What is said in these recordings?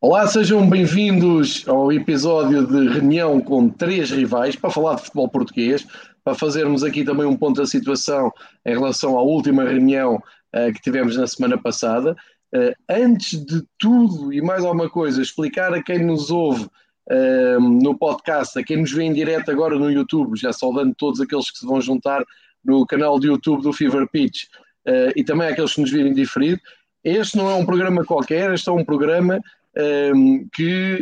Olá, sejam bem-vindos ao episódio de reunião com três rivais para falar de futebol português, para fazermos aqui também um ponto da situação em relação à última reunião uh, que tivemos na semana passada. Uh, antes de tudo e mais alguma coisa, explicar a quem nos ouve uh, no podcast, a quem nos vê em direto agora no YouTube, já saudando todos aqueles que se vão juntar no canal de YouTube do Fever Pitch e também aqueles que nos virem diferido. Este não é um programa qualquer, este é um programa que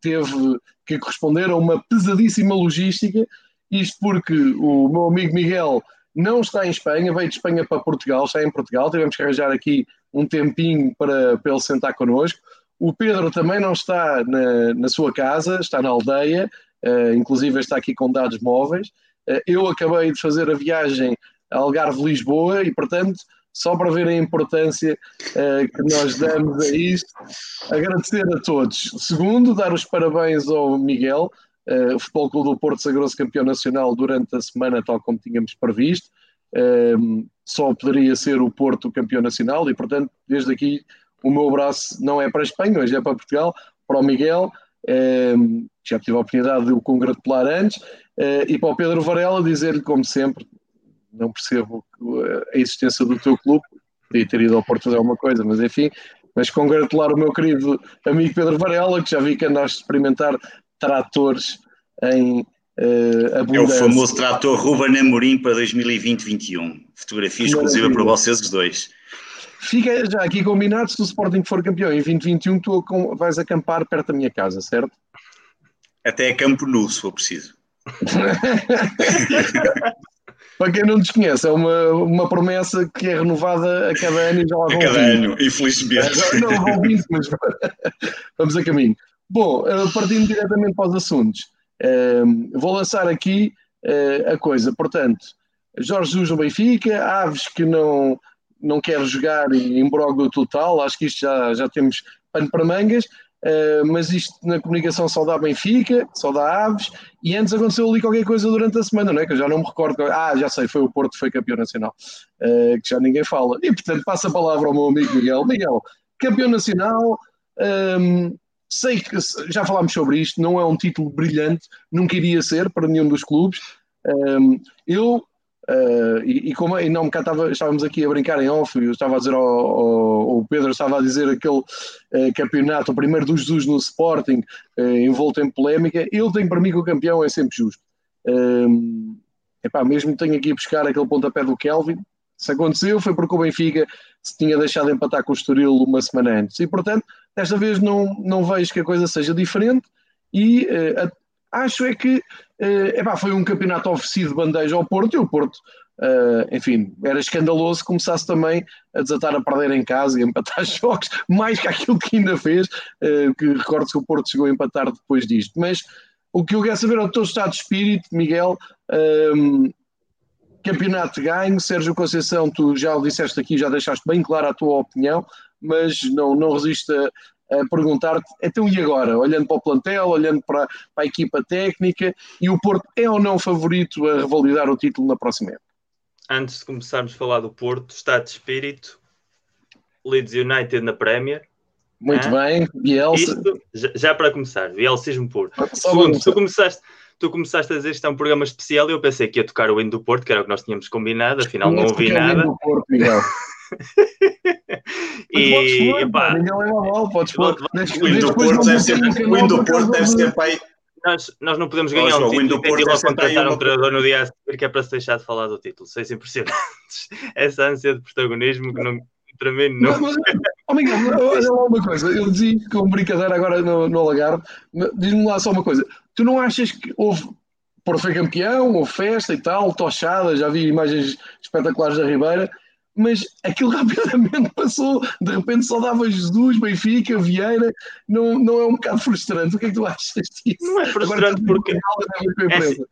teve que corresponder a uma pesadíssima logística isto porque o meu amigo Miguel não está em Espanha, veio de Espanha para Portugal, está em Portugal, tivemos que arranjar aqui um tempinho para, para ele sentar connosco. O Pedro também não está na, na sua casa, está na aldeia, uh, inclusive está aqui com dados móveis. Uh, eu acabei de fazer a viagem a Algarve-Lisboa e, portanto, só para ver a importância uh, que nós damos a isto, agradecer a todos. Segundo, dar os parabéns ao Miguel, Uh, o Futebol Clube do Porto sagrou-se campeão nacional durante a semana, tal como tínhamos previsto. Uh, só poderia ser o Porto campeão nacional e, portanto, desde aqui o meu abraço não é para a Espanha, hoje é para Portugal, para o Miguel, uh, já tive a oportunidade de o congratular antes, eh, e para o Pedro Varela dizer-lhe, como sempre, não percebo a existência do teu clube, podia ter ido ao Porto fazer alguma coisa, mas enfim, mas congratular o meu querido amigo Pedro Varela, que já vi que andaste a experimentar tratores em uh, abundância. É o famoso trator Ruben Amorim para 2020-21. Fotografia exclusiva para vocês os dois. Fica já aqui combinado, se o Sporting for campeão em 2021, tu vais acampar perto da minha casa, certo? Até a Campo Nu, se for preciso. Para quem não desconhece, é uma, uma promessa que é renovada a cada ano e já lá vão A cada 20. ano, infelizmente. Não, não vão 20, mas vamos a caminho. Bom, eh, partindo diretamente para os assuntos, eh, vou lançar aqui eh, a coisa. Portanto, Jorge Jesus no Benfica, Aves que não, não quer jogar e embrogo total, acho que isto já, já temos pano para mangas, mas isto na comunicação só dá Benfica, só dá Aves, e antes aconteceu ali qualquer coisa durante a semana, não é? Que eu já não me recordo. Ah, já sei, foi o Porto que foi campeão nacional, que já ninguém fala. E portanto, passa a palavra ao meu amigo Miguel. Miguel, campeão nacional. Um, Sei que já falámos sobre isto, não é um título brilhante, nunca iria ser para nenhum dos clubes. Um, eu, uh, e, e, como e não me estava, estávamos aqui a brincar em off, eu estava a dizer ao, ao, ao Pedro, estava a dizer aquele uh, campeonato, o primeiro dos Jesus no Sporting, uh, envolto em polémica, eu tenho para mim que o campeão é sempre justo. Um, epá, mesmo tenho aqui a buscar aquele pontapé do Kelvin, se aconteceu foi porque o Benfica se tinha deixado empatar com o Estoril uma semana antes. E, portanto, desta vez não, não vejo que a coisa seja diferente e uh, acho é que uh, epá, foi um campeonato oferecido de bandeja ao Porto e o Porto, uh, enfim, era escandaloso começasse também a desatar a perder em casa e a empatar jogos, mais que aquilo que ainda fez, que recordo que o Porto chegou a empatar depois disto. Mas o que eu quero saber é o teu estado de espírito, Miguel, campeonato ganho, Sérgio Conceição, tu já o disseste aqui, já deixaste bem clara a tua opinião, mas não, não resisto a, a perguntar-te, então e agora? Olhando para o plantel, olhando para, para, a equipa técnica, e o Porto é ou não favorito a revalidar o título na próxima época? Antes de começarmos a falar do Porto, está de espírito, Leeds United na Premier. Muito ah, bem, Bielsa. Isto, já, já, para começar, Bielsismo puro. Segundo, tu começaste, tu começaste a dizer que isto é um programa especial e eu pensei que ia tocar o hino do Porto, que era o que nós tínhamos combinado, afinal não ouvi nada. O Porto, Miguel. e pá, ninguém leva mal, podes pôr. O hino do Porto deve ser, o Porto deve ser para aí. Nós, nós não podemos ganhar um título e logo contratar um treinador no dia a seguir que é para se deixar de falar do título. Sois impressionantes. Essa ânsia de protagonismo que não, para mim não. Mas, oh Miguel, olha lá uma coisa. Eu dizia com brincadeira agora no, no Algarve. Diz-me lá só uma coisa. Tu não achas que houve por foi campeão, houve festa e tal, tochada, já vi imagens espetaculares da Ribeira, mas aquilo rapidamente passou, de repente só dava Jesus, Benfica, Vieira, não, não é um bocado frustrante? O que é que tu achas disso? Não é frustrante Agora, porque. É, assim,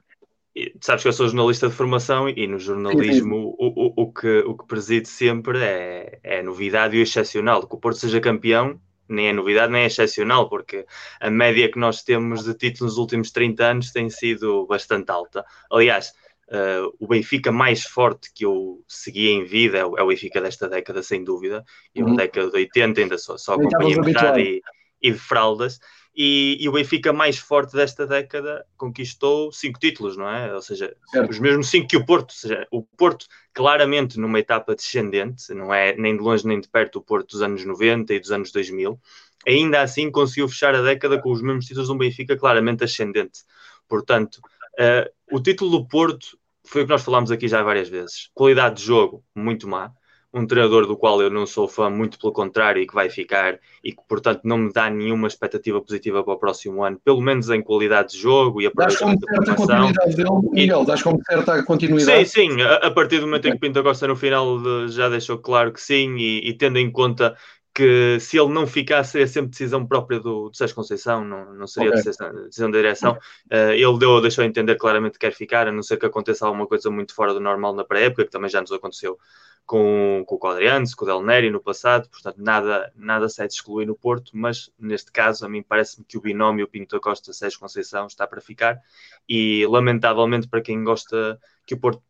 sabes que eu sou jornalista de formação e no jornalismo o, o, o, que, o que preside sempre é, é novidade e o excepcional. Que o Porto seja campeão nem é novidade, nem é excepcional, porque a média que nós temos de títulos nos últimos 30 anos tem sido bastante alta. Aliás, uh, o Benfica mais forte que eu segui em vida é o, é o Benfica desta década, sem dúvida. E uhum. uma década de 80 ainda só, só acompanhei metade e, e de fraldas. E, e, o Benfica mais forte desta década conquistou cinco títulos, não é? Ou seja, certo. os mesmos cinco que o Porto. Ou seja, o Porto, claramente numa etapa descendente, não é nem de longe nem de perto o Porto dos anos 90 e dos anos 2000, ainda assim conseguiu fechar a década com os mesmos títulos do Benfica, claramente ascendente. Portanto, uh, o título do Porto foi o que nós falámos aqui já várias vezes. Qualidade de jogo, muito má um treinador do qual eu não sou fã, muito pelo contrário, e que vai ficar e que, portanto, não me dá nenhuma expectativa positiva para o próximo ano, pelo menos em qualidade de jogo e a Dás como certa continuidade dele, Miguel, dás como certa continuidade. Sim, sim, a, a partir do momento em que Pinto Costa no final de, já deixou claro que sim, e, e tendo em conta que se ele não ficasse seria sempre decisão própria do, do Sérgio Conceição, não, não seria okay. decisão, decisão da direção. Uh, ele deu, deixou entender claramente que quer ficar, a não ser que aconteça alguma coisa muito fora do normal na pré-época, que também já nos aconteceu com, com o Quadriantes, com o Del Neri no passado, portanto nada, nada se é de excluir no Porto, mas neste caso a mim parece-me que o binómio Pinto Costa Sérgio Conceição está para ficar e lamentavelmente para quem gosta que o Porto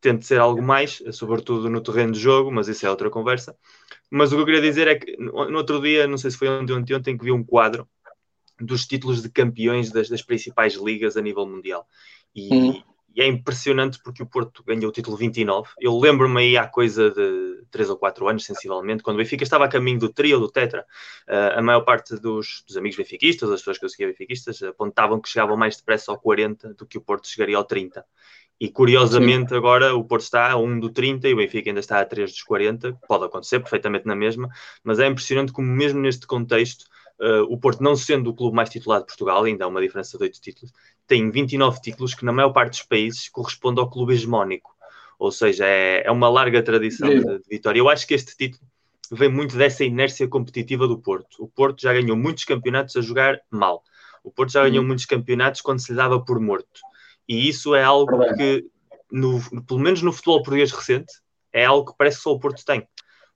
tente ser algo mais, sobretudo no terreno de jogo, mas isso é outra conversa. Mas o que eu queria dizer é que no outro dia, não sei se foi ontem ou ontem, que vi um quadro dos títulos de campeões das, das principais ligas a nível mundial. E, hum e é impressionante porque o Porto ganhou o título 29. Eu lembro-me aí há coisa de 3 ou 4 anos, sensivelmente, quando o Benfica estava a caminho do trio do Tetra. Uh, a maior parte dos, dos, amigos benfiquistas, as pessoas que eu seguia benfiquistas, apontavam que chegavam mais depressa ao 40 do que o Porto chegaria ao 30. E curiosamente Sim. agora o Porto está a 1 do 30 e o Benfica ainda está a 3 dos 40. Pode acontecer perfeitamente na mesma, mas é impressionante como mesmo neste contexto Uh, o Porto, não sendo o clube mais titulado de Portugal, ainda há uma diferença de 8 títulos, tem 29 títulos que, na maior parte dos países, corresponde ao clube hegemónico. Ou seja, é, é uma larga tradição de, de, vitória. Eu acho que este título vem muito dessa inércia competitiva do Porto. O Porto já ganhou muitos campeonatos a jogar mal. O Porto já ganhou hum. muitos campeonatos quando se lhe dava por morto. E isso é algo que, no, pelo menos no futebol português recente, é algo que parece que só o Porto tem.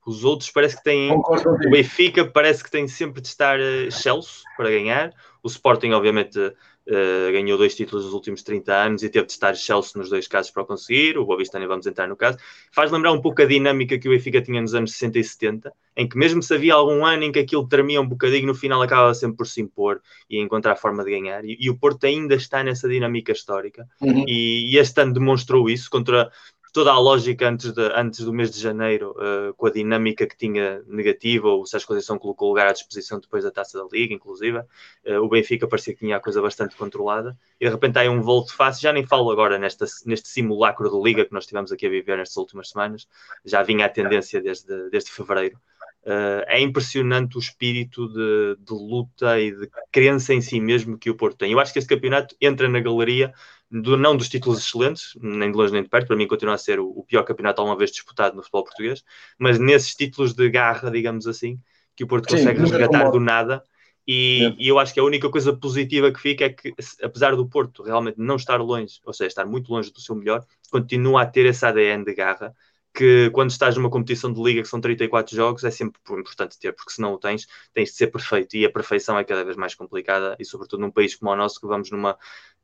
Os outros parece que têm. O Benfica parece que tem sempre de estar uh, para ganhar. O Sporting, obviamente, uh, ganhou dois títulos nos últimos 30 anos e teve de estar Chelsea nos dois casos para conseguir. O Boavista nem vamos entrar no caso. Faz lembrar um pouco a dinâmica que o Benfica tinha nos anos 60 e 70, em que mesmo se havia algum ano em que aquilo tremia um bocadinho, no final acabava sempre por se impor e encontrar forma de ganhar. E, e o Porto ainda está nessa dinâmica histórica. Uhum. E, e este ano demonstrou isso contra toda a lógica antes, de, antes do mês de janeiro, uh, com a dinâmica que tinha negativa, o Sérgio Conceição colocou o lugar à disposição depois da taça da Liga, inclusive. Uh, o Benfica parecia que tinha a coisa bastante controlada e de repente há um volto fácil. Já nem falo agora nesta, neste simulacro de Liga que nós tivemos aqui a viver nestas últimas semanas, já vinha a tendência desde, desde fevereiro. Uh, é impressionante o espírito de, de, luta e de crença em si mesmo que o Porto tem. Eu acho que este campeonato entra na galeria do, não dos títulos excelentes, nem de longe nem de perto, para mim continua a ser o, o, pior campeonato alguma vez disputado no futebol português, mas nesses títulos de garra, digamos assim, que o Porto Sim, consegue resgatar do nada. E, é. e, eu acho que a única coisa positiva que fica é que, apesar do Porto realmente não estar longe, ou seja, estar muito longe do seu melhor, continua a ter esse ADN de garra que quando estás numa competição de liga que são 34 jogos é sempre importante ter, porque se não o tens, tens de ser perfeito. E a perfeição é cada vez mais complicada e sobretudo num país como o nosso que vamos numa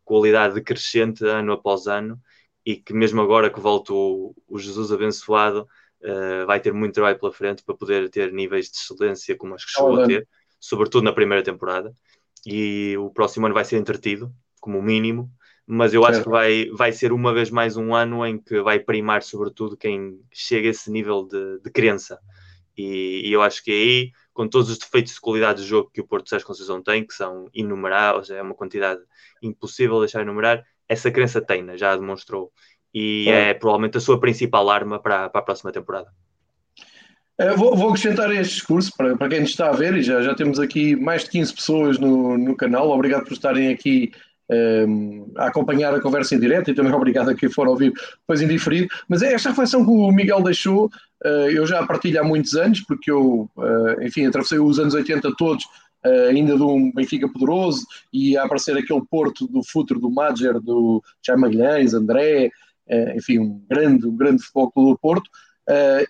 qualidade crescente ano após ano e que mesmo agora que volta o, o Jesus abençoado uh, vai ter muito trabalho pela frente para poder ter níveis de excelência como acho que chegou a ter, sobretudo na primeira temporada. E o próximo ano vai ser entretido, como mínimo mas eu certo. acho que vai, vai ser uma vez mais um ano em que vai primar sobretudo quem chega a esse nível de, de crença e, e eu acho que aí com todos os defeitos de qualidade de jogo que o Porto Sérgio Conceição tem, que são inumeráveis, é uma quantidade impossível de deixar enumerar, essa crença tem, né? já a demonstrou. E é. é provavelmente a sua principal arma para, para a próxima temporada. Uh, vou, vou, acrescentar este discurso para, para quem está a ver, e já, já temos aqui mais de 15 pessoas no, no canal. Obrigado por estarem aqui um, ehm, a acompanhar a conversa em direto e também obrigado a quem for ouvir depois indiferido. Mas é esta reflexão que o Miguel deixou, uh, eu já partilho há muitos anos, porque eu, uh, enfim, atravessei os anos 80 todos, uh, ainda de um Benfica poderoso, e a aparecer aquele Porto do futuro do Madger, do Jaime Magalhães, André, enfim, um grande, um grande futebol do Porto,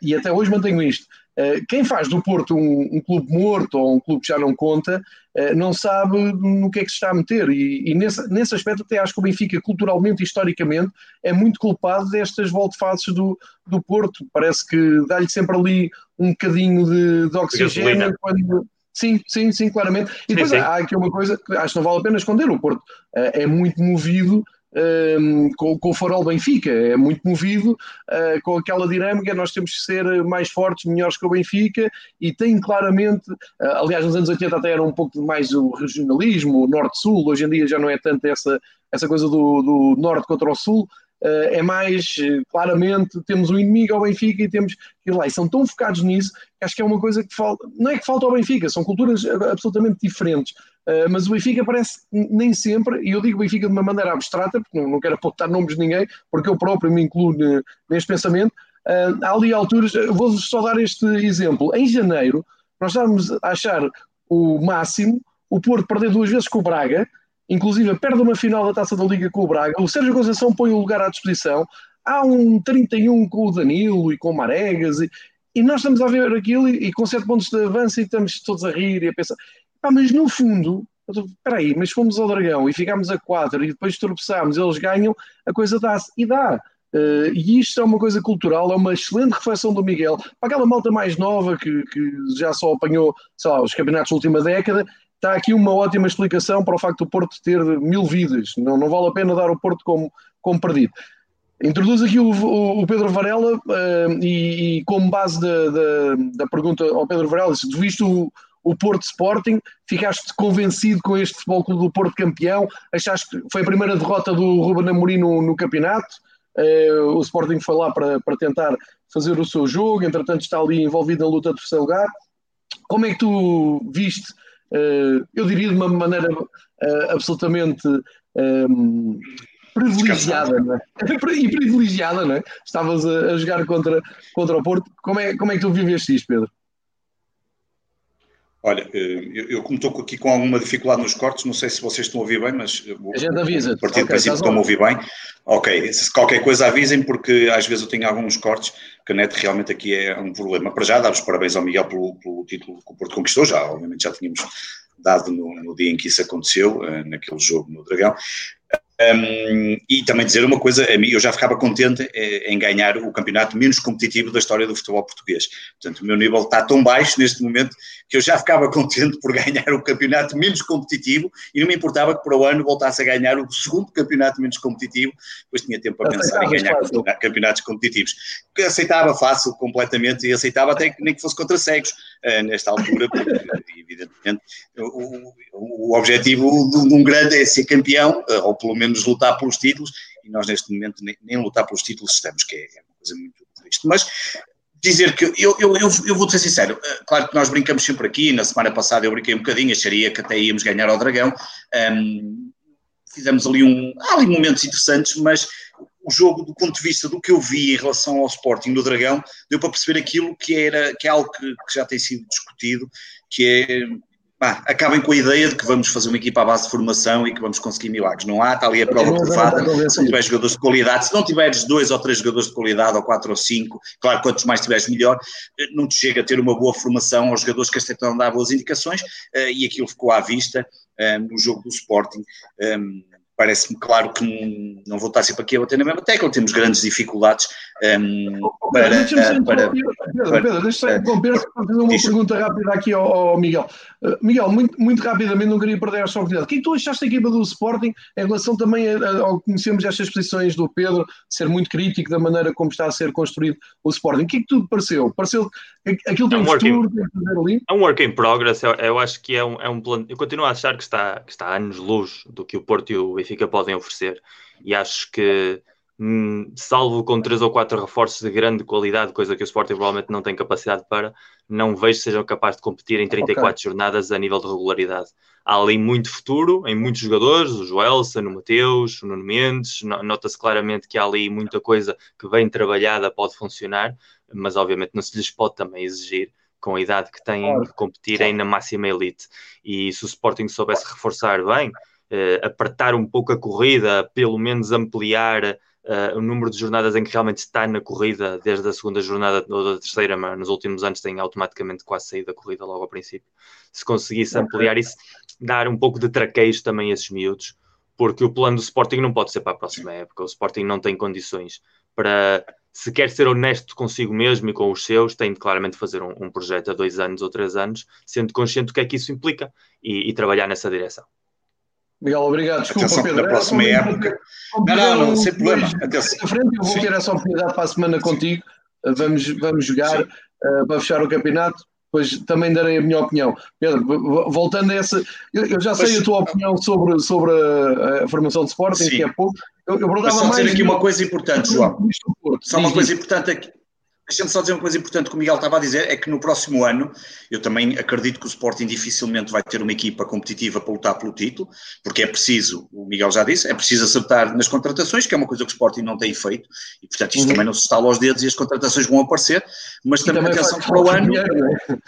e até hoje mantenho isto. Eh, quem faz do Porto um, um, clube morto ou um clube que já não conta, eh, não sabe no que é que se está a meter. E, e nesse, nesse aspecto, até acho que o Benfica, culturalmente e historicamente, é muito culpado destas volte-faces do, do Porto. Parece que dá-lhe sempre ali um bocadinho de, de oxigênio quando, Sim, sim, sim, claramente. E depois sim, sim. há aqui uma coisa que acho que não vale a pena esconder: o Porto uh, é muito movido um, com, com, o farol Benfica, é muito movido uh, com aquela dinâmica, nós temos que ser mais fortes, melhores que o Benfica e tem claramente, uh, aliás nos anos 80 até era um pouco mais o regionalismo, o norte-sul, hoje em dia já não é tanto essa, essa coisa do, do norte contra o sul, uh, é mais claramente temos um inimigo ao Benfica e temos que ir lá, e são tão focados nisso que acho que é uma coisa que falta, não é que falta ao Benfica, são culturas absolutamente diferentes, Uh, mas o Benfica parece nem sempre, e eu digo Benfica de uma maneira abstrata, porque não, não quero apontar nomes de ninguém, porque eu próprio me incluo neste pensamento. Uh, há ali alturas, vou só dar este exemplo. Em janeiro, nós estávamos a achar o máximo o Porto perder duas vezes com o Braga, inclusive perde uma final da taça da Liga com o Braga. O Sérgio Conceição põe o lugar à disposição. Há um 31 com o Danilo e com o Maregas, e, e nós estamos a ver aquilo e, e com sete pontos de avanço e estamos todos a rir e a pensar ah, mas no fundo, espera aí, mas fomos ao Dragão e ficámos a 4 e depois tropeçámos, eles ganham, a coisa dá-se. E dá. Uh, e isto é uma coisa cultural, é uma excelente reflexão do Miguel. Para aquela malta mais nova que, que já só apanhou lá, os campeonatos da última década, está aqui uma ótima explicação para o facto do Porto ter mil vidas. Não, não vale a pena dar o Porto como, como perdido. Introduz aqui o, o, o Pedro Varela uh, e, e, como base da, da, da, pergunta ao Pedro Varela, se visto o Porto Sporting, ficaste convencido com este Futebol Clube do Porto campeão, achaste que foi a primeira derrota do Ruben Amorim no, no campeonato, uh, o Sporting foi lá para, para tentar fazer o seu jogo, entretanto está ali envolvido na luta de terceiro lugar, como é que tu viste, uh, eu diria de uma maneira uh, absolutamente um, privilegiada, não é? e privilegiada, não é? Estavas a, a, jogar contra, contra o Porto, como é, como é que tu viveste isto, Pedro? Olha, eh, eu, eu como estou aqui com alguma dificuldade nos cortes, não sei se vocês estão a ouvir bem, mas a gente avisa. A partir do princípio estão a ouvir bem. Ok, se qualquer coisa avisem, porque às vezes eu tenho alguns cortes, que a net realmente aqui é um problema. Para já, dar os parabéns ao Miguel pelo, pelo título que o Porto conquistou, já obviamente já tínhamos dado no, no dia em que isso aconteceu, eh, naquele jogo no Dragão. Um, e também dizer uma coisa, eu já ficava contente eh, em ganhar o campeonato menos competitivo da história do futebol português. Portanto, o meu nível está tão baixo neste momento que eu já ficava contente por ganhar o campeonato menos competitivo e não me importava que para o ano voltasse a ganhar o segundo campeonato menos competitivo, depois tinha tempo para pensar em ganhar fácil. campeonatos competitivos. Que aceitava fácil, completamente, e aceitava até que nem que fosse contra cegos, uh, nesta altura, porque, evidentemente, o, o, objetivo de um grande é ser campeão, uh, ou pelo menos lutar pelos títulos, e nós neste momento nem, nem lutar pelos títulos estamos, que é, é uma coisa muito triste. Mas dizer que eu, eu, eu, eu vou ser sincero, eh, claro que nós brincamos sempre aqui, na semana passada eu brinquei um bocadinho, acharia que até íamos ganhar ao Dragão, um, fizemos ali um, há ali momentos interessantes, mas o jogo do ponto de vista do que eu vi em relação ao Sporting do Dragão, deu para perceber aquilo que era, que é algo que, que já tem sido discutido, que é Bah, acabem com a ideia de que vamos fazer uma equipa à base de formação e que vamos conseguir milagres. Não há, está ali a prova provada. Se não tiveres jogadores de qualidade, se não tiveres dois ou três jogadores de qualidade, ou quatro ou cinco, claro, quantos mais tiveres, melhor, não te chega a ter uma boa formação aos jogadores que aceitam dar boas indicações, eh, e aquilo ficou à vista eh, no jogo do Sporting. Eh, parece-me claro que não vou estar sempre aqui a bater na mesma tecla, temos grandes dificuldades um, para, Pedro, para, Pedro, Pedro, deixa-me interromper para fazer uma pergunta rápida aqui ao, ao Miguel. Uh, Miguel, muito, muito, rapidamente, não queria perder esta oportunidade. O que é que tu achaste da equipa do Sporting em relação também ao que conhecemos estas posições do Pedro, ser muito crítico da maneira como está a ser construído o Sporting? O que é que tudo pareceu? Pareceu aquilo tem é um, futuro, tem É um work in progress, eu, eu, acho que é um, é um plano. Eu continuo a achar que está, que está a anos-luz do que o Porto e o Benfica Benfica podem oferecer. E acho que, hum, salvo com três ou quatro reforços de grande qualidade, coisa que o Sporting provavelmente não tem capacidade para, não vejo que sejam capazes de competir em 34 okay. jornadas a nível de regularidade. Há ali muito futuro em muitos jogadores, o Joelson, o Mateus, o Nuno Mendes, nota-se claramente que há ali muita coisa que bem trabalhada pode funcionar, mas obviamente não se lhes pode também exigir com a idade que têm de competirem na máxima elite. E se o Sporting soubesse reforçar bem, uh, apertar um pouco a corrida, pelo menos ampliar uh, o número de jornadas em que realmente está na corrida, desde a segunda jornada ou da terceira, mas nos últimos anos tem automaticamente quase saído da corrida logo ao princípio. Se conseguisse ampliar isso, dar um pouco de traquejo também a esses miúdos, porque o plano do Sporting não pode ser para a próxima época. O Sporting não tem condições para se quer ser honesto consigo mesmo e com os seus, tem de claramente fazer um, um projeto a dois anos ou três anos, sendo consciente do que é que isso implica e, e trabalhar nessa direção. Miguel, obrigado. Desculpa, Atenção, Pedro. Na próxima época. Não, não, não, sem problema. Atenção. Frente, eu vou ter essa oportunidade para a semana contigo. Vamos, vamos jogar uh, para fechar o campeonato. Depois também darei a minha opinião. Pedro, voltando a essa. Eu, eu já sei Mas, a tua opinião sobre, sobre a, a formação de Sporting, sim. que é pouco. Eu, eu Mas só dizer aqui uma coisa importante, João. Só uma coisa importante aqui. Deixa-me só dizer uma coisa importante que o Miguel estava a dizer, é que no próximo ano, eu também acredito que o Sporting dificilmente vai ter uma equipa competitiva para lutar pelo título, porque é preciso, o Miguel já disse, é preciso acertar nas contratações, que é uma coisa que o Sporting não tem feito, e portanto isto uhum. também não se estala aos dedos e as contratações vão aparecer, mas também, também atenção para o ano... Dinheiro, é?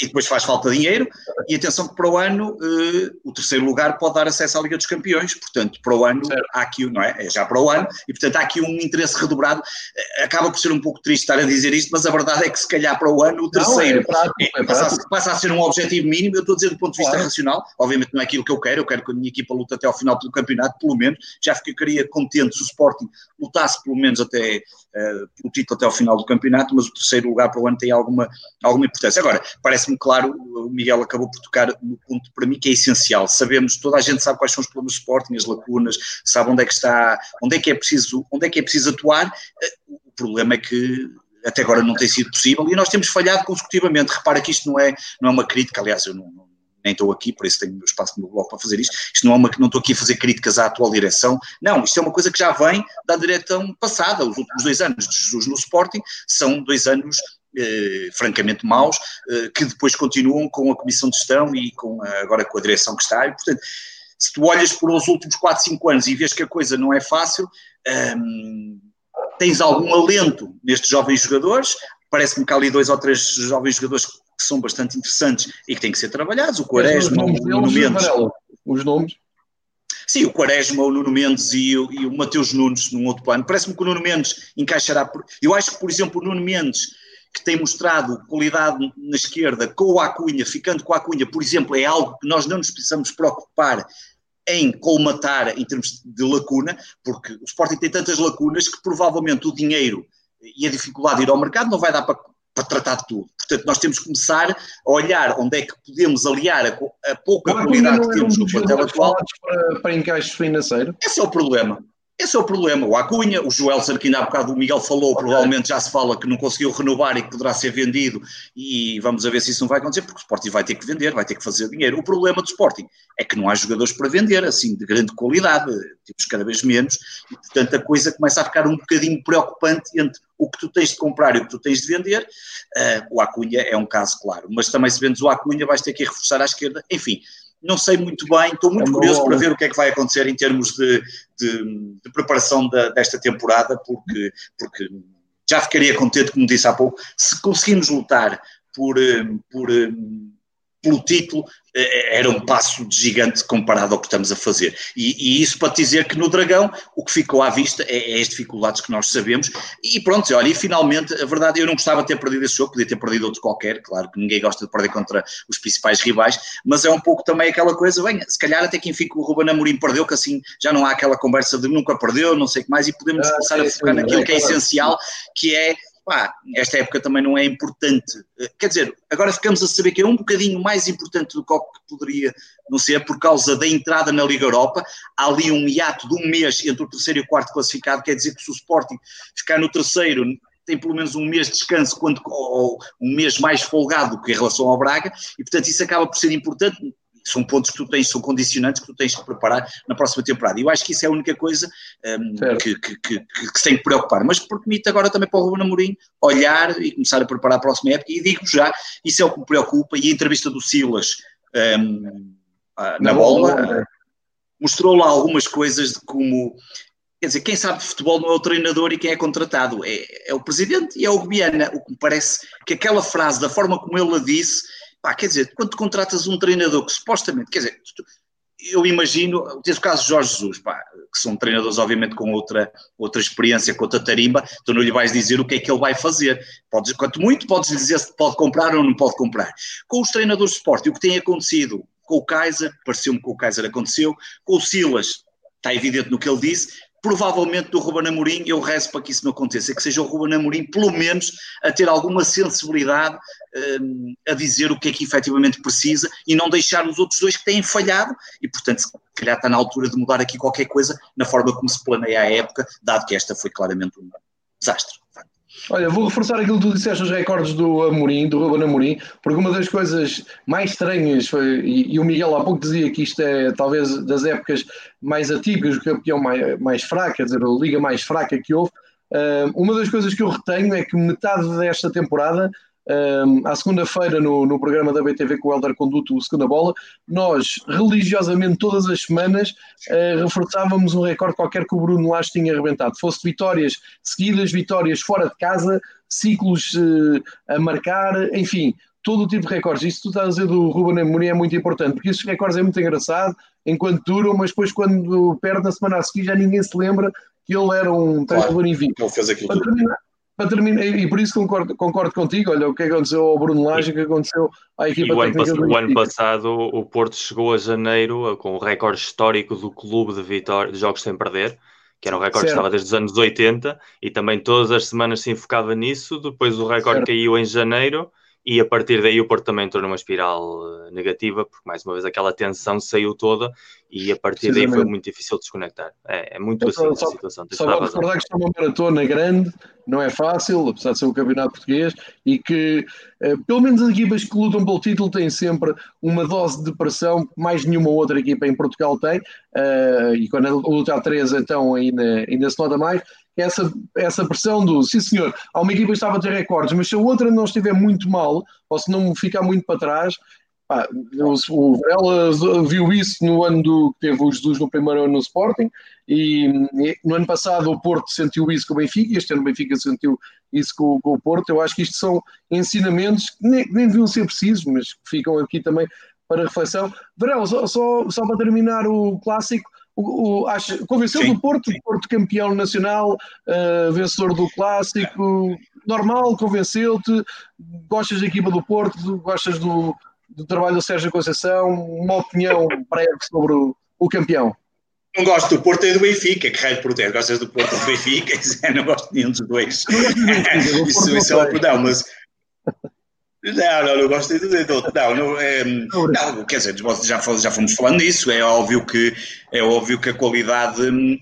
E depois faz falta dinheiro, e atenção que para o ano uh, o terceiro lugar pode dar acesso à Liga dos Campeões, portanto para o ano certo. há aqui, não é? É já para o ano, e portanto há aqui um interesse redobrado, uh, acaba por ser um pouco triste estar a dizer isto, mas a verdade é que se calhar para o ano o terceiro não, é prático, é, é passa, passa, a ser um objetivo mínimo, eu estou a dizer do ponto de vista claro. racional, obviamente não é aquilo que eu quero, eu quero que a minha equipa lute até ao final do campeonato, pelo menos, já ficaria contente se o Sporting lutasse pelo menos até uh, pelo título até ao final do campeonato, mas o terceiro lugar para o ano tem alguma, alguma importância. Agora, parece-me claro, o Miguel acabou por tocar no ponto para mim que é essencial. Sabemos, toda a gente sabe quais são os problemas do Sporting, as lacunas, sabe onde é que está, onde é que é preciso, onde é que é preciso atuar. Eh, o problema é que até agora não tem sido possível e nós temos falhado consecutivamente. Repara que isto não é, não é uma crítica, aliás, eu não, nem estou aqui, por isso tenho espaço no blog para fazer isto. Isto não é uma, não estou aqui a fazer críticas à atual direção. Não, isto é uma coisa que já vem da direção passada. Os últimos dois anos de Jesus no Sporting são dois anos eh, francamente maus, eh, que depois continuam com a comissão de gestão e com a, agora com a direção que está. E, portanto, se tu olhas para os últimos 4, 5 anos e vês que a coisa não é fácil, hum, tens algum alento nestes jovens jogadores. Parece-me que há ali dois ou três jovens jogadores que são bastante interessantes e que têm que ser trabalhados. O Quaresma, o Nuno Mendes. Os nomes? Sim, o Quaresma, o Nuno Mendes e o, e o Mateus Nunes num outro plano. Parece-me que o Nuno Mendes encaixará. Por... Eu acho que, por exemplo, o Nuno Mendes, que tem mostrado qualidade na esquerda com o Acunha, ficando com a Acunha, por exemplo, é algo que nós não nos precisamos preocupar em colmatar em termos de lacuna, porque o Sporting tem tantas lacunas que provavelmente o dinheiro e a dificuldade de ir ao mercado não vai dar para para tratar de tudo. Portanto, nós temos que começar a olhar onde é que podemos aliar a, a pouca qualidade que temos no plantel atual. Para, para encaixes financeiros? Esse é o problema. Esse é o problema. O Acunha, o Joelson, que ainda há bocado o Miguel falou, provavelmente já se fala que não conseguiu renovar e que poderá ser vendido, e vamos a ver se isso não vai acontecer, porque o Sporting vai ter que vender, vai ter que fazer dinheiro. O problema do Sporting é que não há jogadores para vender, assim, de grande qualidade, temos cada vez menos, e portanto a coisa começa a ficar um bocadinho preocupante entre o que tu tens de comprar e o que tu tens de vender. Uh, o Acunha é um caso claro, mas também se vendes o Acunha vais ter que reforçar à esquerda, enfim não sei muito bem, estou muito é curioso para ver o que é que vai acontecer em termos de, de, de preparação da, desta temporada, porque, porque já ficaria contente, como disse há pouco, se conseguimos lutar por, eh, por, eh, pelo título, eh, era um passo de gigante comparado ao que estamos a fazer. E, e, isso para dizer que no Dragão o que ficou à vista é, é, as dificuldades que nós sabemos. E pronto, olha, e finalmente, a verdade, eu não gostava de ter perdido esse jogo, podia ter perdido outro qualquer, claro que ninguém gosta de perder contra os principais rivais, mas é um pouco também aquela coisa, bem, se calhar até quem fica o Ruben Amorim perdeu, que assim já não há aquela conversa de nunca perdeu, não sei o que mais, e podemos ah, começar a focar naquilo que é essencial, que é pá, esta época também não é importante. Quer dizer, agora ficamos a saber que é um bocadinho mais importante do que o que poderia não ser, por causa da entrada na Liga Europa. Há ali um hiato de um mês entre o terceiro e o quarto classificado, quer dizer que se o Sporting ficar no terceiro, tem pelo menos um mês de descanso, quando, ou um mês mais folgado que em relação ao Braga, e portanto isso acaba por ser importante são pontos que tu tens, são condicionantes que tu tens que preparar na próxima temporada. E eu acho que isso é a única coisa um, que, que, que, que, se tem que preocupar. Mas permite agora também para o Ruben Amorim olhar e começar a preparar a próxima época. E digo já, isso é o que me preocupa. E a entrevista do Silas um, na bola mostrou lá algumas coisas de como. Quer dizer, quem sabe de futebol não é o treinador e quem é contratado, é, é o presidente e é o Guiana. O que me parece que aquela frase, da forma como ele a disse, Pá, quer dizer, quando contratas um treinador que supostamente, quer dizer, eu imagino, tens o caso de Jorge Jesus, pá, que são treinadores obviamente com outra, outra experiência, com outra tarimba, tu não lhe vais dizer o que é que ele vai fazer. Podes, quanto muito, podes lhe dizer se pode comprar ou não pode comprar. Com os treinadores de esporte, o que tem acontecido com o Kaiser, pareceu-me que o Kaiser aconteceu, com o Silas, está evidente no que ele disse, provavelmente do Ruben Amorim, eu rezo para que isso não aconteça, que seja o Ruben Amorim, pelo menos, a ter alguma sensibilidade um, a dizer o que é que efetivamente precisa e não deixar os outros dois que têm falhado e, portanto, se calhar está na altura de mudar aqui qualquer coisa na forma como se planeia a época, dado que esta foi claramente um desastre. Olha, vou reforçar aquilo que tu disseste, os recordes do Amorim, do Ruben Amorim, porque uma das coisas mais estranhas foi, e, e, o Miguel há pouco dizia que isto é talvez das épocas mais atípicas, o campeão mais, mais fraco, quer dizer, a liga mais fraca que houve. Uh, uma das coisas que eu retenho é que metade desta temporada um, à segunda-feira no, no programa da BTV com o Helder Conduto, o Segunda Bola, nós religiosamente todas as semanas uh, reforçávamos um recorde qualquer que o Bruno Lage tinha arrebentado. Fosse vitórias seguidas, vitórias fora de casa, ciclos uh, a marcar, enfim, todo o tipo de recordes. Isso tu estás a dizer do Ruben Amorim é muito importante, porque esses recordes é muito engraçado enquanto duram, mas depois quando perde na semana a seguir já ninguém se lembra que ele era um treinador claro, invicto. Ele fez aquilo para terminar, para terminar, e por isso concordo, concordo contigo, olha o que aconteceu ao Bruno Lage, o que aconteceu à equipa e o técnica ano, o ano passado o Porto chegou a janeiro com o recorde histórico do clube de, vitória, de jogos sem perder, que era um recorde que estava desde os anos 80 e também todas as semanas se enfocava nisso, depois o recorde certo. caiu em janeiro e a partir daí o Porto também entrou numa espiral eh, negativa, porque mais uma vez aquela tensão saiu toda e a partir daí foi muito difícil desconectar. É, é muito assim só, a situação. Só vou recordar que está uma maratona grande, não é fácil, apesar de ser o campeonato português, e que eh, pelo menos as equipas que lutam pelo título têm sempre uma dose de pressão que mais nenhuma outra equipa em Portugal tem, uh, e quando a luta a três então ainda, ainda se nota mais, essa, essa pressão do sim senhor, há uma equipa que estava a ter recordes, mas se a outra não estiver muito mal, ou se não ficar muito para trás, pá, o Varela viu isso no ano do que teve o Jesus no primeiro ano no Sporting, e, no ano passado o Porto sentiu isso com o Benfica, este ano o Benfica sentiu isso com, com o Porto. Eu acho que isto são ensinamentos que nem, nem deviam ser precisos, mas que ficam aqui também para reflexão. Varela, só, só, só para terminar o clássico, o, o, acho, convenceu sim, do Porto, sim. Porto campeão nacional, uh, vencedor do clássico, normal, convenceu-te, gostas da equipa do Porto, gostas do, do trabalho do Sérgio Conceição, uma opinião breve sobre o, o campeão. Não gosto do Porto e do Benfica, que raio de proteger. Gostas do Porto e do Benfica? Não gosto de nenhum dos dois. isso, isso é um não, mas não, não, não gosto de tudo. Não, não, é, não, quer dizer, já, já fomos falando nisso. É óbvio que, é óbvio que a qualidade hum,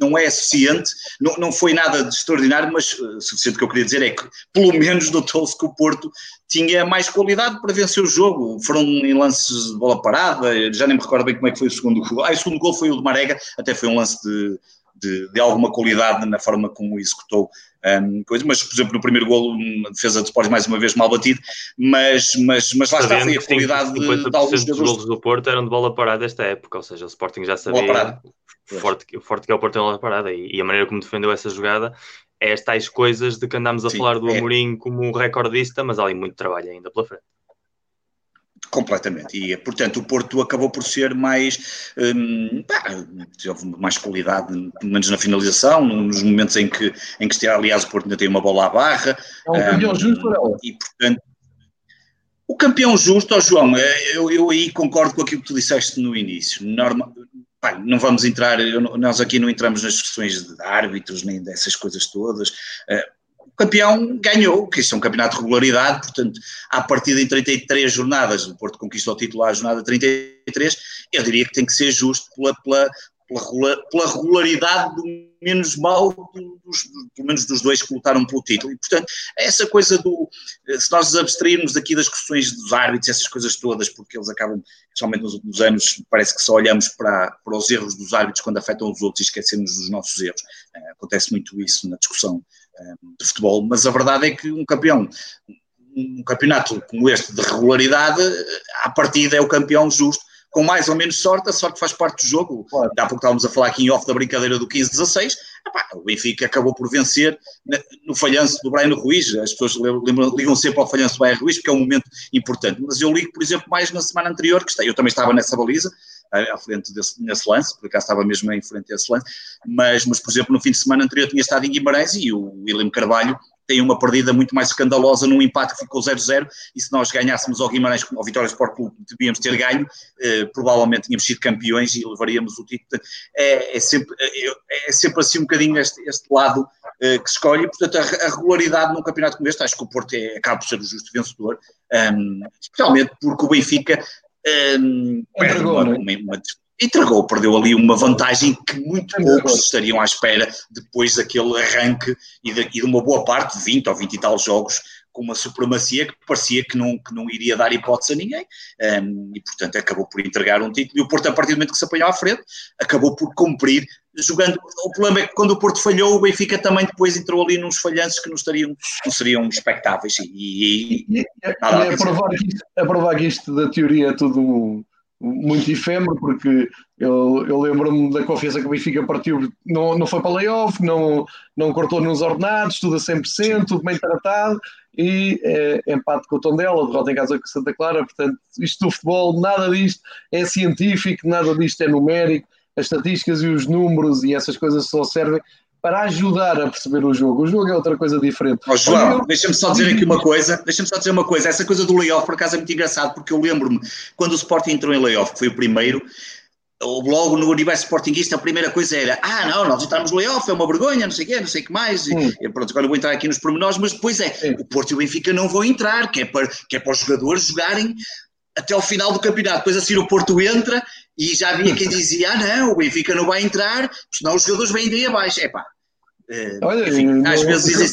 não é suficiente, não, não foi nada de extraordinário, mas uh, suficiente que eu queria dizer é que, pelo menos, notou-se que o Porto tinha mais qualidade para vencer o jogo. Foram em lances de bola parada, já nem me recordo bem como é que foi o segundo gol. Ah, o segundo gol foi o de Marega, até foi um lance de, de, de alguma qualidade na forma como executou um, coisa, mas por exemplo no primeiro golo uma defesa de Sporting mais uma vez mal batido, mas, mas, mas lá está, foi a qualidade de, de alguns dos golos do Porto eram de bola parada esta época, ou seja, o Sporting já sabia forte, o forte que é o Porto em bola parada e, e, a maneira como defendeu essa jogada é as tais coisas de que andámos a Sim, falar do é. Amorim como um recordista, mas há ali muito trabalho ainda pela frente. Completamente. E, portanto, o Porto acabou por ser mais. Hum, mais qualidade, pelo menos na finalização, nos momentos em que, em que aliás, o Porto ainda tem uma bola à barra. É um campeão hum, justo para ela. E, portanto. O campeão justo, oh João, é, eu, eu aí concordo com aquilo que tu disseste no início. Norma, pá, não vamos entrar, nós aqui não entramos nas questões de árbitros nem dessas coisas todas. Uh, campeão ganhou, que isso é um campeonato de regularidade, portanto, à partida em 33 jornadas, o Porto conquistou o título à jornada 33, eu diria que tem que ser justo pela, pela, pela, regularidade do menos mal, dos, pelo menos dos dois que lutaram pelo título. E, portanto, essa coisa do. Se nós nos abstrairmos aqui das questões dos árbitros, essas coisas todas, porque eles acabam, especialmente nos últimos anos, parece que só olhamos para, para os erros dos árbitros quando afetam os outros e esquecemos dos nossos erros. Uh, acontece muito isso na discussão de futebol, mas a verdade é que um campeão. Um campeonato como este de regularidade, à partida é o campeão justo, com mais ou menos sorte, a sorte faz parte do jogo. Claro. Há pouco estávamos a falar aqui em off da brincadeira do 15-16, o Benfica acabou por vencer no falhanço do Brian Ruiz, as pessoas ligam sempre ao falhanço do Brian Ruiz porque é um momento importante, mas eu ligo, por exemplo, mais na semana anterior, que eu também estava nessa baliza, à frente desse, nesse lance, por acaso estava mesmo em frente a esse lance, mas, mas, por exemplo, no fim de semana anterior tinha estado em Guimarães e o William Carvalho tem uma perdida muito mais escandalosa num empate que ficou 0-0 e se nós ganhássemos ao Guimarães, ao Vitória Sport Clube, devíamos ter ganho, eh, provavelmente tínhamos sido campeões e levaríamos o título. É, é, sempre, é, é sempre assim um bocadinho este, este lado eh, que escolhe, portanto a, a, regularidade num campeonato como este, acho que o Porto é, acaba por ser o justo vencedor, um, especialmente porque o Benfica um, perde uma, uma, uma, entregou, perdeu ali uma vantagem que muito poucos estariam à espera depois daquele arranque e de, e de, uma boa parte, 20 ou 20 e tal jogos, com uma supremacia que parecia que não, que não iria dar hipótese a ninguém, um, e portanto acabou por entregar um título, e o Porto a partir do momento que se apanhou à frente, acabou por cumprir, jogando, o problema é que quando o Porto falhou, o Benfica também depois entrou ali nos falhanços que não, estariam, não seriam expectáveis, e, e, e, e, e a, provar que isto, a provar que isto da teoria é tudo muito efêmero, porque eu, eu lembro-me da confiança que o Benfica partiu, não, não foi para layoff, não, não cortou nos ordenados, tudo a 100%, tudo bem tratado, e é, empate com o Tondela, derrota em casa com Santa Clara, portanto, isto do futebol, nada disto é científico, nada disto é numérico, as estatísticas e os números e essas coisas só servem para ajudar a perceber o jogo. O jogo é outra coisa diferente. Oh, João, deixa-me só dizer aqui uma coisa. Deixa-me só dizer uma coisa. Essa coisa do layoff, por acaso, é muito engraçado, porque eu lembro-me, quando o Sporting entrou em layoff, que foi o primeiro, logo no universo sportinguista a primeira coisa era ah não, nós entramos no layoff, é uma vergonha, não sei o quê, não sei o que mais hum. e, pronto, agora eu vou entrar aqui nos pormenores mas depois é, o Porto e o Benfica não vão entrar, que é, para, que é para os jogadores jogarem até ao final do campeonato, depois assim o Porto entra e já havia quem dizia ah não, o Benfica não vai entrar senão os jogadores vêm daí abaixo, é pá Uh, Olha, enfim, às vezes dizem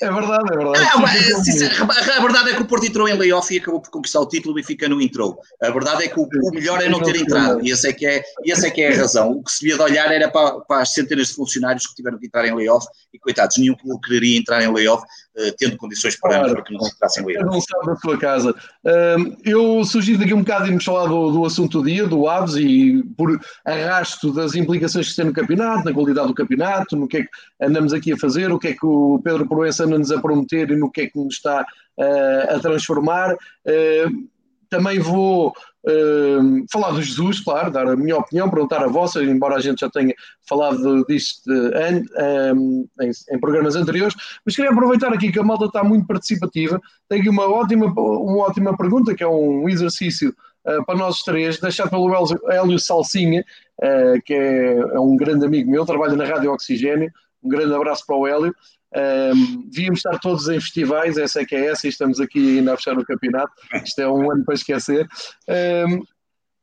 é verdade, é verdade. Ah, a verdade é que o Porto entrou em layoff e acabou por conquistar o título, o Benfica não entrou. A verdade é que o, o melhor é não ter entrado, e essa é, que é, e essa é que é a razão. O que se devia de olhar era para, para, as centenas de funcionários que tiveram que entrar em layoff, e coitados, nenhum clube quereria entrar em layoff, uh, tendo condições para, claro. para que não se entrassem em layoff. Não sabe da sua casa. Uh, eu sugiro daqui um bocado irmos falar do, do assunto do dia, do Aves, e por arrasto das implicações que tem no campeonato, na qualidade do campeonato, no que é que andamos aqui a fazer, o que é que o Pedro Proença anda-nos a prometer e no que é que nos está uh, a transformar. Uh, também vou uh, falar do Jesus, claro, dar a minha opinião, perguntar a vossa, embora a gente já tenha falado disto em, em, programas anteriores, mas queria aproveitar aqui que a malta está muito participativa. Tenho aqui uma ótima, uma ótima pergunta, que é um exercício uh, para nós três, deixado pelo Hélio Salsinha, uh, que é, é, um grande amigo meu, trabalha na Rádio Oxigênio. Um grande abraço para o Hélio. Um, devíamos estar todos em festivais, essa é que é essa, e estamos aqui ainda a fechar o campeonato. Isto é um ano para esquecer. Um,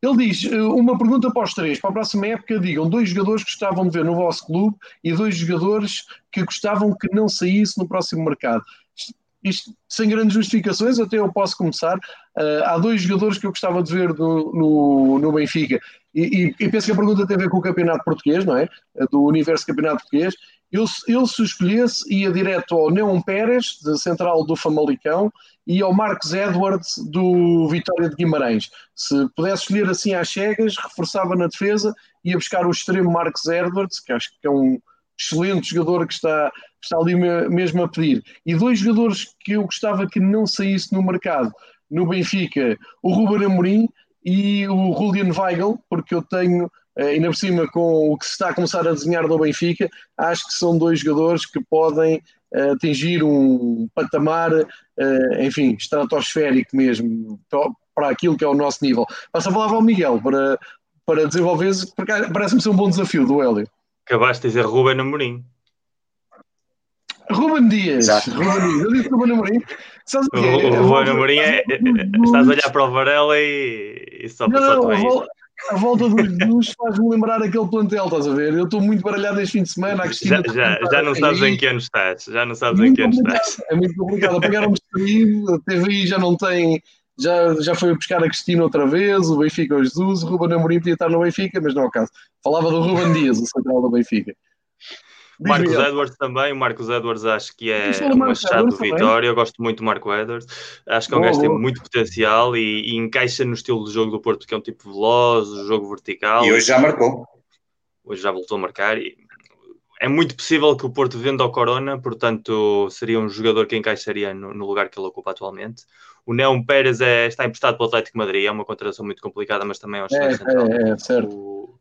ele diz: uma pergunta para os três, para a próxima época, digam dois jogadores que gostavam de ver no vosso clube e dois jogadores que gostavam que não saísse no próximo mercado. Isto, sem grandes justificações, até eu posso começar. Uh, há dois jogadores que eu gostava de ver no, no, no Benfica, e, e, e, penso que a pergunta tem a ver com o campeonato português, não é? Do universo campeonato português. Eu, eu se escolhesse, ia direto ao Neon Pérez, da Central do Famalicão, e ao Marcos Edwards, do Vitória de Guimarães. Se pudesse escolher assim às cegas, reforçava na defesa, ia buscar o extremo Marcos Edwards, que acho que é um excelente jogador que está, está ali mesmo a pedir. E dois jogadores que eu gostava que não saísse no mercado, no Benfica, o Ruben Amorim e o Julian Weigl, porque eu tenho ainda por cima com o que se está a começar a desenhar do Benfica, acho que são dois jogadores que podem uh, atingir um patamar, uh, enfim, estratosférico mesmo, para aquilo que é o nosso nível. Passo a palavra ao Miguel para, para desenvolver, porque parece-me ser um bom desafio do Hélio. Acabaste de dizer Ruben Amorim. Ruben Dias. Ruben Dias. Eu disse Ruben Amorim. Sabes o Ruben Amorim é, é, Estás a olhar para o Varela e, e só passou não, a volta do Jesus faz-me lembrar aquele plantel, estás a ver? Eu estou muito baralhado este fim de semana. Já, já, já não sabes em que ano estás. Já não sabes em que ano estás. É muito complicado. Apagaram-me a TVI já não tem. Já, já foi buscar a Cristina outra vez, o Benfica o Jesus, o Ruben Amorim podia estar no Benfica, mas não é o caso. Falava do Ruben Dias, o central do Benfica. O Marcos Edwards também, o Marcos Edwards acho que é um achado do Vitória, eu gosto muito do Marco Edwards, acho que é um gajo que tem muito potencial e, e, encaixa no estilo de jogo do Porto, que é um tipo veloz, jogo vertical. E hoje já marcou. Hoje já voltou a marcar e é muito possível que o Porto venda ao Corona, portanto seria um jogador que encaixaria no, no lugar que ele ocupa atualmente. O Neon Pérez é, está emprestado pelo Atlético Madrid, é uma contratação muito complicada, mas também é um excelente é, central. É, é, certo. O,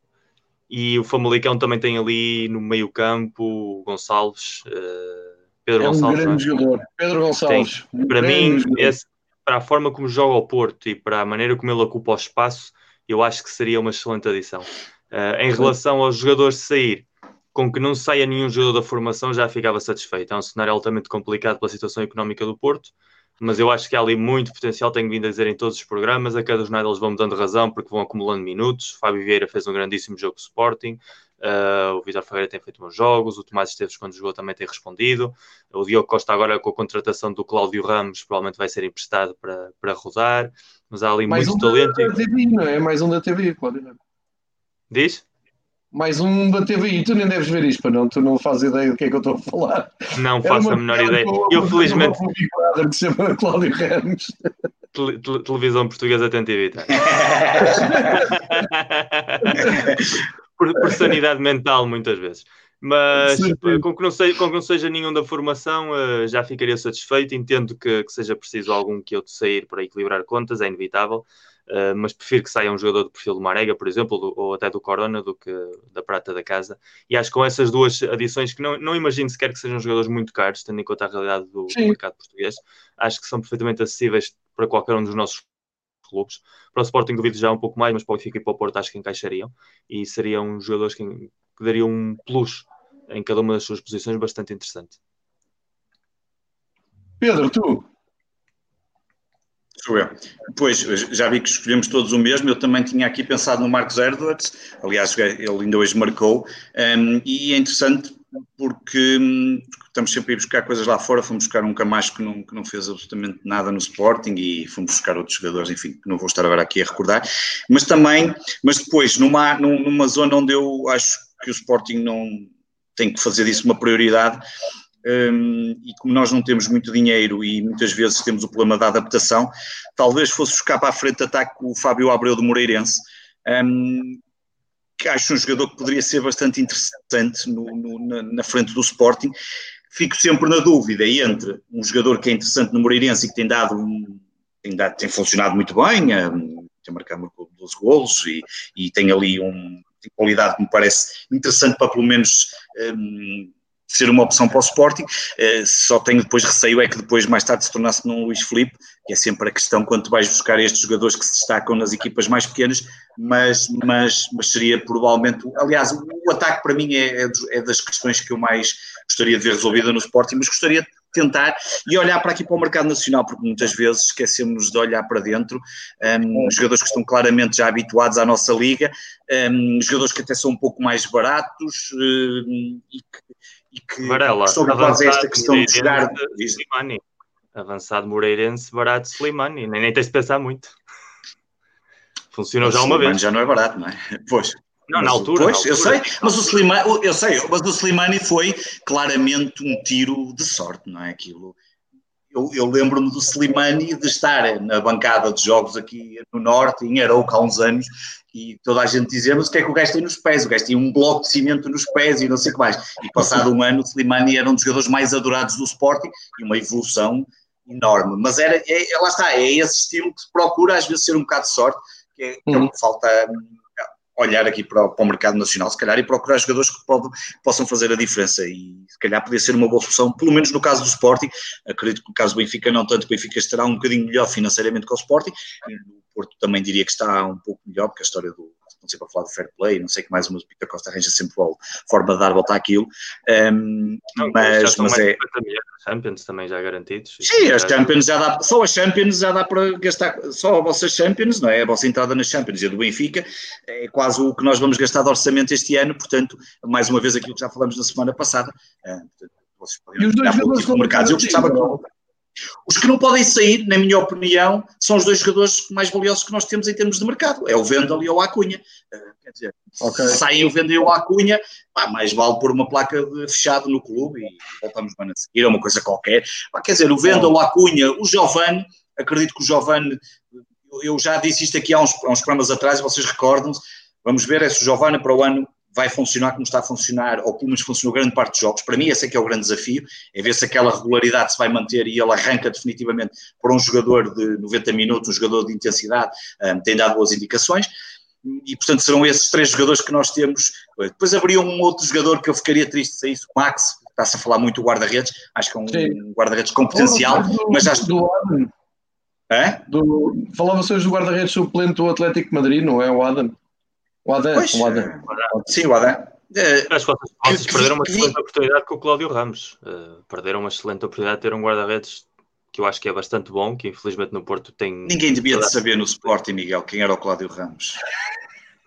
e o Famalicão também tem ali no meio campo o Gonçalves, uh, Pedro é Gonçalves. um grande é? jogador. Pedro Gonçalves. Tem, para mim, esse, para a forma como joga ao Porto e para a maneira como ele ocupa o espaço, eu acho que seria uma excelente adição. Uh, em relação aos jogadores sair, com que não saia nenhum jogador da formação, já ficava satisfeito. É um cenário altamente complicado pela situação económica do Porto, mas eu acho que há ali muito potencial, tenho vindo a dizer em todos os programas, a cada jornada eles vão dando razão porque vão acumulando minutos. Fábio Vieira fez um grandíssimo jogo de Sporting, uh, o Vitor Ferreira tem feito bons jogos, o Tomás Esteves quando jogou também tem respondido, o Diogo Costa agora com a contratação do Cláudio Ramos provavelmente vai ser emprestado para, para rodar, mas há ali mais muito um talento. Da TV, não é? Mais um da TV, Cláudio. Diz? Mais um da TVI. Tu nem deves ver isto, não? Tu não fazes ideia do que é que eu estou a falar. Não faço a menor ideia. Eu, felizmente. que se chama Cláudio Ramos. televisão portuguesa tem TV. Tá? por, por, sanidade mental, muitas vezes. Mas com que, não seja, com que não seja nenhum da formação, uh, já ficaria satisfeito. Entendo que, que seja preciso algum que eu te sair para equilibrar contas, é inevitável. Uh, mas prefiro que saia um jogador do perfil do Marega, por exemplo, do, ou até do Corona, do que da Prata da Casa. E acho que com essas duas adições, que não, não imagino sequer que sejam jogadores muito caros, tendo em conta a realidade do, do mercado português, acho que são perfeitamente acessíveis para qualquer um dos nossos clubes. Para o Sporting duvido já um pouco mais, mas para o Benfica e para o Porto acho que encaixariam. E seriam jogadores que, que dariam um plus em cada uma das suas posições bastante interessante. Pedro, tu, Sou eu. Pois, já vi que escolhemos todos o mesmo. Eu também tinha aqui pensado no Marcos Edwards, aliás, ele ainda hoje marcou, um, e é interessante porque, estamos sempre a ir buscar coisas lá fora. Fomos buscar um Camacho que não, que não fez absolutamente nada no Sporting e fomos buscar outros jogadores, enfim, que não vou estar agora aqui a recordar. Mas também, mas depois, numa, numa zona onde eu acho que o Sporting não tem que fazer disso uma prioridade um, e como nós não temos muito dinheiro e muitas vezes temos o problema da adaptação, talvez fosse buscar para a frente de ataque o Fábio Abreu do Moreirense, um, que acho um jogador que poderia ser bastante interessante no, no, na, na, frente do Sporting. Fico sempre na dúvida entre um jogador que é interessante no Moreirense e que tem dado, tem, dado tem funcionado muito bem, um, tem marcado 12 golos e, e tem ali um, tem qualidade que me parece interessante para pelo menos um, ser uma opção para o Sporting, eh, só tenho depois receio é que depois mais tarde se tornasse num Luís Filipe, que é sempre a questão quando vais buscar estes jogadores que se destacam nas equipas mais pequenas, mas, mas, mas seria provavelmente, aliás, o ataque para mim é, é, é das questões que eu mais gostaria de ver resolvida no Sporting, mas gostaria de tentar e olhar para aqui para o mercado nacional, porque muitas vezes esquecemos de olhar para dentro, um, jogadores que estão claramente já habituados à nossa liga, um, jogadores que até são um pouco mais baratos um, e que e que Varela, sobre quase esta questão de jogar. Slimani. Avançado Moreirense, barato Slimani, nem, nem tens de pensar muito. Funcionou já uma vez. já não é barato, não é? Pois. Não, na altura. Pois, na eu sei, mas o Slimani, eu sei, mas o Slimani foi claramente um tiro de sorte, não é? Aquilo eu, eu lembro-me do Slimani de estar na bancada de jogos aqui no Norte, em Arouca, há uns anos, e toda a gente dizia, mas o que é que o gajo tem nos pés? O gajo tinha um bloco de cimento nos pés e não sei o que mais. E passado um ano, o Slimani era um dos jogadores mais adorados do Sporting e uma evolução enorme. Mas era, é, lá está, é esse estilo que se procura às vezes ser um bocado de sorte, que é, que é o que falta olhar aqui para o, para o, mercado nacional, se calhar, e procurar jogadores que pode, possam fazer a diferença. E se calhar podia ser uma boa solução, pelo menos no caso do Sporting. Acredito que no caso do Benfica, não tanto, o Benfica estará um bocadinho melhor financeiramente que o Sporting. O Porto também diria que está um pouco melhor, porque a história do, não sei para falar do fair play, não sei que mais, mas o Peter Costa arranja sempre a forma de dar volta àquilo. Um, não, mas mas é. Champions também já garantidos. Sim, as Champions já dá, só as Champions já dá para gastar, só a vossa Champions, não é? A vossa entrada nas Champions e a do Benfica é quase o que nós vamos gastar de orçamento este ano, portanto, mais uma vez aquilo que já falamos na semana passada. Uh, portanto, vocês podem e os dois mercados. Eu gostava que os que não podem sair, na minha opinião, são os dois jogadores mais valiosos que nós temos em termos de mercado. É o Vendel e o Acunha. Eh, quer dizer, okay. saem o Vendel e o Acunha, pá, mais vale pôr uma placa de fechado no clube e voltamos a seguir, ou uma coisa qualquer. Pá, quer dizer, o Vendel, o Acunha, o Giovanni, acredito que o Giovanni, eu já disse isto aqui há uns, há uns programas atrás, vocês recordam-se, vamos ver é se o Giovanni para o ano vai funcionar como está a funcionar, ou pelo menos funcionou grande parte dos jogos. Para mim, esse é que é o grande desafio, é ver se aquela regularidade se vai manter e ele arranca definitivamente para um jogador de 90 minutos, um jogador de intensidade, um, tem dado boas indicações. E, portanto, serão esses três jogadores que nós temos. Depois haveria um outro jogador que eu ficaria triste se saísse, o Max, está-se a falar muito do guarda-redes, acho que é um guarda-redes com potencial, do, mas acho do. É? Do, falava-se hoje do guarda-redes suplente do Atlético de Madrid, não é o Adam? O Adam, pois, o Adam. Sim, o Adam. Acho que vocês, perderam uma excelente oportunidade com o Cláudio Ramos. Uh, perderam uma excelente oportunidade de ter um guarda-redes que eu acho que é bastante bom, que infelizmente no Porto tem. Ninguém devia de saber no Sporting, Miguel, quem era o Cláudio Ramos.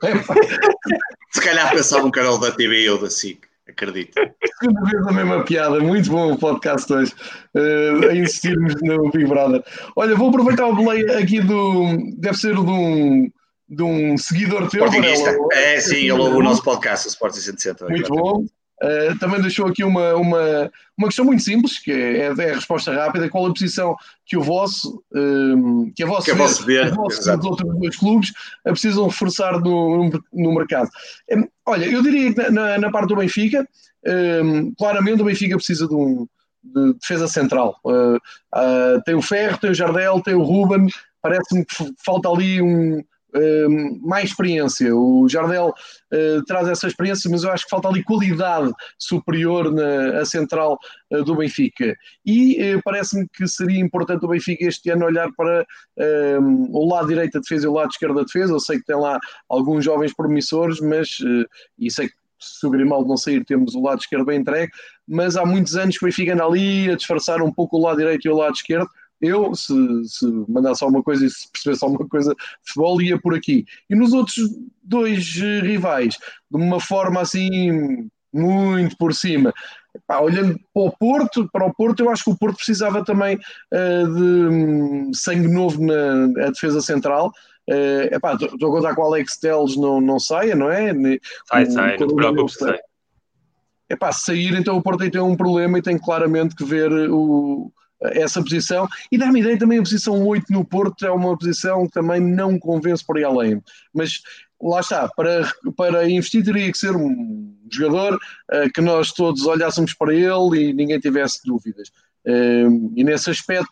Se calhar pensavam que era o da TV ou da SIC, acredito. Segunda vez a mesma piada, muito bom o podcast hoje, uh, a insistirmos no Big Brother. Olha, vou aproveitar o delay aqui do. Deve ser de um de um seguidor teu. Varela, é, sim, ele ouve o nosso podcast, o Sporting 160. Muito bom. Uh, também deixou aqui uma, uma, uma questão muito simples, que é, é a resposta rápida, qual a posição que o vosso, uh, que a vossa que vosso ver, vosso, os outros dois clubes uh, precisam reforçar no, no, mercado. Um, olha, eu diria que na, na parte do Benfica, claramente o Benfica precisa de um de defesa central. tem o Ferro, tem o Jardel, tem o Ruben, parece-me que falta ali um Mais experiência. O Jardel uh, traz essa experiência, mas eu acho que falta ali qualidade superior na a central uh, do Benfica. E uh, parece-me que seria importante o Benfica este ano olhar para o lado direito da defesa e o lado esquerdo da defesa. Eu sei que tem lá alguns jovens promissores, mas e sei que se o Grimaldo não sair, temos o lado esquerdo bem entregue, mas há muitos anos que o Benfica anda ali a disfarçar um pouco o lado direito e o lado esquerdo eu, se, se mandasse alguma coisa e se percebesse alguma coisa de futebol, ia por aqui. E nos outros dois eh, rivais, de uma forma assim, muito por cima. Epá, olhando para o Porto, para o Porto, eu acho que o Porto precisava também uh, de um, sangue novo na, na defesa central. Uh, estou a contar com o Alex Teles não, não saia, não é? Sai, o, sai, não te preocupes, sai. Epá, se sair, então o Porto tem um problema e tem claramente que ver o, essa posição. E dá-me ideia também a posição 8 no Porto é uma posição que também não convence por aí além. Mas lá está, para, para investir teria que ser um jogador uh, que nós todos olhássemos para ele e ninguém tivesse dúvidas. Uh, e nesse aspecto,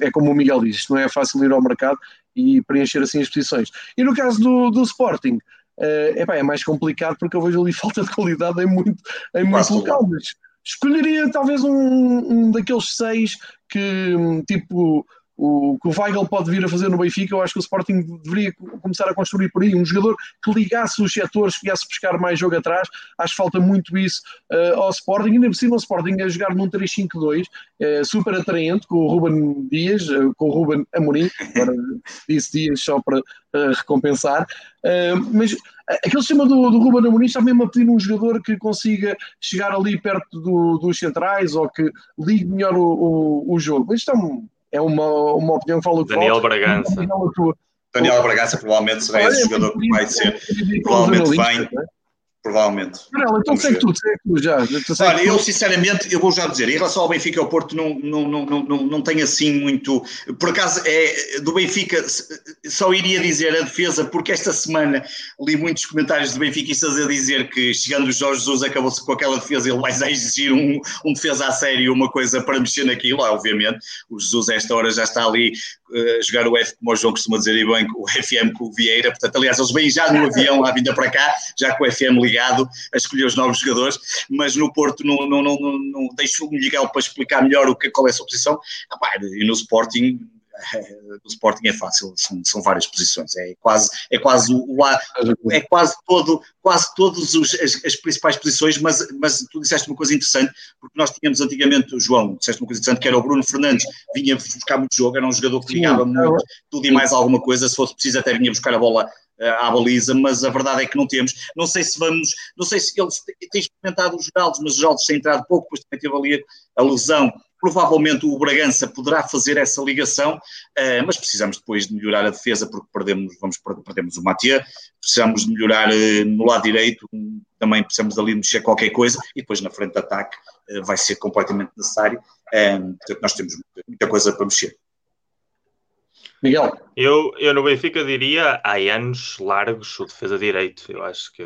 é como o Miguel diz, não é fácil ir ao mercado e preencher assim as posições. E no caso do, do Sporting, uh, epá, é mais complicado porque eu vejo ali falta de qualidade em muito, em muito local, mas escolheria talvez um, um daqueles seis que, tipo, o que o Weigl pode vir a fazer no Benfica, eu acho que o Sporting deveria começar a construir por aí um jogador que ligasse os setores, que viesse buscar mais jogo atrás. Acho que falta muito isso uh, ao Sporting. Ainda por cima, o Sporting a jogar num 3-5-2, uh, super atraente, com o Ruben Dias, uh, com o Ruben Amorim, agora disse Dias só para recompensar. mas aquele sistema do, do Ruben Amorim está mesmo a pedir um jogador que consiga chegar ali perto do, dos centrais ou que ligue melhor o, o, o jogo. Mas isto é um é uma, uma opinião que falo que Daniel Bragança. Daniel Bragança provavelmente será esse jogador que vai ser, provavelmente bem, provavelmente. Não, então segue tudo, segue tudo já. Olha, eu sinceramente, eu vou já dizer, em relação ao Benfica e ao Porto, não, não, não, não, não tenho assim muito. Por acaso, é, do Benfica, só iria dizer a defesa, porque esta semana li muitos comentários de benfiquistas a dizer que chegando o Jorge Jesus acabou-se com aquela defesa, ele vai exigir um, um defesa a sério, uma coisa para mexer naquilo, obviamente. O Jesus, a esta hora, já está ali uh, jogar o F, como o João costuma dizer, e bem, o FM com o Vieira. Portanto, aliás, eles vêm já no avião à vinda para cá, já com o FM ligado, a escolher os novos jogadores, mas no Porto não, não, não, não, não deixo o Miguel para explicar melhor o que, qual é a sua posição. Ah, e no Sporting do Sporting é fácil, são, são várias posições, é quase, é quase o é quase todo, quase todas as, as, principais posições, mas, mas tu disseste uma coisa interessante, porque nós tínhamos antigamente, João, disseste uma coisa interessante, que era o Bruno Fernandes, vinha buscar muito jogo, era um jogador que ligava muito, tudo e mais alguma coisa, se fosse preciso até vinha buscar a bola à baliza, mas a verdade é que não temos. Não sei se vamos, não sei se eles têm experimentado os Geraldos, mas os Geraldos têm entrado pouco, depois também teve ali a lesão Provavelmente o Bragança poderá fazer essa ligação, uh, mas precisamos depois de melhorar a defesa porque perdemos, vamos, perdemos o Matia, precisamos de melhorar uh, no lado direito, também precisamos ali mexer qualquer coisa e depois na frente de ataque vai ser completamente necessário. nós temos muita coisa para mexer. Miguel? Eu, eu no Benfica diria há anos largos o defesa direito. Eu acho que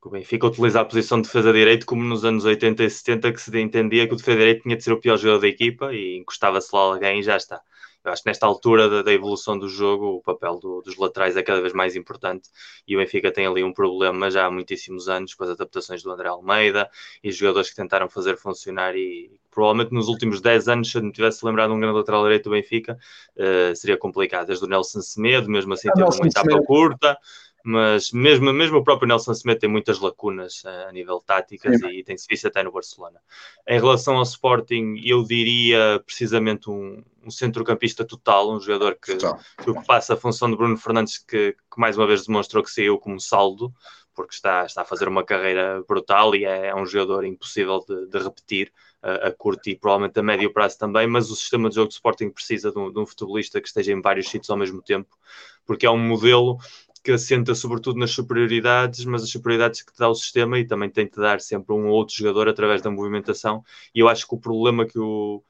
que o Benfica utiliza a posição de defesa direito como nos anos 80 e 70 que se entendia que o defesa direito tinha de ser o pior jogador da equipa e encostava-se lá alguém e já está. Eu acho que nesta altura da, da evolução do jogo, o papel do, dos laterais é cada vez mais importante e o Benfica tem ali um problema já há muitíssimos anos com as adaptações do André Almeida e os jogadores que tentaram fazer funcionar e provavelmente nos últimos 10 anos, se eu não tivesse lembrado um grande lateral direito do Benfica, uh, seria complicado. Desde o Nelson Semedo, mesmo assim, ah, teve uma etapa curta mas mesmo, mesmo o próprio Nelson Semedo tem muitas lacunas uh, a nível táticas Sim. e tem-se visto até no Barcelona. Em relação ao Sporting, eu diria precisamente um, um centrocampista total, um jogador que, que passa a função de Bruno Fernandes, que, que, mais uma vez demonstrou que saiu como saldo, porque está, está a fazer uma carreira brutal e é, é um jogador impossível de, de repetir a, a curto e provavelmente a médio prazo também, mas o sistema de jogo do Sporting precisa de um, de um futebolista que esteja em vários sítios ao mesmo tempo, porque é um modelo que assenta sobretudo nas superioridades, mas as superioridades que te dá o sistema e também tem de dar sempre um ou outro jogador através da movimentação. E eu acho que o problema que o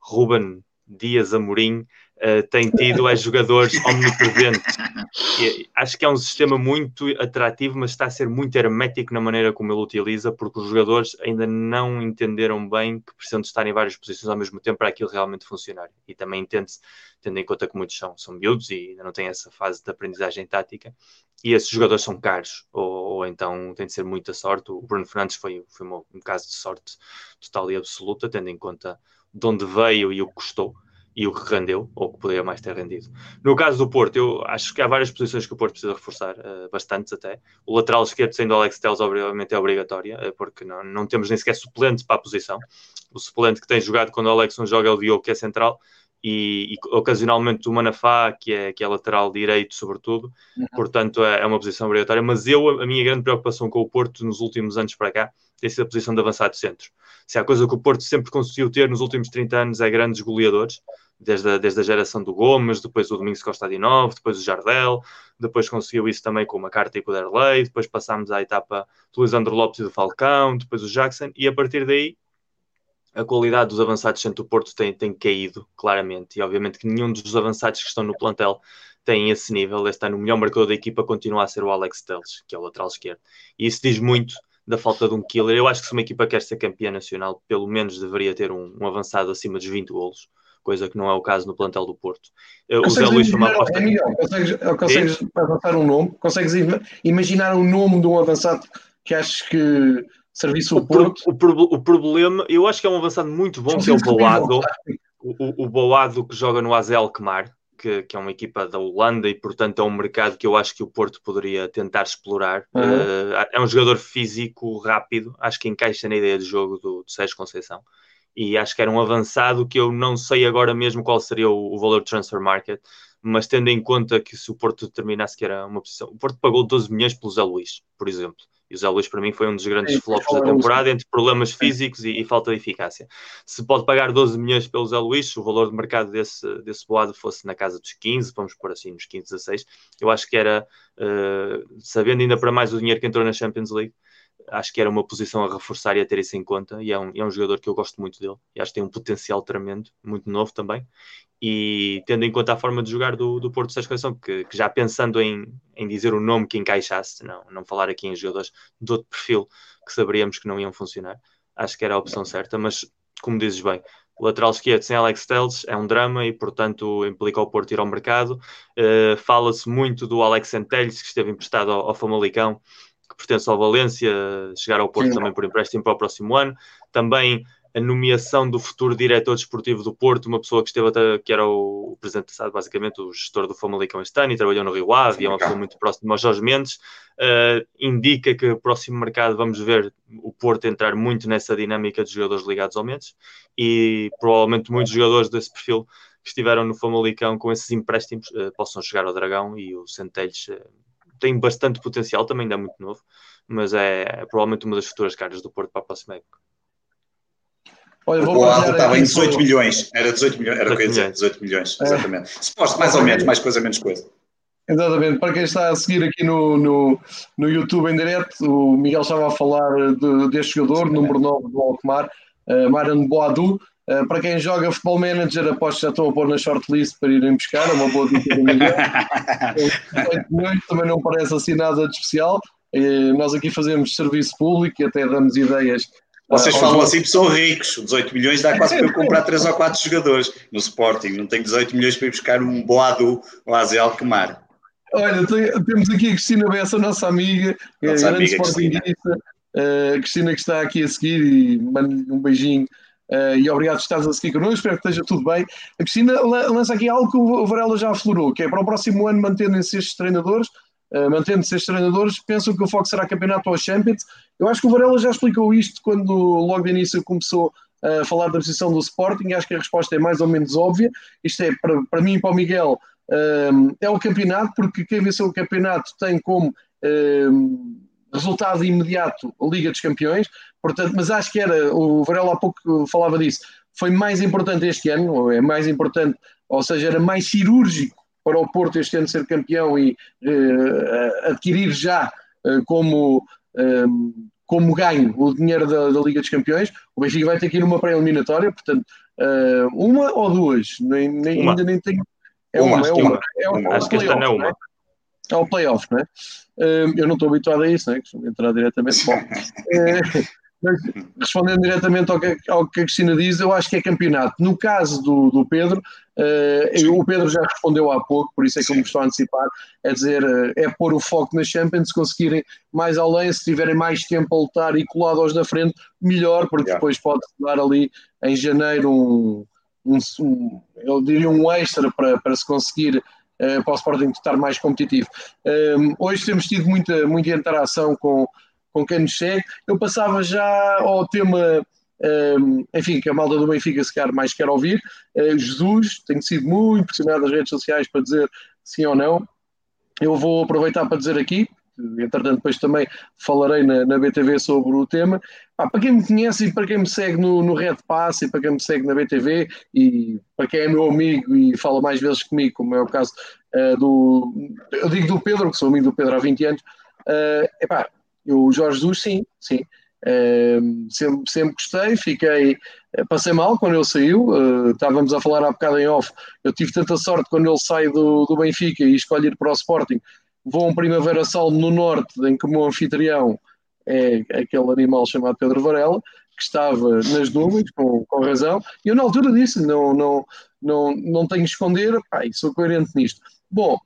Ruben Dias Amorim uh, tem tido é jogadores omnipresentes. E, acho que é um sistema muito atrativo, mas está a ser muito hermético na maneira como ele utiliza, porque os jogadores ainda não entenderam bem que precisam de estar em várias posições ao mesmo tempo para aquilo realmente funcionar. E também entende-se, tendo em conta que muitos são, são miúdos e ainda não têm essa fase de aprendizagem tática, e esses jogadores são caros, ou, ou então tem de ser muita sorte. O Bruno Fernandes foi, foi um, um caso de sorte total e absoluta, tendo em conta de onde veio e o que custou e o que rendeu, ou que poderia mais ter rendido. No caso do Porto, eu acho que há várias posições que o Porto precisa reforçar, uh, bastantes até. O lateral esquerdo, sendo o Alex Telles, obviamente é obrigatória, uh, porque não, não temos nem sequer suplente para a posição. O suplente que tem jogado quando o Alex não joga é o Diogo, que é central, e, e, ocasionalmente o Manafá, que é, que é lateral direito, sobretudo, uhum. portanto é, é, uma posição obrigatória. Mas eu, a minha grande preocupação com o Porto nos últimos anos para cá tem sido a posição de avançado centro. Se há coisa que o Porto sempre conseguiu ter nos últimos 30 anos é grandes goleadores, desde a, desde a geração do Gomes, depois o Domingos Costa de Novo, depois o Jardel, depois conseguiu isso também com uma carta e com o Derlei, depois passámos à etapa do Lisandro Lopes e do Falcão, depois o Jackson, e a partir daí a qualidade dos avançados do Porto tem, tem caído claramente, e obviamente que nenhum dos avançados que estão no plantel tem esse nível. Este ano o melhor marcador da equipa continua a ser o Alex Teles, que é o lateral esquerdo. E isso diz muito da falta de um killer. Eu acho que se uma equipa quer ser campeã nacional, pelo menos deveria ter um, um avançado acima dos 20 golos coisa que não é o caso no plantel do Porto. Eh, o Zé Luís foi uma aposta. É, consegues, consegues avançar um nome? Consegues imaginar um nome de um avançado que achas que serviço o, o Porto? O, o, o, problema, eu acho que é um avançado muito bom, que é o Boado. O, o, Boado que joga no AZ Alkmaar. Que, que, é uma equipa da Holanda e, portanto, é um mercado que eu acho que o Porto poderia tentar explorar. Uhum. Uh, é um jogador físico, rápido, acho que encaixa na ideia de jogo do, do Sérgio Conceição e acho que era um avançado que eu não sei agora mesmo qual seria o, o valor de transfer market, mas tendo em conta que se o Porto determinasse que era uma posição, o Porto pagou 12 milhões pelo Zé Luís, por exemplo. E o Zé Luís, para mim, foi um dos grandes Sim, flops da temporada, entre problemas físicos e, e, falta de eficácia. Se pode pagar 12 milhões pelo Zé Luís, se o valor de mercado desse, desse boado fosse na casa dos 15, vamos por assim, nos 15, 16, eu acho que era, uh, sabendo ainda para mais o dinheiro que entrou na Champions League, acho que era uma posição a reforçar e a ter isso em conta. E é um, é um jogador que eu gosto muito dele. E acho que tem um potencial tremendo, muito novo também. E tendo em conta a forma de jogar do, do Porto Sérgio Conceição, que, que, já pensando em, em dizer o nome que encaixasse, não, não falar aqui em jogadores de outro perfil que saberíamos que não iam funcionar, acho que era a opção certa. Mas, como dizes bem, lateral esquerdo sem Alex Telles é um drama e, portanto, implica o Porto ir ao mercado. Uh, Fala-se muito do Alex Centelles, que esteve emprestado ao, ao Famalicão que pertence ao Valência, chegar ao Porto Sim. também por empréstimo para o próximo ano. Também a nomeação do futuro diretor desportivo do Porto, uma pessoa que esteve até, que era o, o presidente passado, basicamente o gestor do Famalicão este ano e trabalhou no Rio Ave, e é uma pessoa muito próxima ao Jorge Mendes, uh, indica que o próximo mercado vamos ver o Porto entrar muito nessa dinâmica de jogadores ligados ao Mendes e provavelmente muitos jogadores desse perfil que estiveram no Famalicão com esses empréstimos uh, possam chegar ao Dragão e o Centelhos uh, tem bastante potencial, também ainda é muito novo, mas é, é provavelmente uma das futuras caras do Porto para a próxima época. Olha, o Boado estava em 18 milhões, era 18 milhões, era o que eu ia dizer, 18 milhões, exatamente. É. Suposto, mais ou menos, mais coisa, menos coisa. Exatamente, para quem está a seguir aqui no, no, no YouTube em direto, o Miguel estava a falar de, deste jogador, número 9 do Alkmaar, uh, Marian Boadu, Uh, para quem joga Futebol Manager, aposto que já estou a pôr na shortlist para irem buscar, é uma boa dica do Miguel. também não parece assim nada de especial. Uh, nós aqui fazemos serviço público e até damos ideias Vocês uh, falam assim porque são ricos. 18 milhões dá quase para eu comprar 3 ou 4 jogadores no Sporting. Não tenho 18 milhões para ir buscar um Boadu ou Azel Alkmaar. Olha, tem, temos aqui a Cristina Bessa, nossa amiga, nossa grande amiga Sportingista. Uh, Cristina que está aqui a seguir e mando um beijinho Uh, e obrigado por estares a seguir connosco, espero que esteja tudo bem. A Cristina lança aqui algo que o Varela já aflorou, que é para o próximo ano mantendo-se estes treinadores, uh, mantendo-se estes treinadores, pensam que o foco será campeonato ou Champions. Eu acho que o Varela já explicou isto quando logo de início começou a falar da posição do Sporting, acho que a resposta é mais ou menos óbvia. Isto é, para, para mim e para o Miguel, uh, é o campeonato, porque quem venceu o campeonato tem como resultado imediato Liga dos Campeões, portanto, mas acho que era, o Varela há pouco falava disso, foi mais importante este ano, ou é mais importante, ou seja, era mais cirúrgico para o Porto este ano ser campeão e uh, adquirir já uh, como, um, como ganho o dinheiro da, da, Liga dos Campeões. O Benfica vai ter que ir numa pré-eliminatória, portanto, uh, uma ou duas, nem, nem, uma. ainda nem tenho. É uma, uma, é uma. É uma. Acho que esta não é uma. Ao playoff, não é? Eu não estou habituado a isso, não é? Costumo entrar diretamente. Bom, mas respondendo diretamente ao que, ao que a Cristina diz, eu acho que é campeonato. No caso do, do Pedro, uh, o Pedro já respondeu há pouco, por isso é que eu me estou a antecipar, é dizer, uh, é pôr o foco nas Champions, se conseguirem mais além, se tiverem mais tempo a lutar e colado aos da frente, melhor, porque yeah. depois pode dar ali em janeiro um, um, um, eu diria um extra para, para se conseguir uh, para o Sporting estar mais competitivo. Um, hoje temos tido muita, muita interação com, com quem nos segue. Eu passava já ao tema, um, enfim, que a malda do Benfica se quer mais quer ouvir. Uh, Jesus, tenho sido muito pressionado nas redes sociais para dizer sim ou não. Eu vou aproveitar para dizer aqui, entretanto depois também falarei na, na BTV sobre o tema. Ah, para quem me conhece e para quem me segue no, no Red Pass e para quem me segue na BTV e para quem é meu amigo e fala mais vezes comigo, como é o caso uh, do, eu digo do Pedro, que sou amigo do Pedro há 20 anos, uh, epá, eu, o Jorge Jesus, sim, sim. Uh, sempre, sempre gostei, fiquei, passei mal quando ele saiu, uh, estávamos a falar há bocado em off, eu tive tanta sorte quando ele sai do, do Benfica e escolhe ir para o Sporting, vou a um Primavera Sal no Norte, em que o meu anfitrião é aquele animal chamado Pedro Varela, que estava nas nuvens, com, com razão, e eu na altura disse, não, não, não, não tenho que esconder, pá, sou coerente nisto. Bom,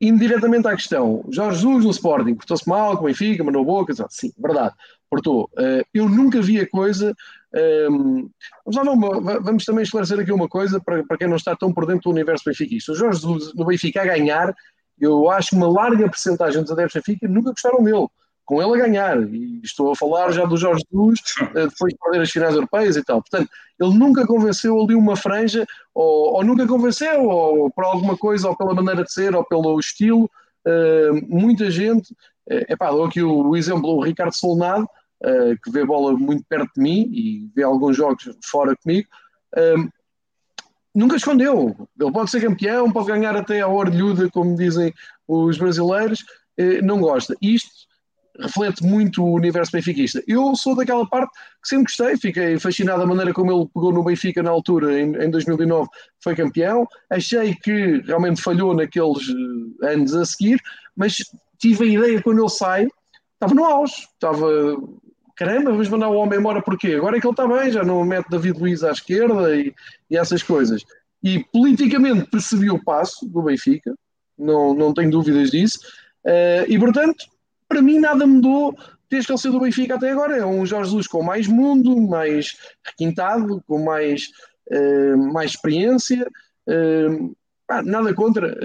indo diretamente à questão, Jorge Jesus no Sporting, portou-se mal com o Benfica, mandou boca, sim, verdade, portou. Uh, eu nunca vi a coisa, ehm, vamos, vamos também esclarecer aqui uma coisa, para, para quem não está tão por dentro do universo benfiquista. O Jorge Jesus no Benfica a ganhar eu acho que uma larga porcentagem dos adeptos da Benfica nunca gostaram dele, com ele a ganhar. E estou a falar já do Jorge Jesus, eh, depois de perder as finais europeias e tal. Portanto, ele nunca convenceu ali uma franja, ou, ou nunca convenceu, ou por alguma coisa, ou pela maneira de ser, ou pelo estilo. Uh, muita gente, é uh, pá, dou aqui o, o exemplo do Ricardo Solnado, uh, que vê bola muito perto de mim e vê alguns jogos fora comigo. Uh, nunca escondeu. Ele pode ser campeão, pode ganhar até a orelhuda, como dizem os brasileiros, eh, não gosta. Isto reflete muito o universo benfiquista. Eu sou daquela parte que sempre gostei, fiquei fascinado da maneira como ele pegou no Benfica na altura, em, em 2009, foi campeão. Achei que realmente falhou naqueles eh, anos a seguir, mas tive a ideia quando ele sai, estava no auge, estava caramba, vamos mandar o homem embora porquê? Agora é que ele está bem, já não mete David Luiz à esquerda e, e essas coisas. E politicamente percebi o passo do Benfica, não, não tenho dúvidas disso, uh, e portanto, para mim nada mudou desde que ele saiu do Benfica até agora. É um Jorge Jesus com mais mundo, mais requintado, com mais, uh, mais experiência. Uh, nada contra.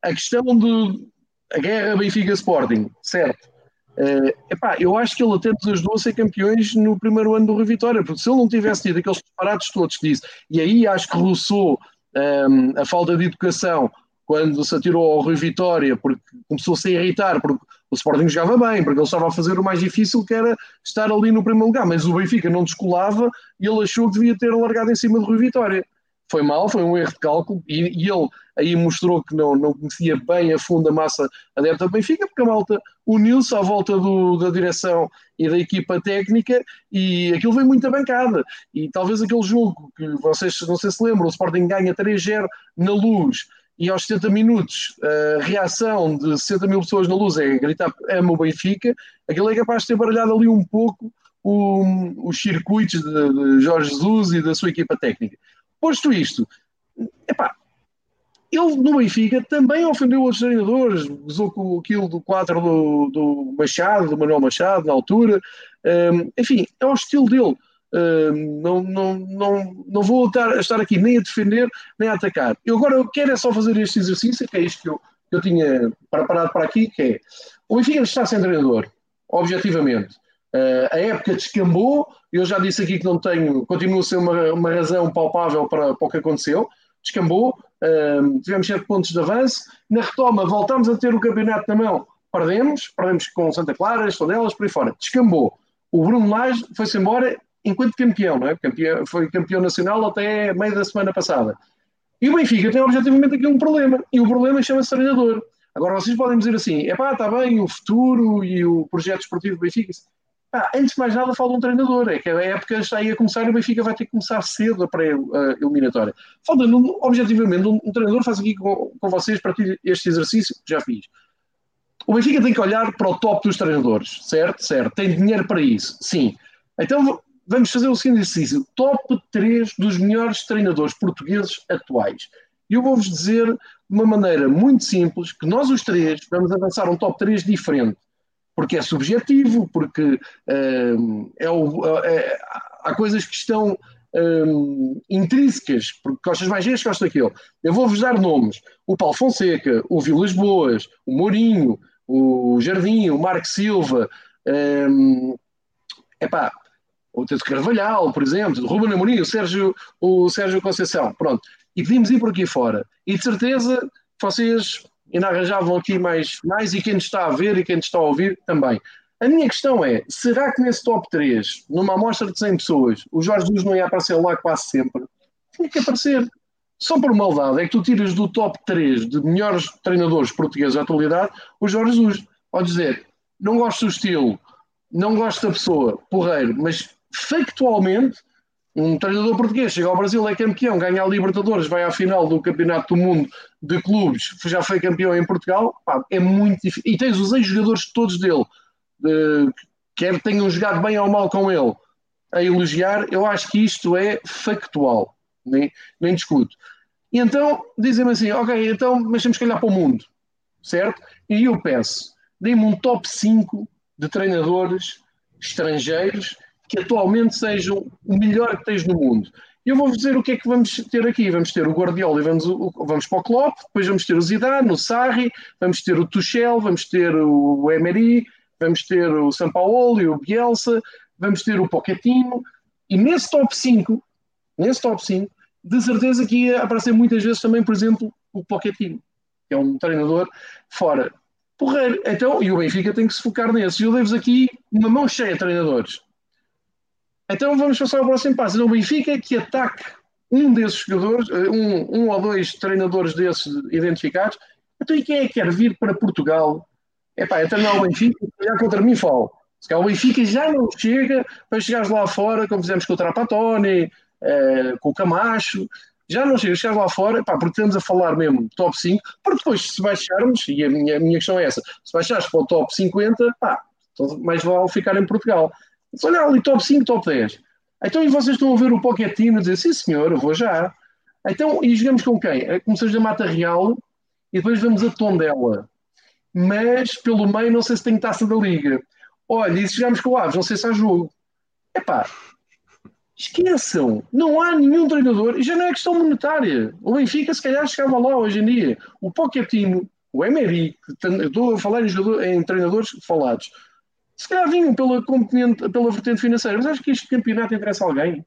a questão de a guerra Benfica Sporting, certo? Uh, epá, eu acho que ele até nos a ser campeões no primeiro ano do Rui Vitória, porque se ele não tivesse tido aqueles separados todos que disse, e aí acho que Rousseau um, ehm, a falta de educação quando se atirou ao Rui Vitória, porque começou-se a irritar, porque o Sporting jogava bem, porque ele estava a fazer o mais difícil, que era estar ali no primeiro lugar, mas o Benfica não descolava e ele achou que devia ter largado em cima do Rui Vitória foi mal, foi um erro de cálculo e, e, ele aí mostrou que não, não conhecia bem a fundo a massa adepta do Benfica, porque a malta uniu-se à volta do, da direção e da equipa técnica e aquilo veio muito bancada. E talvez aquele jogo que vocês não sei se lembram, o Sporting ganha 3-0 na luz e aos 70 minutos a reação de 60 mil pessoas na luz é gritar ama o Benfica, aquilo é capaz de ter baralhado ali um pouco o, os circuitos de, de, Jorge Jesus e da sua equipa técnica. Posto isto, epá, ele no Benfica também ofendeu os treinadores, usou aquilo do quadro do, do, Machado, do Manuel Machado, na altura. Um, enfim, é o estilo dele. Um, não, não, não, não vou estar, estar aqui nem a defender, nem a atacar. Eu agora quero é só fazer este exercício, que é isto que eu, que eu tinha preparado para aqui, que é o Benfica está sem treinador, objetivamente. Uh, a época descambou, eu já disse aqui que não tenho, continua a ser uma, uma razão palpável para, para o que aconteceu, descambou, uh, tivemos 7 pontos de avanço, na retoma voltámos a ter o campeonato na mão, perdemos, perdemos com Santa Clara, Estodelas, por aí fora, descambou. O Bruno Lage foi-se embora enquanto campeão, não é? campeão, foi campeão nacional até meio da semana passada. E o Benfica tem objetivamente aqui um problema, e o problema chama-se treinador. Agora vocês podem dizer assim, é pá, está bem, o futuro e o projeto esportivo do Benfica, ah, antes de mais nada, fala um treinador. É que a época está aí a começar e o Benfica vai ter que começar cedo a pré-eliminatória. Falta, objetivamente, um, um, treinador faz aqui com, com vocês, para este exercício já fiz. O Benfica tem que olhar para o top dos treinadores, certo? Certo. Tem dinheiro para isso, sim. Então vamos fazer o seguinte exercício: top 3 dos melhores treinadores portugueses atuais. E eu vou-vos dizer de uma maneira muito simples que nós os três vamos avançar um top 3 diferente porque é subjetivo, porque uh, é o, é, há coisas que estão um, intrínsecas, porque gostas mais deste, gostas daquele. Eu vou-vos dar nomes: o Paulo Fonseca, o Vilas Boas, o Mourinho, o Jardim, o Marco Silva, um, epá, o Tito Carvalhal, por exemplo, o Ruben Amorim, o Sérgio, o Sérgio Conceição, pronto. E podíamos ir por aqui fora. E de certeza vocês ainda arranjavam aqui mais, mais e quem está a ver e quem está a ouvir também. A minha questão é: será que nesse top 3, numa amostra de 100 pessoas, o Jorge Jesus não ia aparecer lá quase sempre? Tinha que aparecer. Só por maldade é que tu tiras do top 3 de melhores treinadores portugueses da atualidade o Jorge Jesus. Pode dizer, não gosto do estilo, não gosto da pessoa, porreiro, mas factualmente um treinador português chega ao Brasil, é campeão, ganha a Libertadores, vai à final do Campeonato do Mundo de Clubes, já foi campeão em Portugal, pá, é muito difícil. E tens os ex-jogadores todos dele, de, quer tenham jogado bem ou mal com ele, a elogiar, eu acho que isto é factual, nem, nem discuto. E então dizem-me assim, ok, então, mas temos que olhar para o mundo, certo? E eu peço, dê-me um top 5 de treinadores estrangeiros que atualmente sejam o melhor que tens no mundo. Eu vou dizer o que é que vamos ter aqui. Vamos ter o Guardiola e vamos, vamos para o Klopp, depois vamos ter o Zidane, o Sarri, vamos ter o Tuchel, vamos ter o Emery, vamos ter o Sampaoli, o Bielsa, vamos ter o Pochettino. E nesse top 5, nesse top 5, de certeza que ia aparecer muitas vezes também, por exemplo, o Pochettino, que é um treinador fora. Porreiro. Então, e o Benfica tem que se focar nesses. Eu levo-vos aqui uma mão cheia de treinadores. Então vamos passar ao próximo passo. Então, o Benfica que ataque um desses jogadores, eh, um, um ou dois treinadores desses identificados. Então, e quem é que quer vir para Portugal? É pá, é treinar o Benfica, já contra mim falo. Se calhar o Benfica já não chega para chegares lá fora, como fizemos com o Trapatone, eh, com o Camacho, já não chega, chegar lá fora, pá, porque estamos a falar mesmo top 5, porque depois se baixarmos, e a minha, a minha questão é essa, se baixares para o top 50, pá, então mais vale ficar em Portugal. Olha ali, top 5, top 10. Então, e vocês estão a ver o Pochettino e dizer, sim senhor, eu vou já. Então, e jogamos com quem? É, começamos da Mata Real e depois vamos a Tondela. Mas, pelo meio, não sei se tem taça da Liga. Olha, e se jogamos com o Aves, não sei se há jogo. Epá, esqueçam, não há nenhum treinador, e já não é questão monetária. O Benfica, se calhar, chegava lá hoje em dia. O Pochettino, o Emery, estou a falar em, jogador, em treinadores falados, se calhar vinham pela, componente, pela vertente financeira, mas acho que este campeonato interessa a alguém.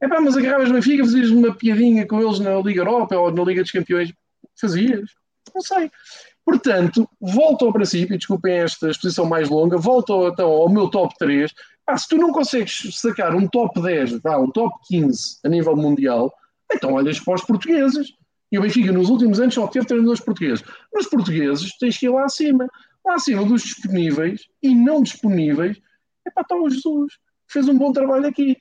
É pá, mas agarravas no Benfica, fazias uma piadinha com eles na Liga Europa ou na Liga dos Campeões. Fazias? Não sei. Portanto, volto ao princípio, desculpem esta exposição mais longa, volto então ao meu top 3. Ah, se tu não consegues sacar um top 10, ah, um top 15 a nível mundial, então olhas para os portugueses. E o Benfica nos últimos anos só teve treinadores portugueses. Mas portugueses tens que ir lá acima acima dos disponíveis e não disponíveis, é para estar o Jesus. Fez um bom trabalho aqui.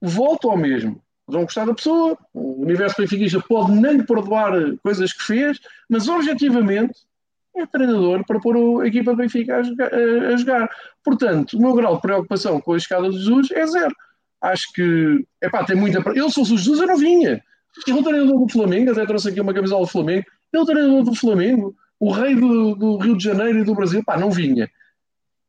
Volto ao mesmo. Vão gostar da pessoa, o universo benfiquista pode nem lhe perdoar coisas que fez, mas objetivamente é treinador para pôr a equipa Benfica a jogar, a jogar. Portanto, o meu grau de preocupação com a escada de Jesus é zero. Acho que, epá, tem muita. Eu, se fosse o Jesus, eu não vinha. É o treinador do Flamengo, até trouxe aqui uma camisola do Flamengo. Ele é o treinador do Flamengo, o rei do, do Rio de Janeiro e do Brasil. Pá, não vinha.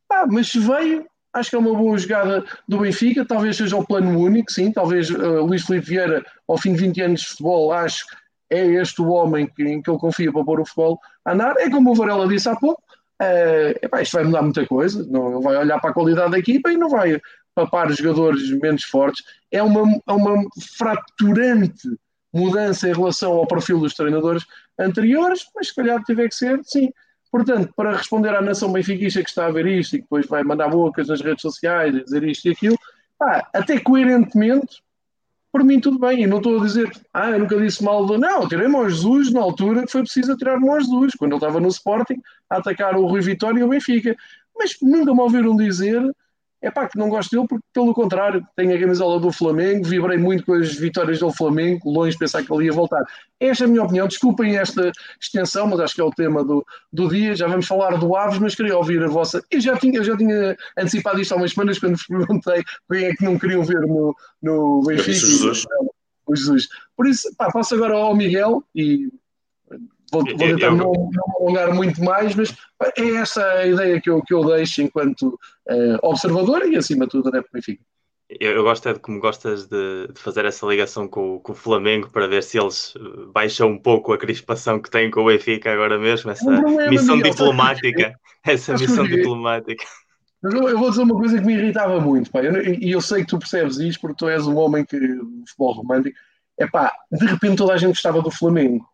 Pá, mas se veio, acho que é uma boa jogada do Benfica. Talvez seja o plano único, sim. Talvez uh, Luís Felipe Vieira, ao fim de 20 anos de futebol, acho é este o homem que, em que ele confia para pôr o futebol a andar. É como o Varela disse há pouco, uh, epá, isto vai mudar muita coisa. Não, vai olhar para a qualidade da equipa e não vai papar jogadores menos fortes. É uma, é uma fraturante mudança em relação ao perfil dos treinadores anteriores, mas se calhar tiver que ser, sim. Portanto, para responder à nação benfiquista que está a ver isto e que depois vai mandar bocas nas redes sociais e dizer isto e aquilo, pá, até coerentemente, por mim tudo bem. E não estou a dizer, ah, eu nunca disse mal do. Não, tirei-me ao Jesus na altura que foi preciso tirar-me ao Jesus, quando ele estava no Sporting a atacar o Rui Vitória e o Benfica. Mas nunca me ouviram dizer é pá, que não gosto dele porque, pelo contrário, tenho a camisola do Flamengo, vibrei muito com as vitórias do Flamengo, longe de pensar que ele ia voltar. Esta é a minha opinião, desculpem esta extensão, mas acho que é o tema do, do dia. Já vamos falar do Aves, mas queria ouvir a vossa. Eu já tinha, eu já tinha antecipado isto há umas semanas quando vos perguntei quem é que não queriam ver no, no Benfica. Jesus. O Jesus. Por isso, pá, passo agora ao Miguel e Vou, vou tentar não, não alongar muito mais, mas é essa a ideia que eu, que eu deixo enquanto uh, observador e, acima de tudo, adepto Benfica. Eu, eu, gosto é de como gostas de, de fazer essa ligação com, com, o Flamengo para ver se eles eh, baixam um pouco a crispação que têm com o Benfica agora mesmo, essa é missão Miguel, diplomática. Essa missão diplomática. Eu, vou dizer uma coisa que me irritava muito, pá, e eu, eu, sei que tu percebes isto porque tu és um homem que, futebol romântico. É pá, de repente toda a gente gostava do Flamengo.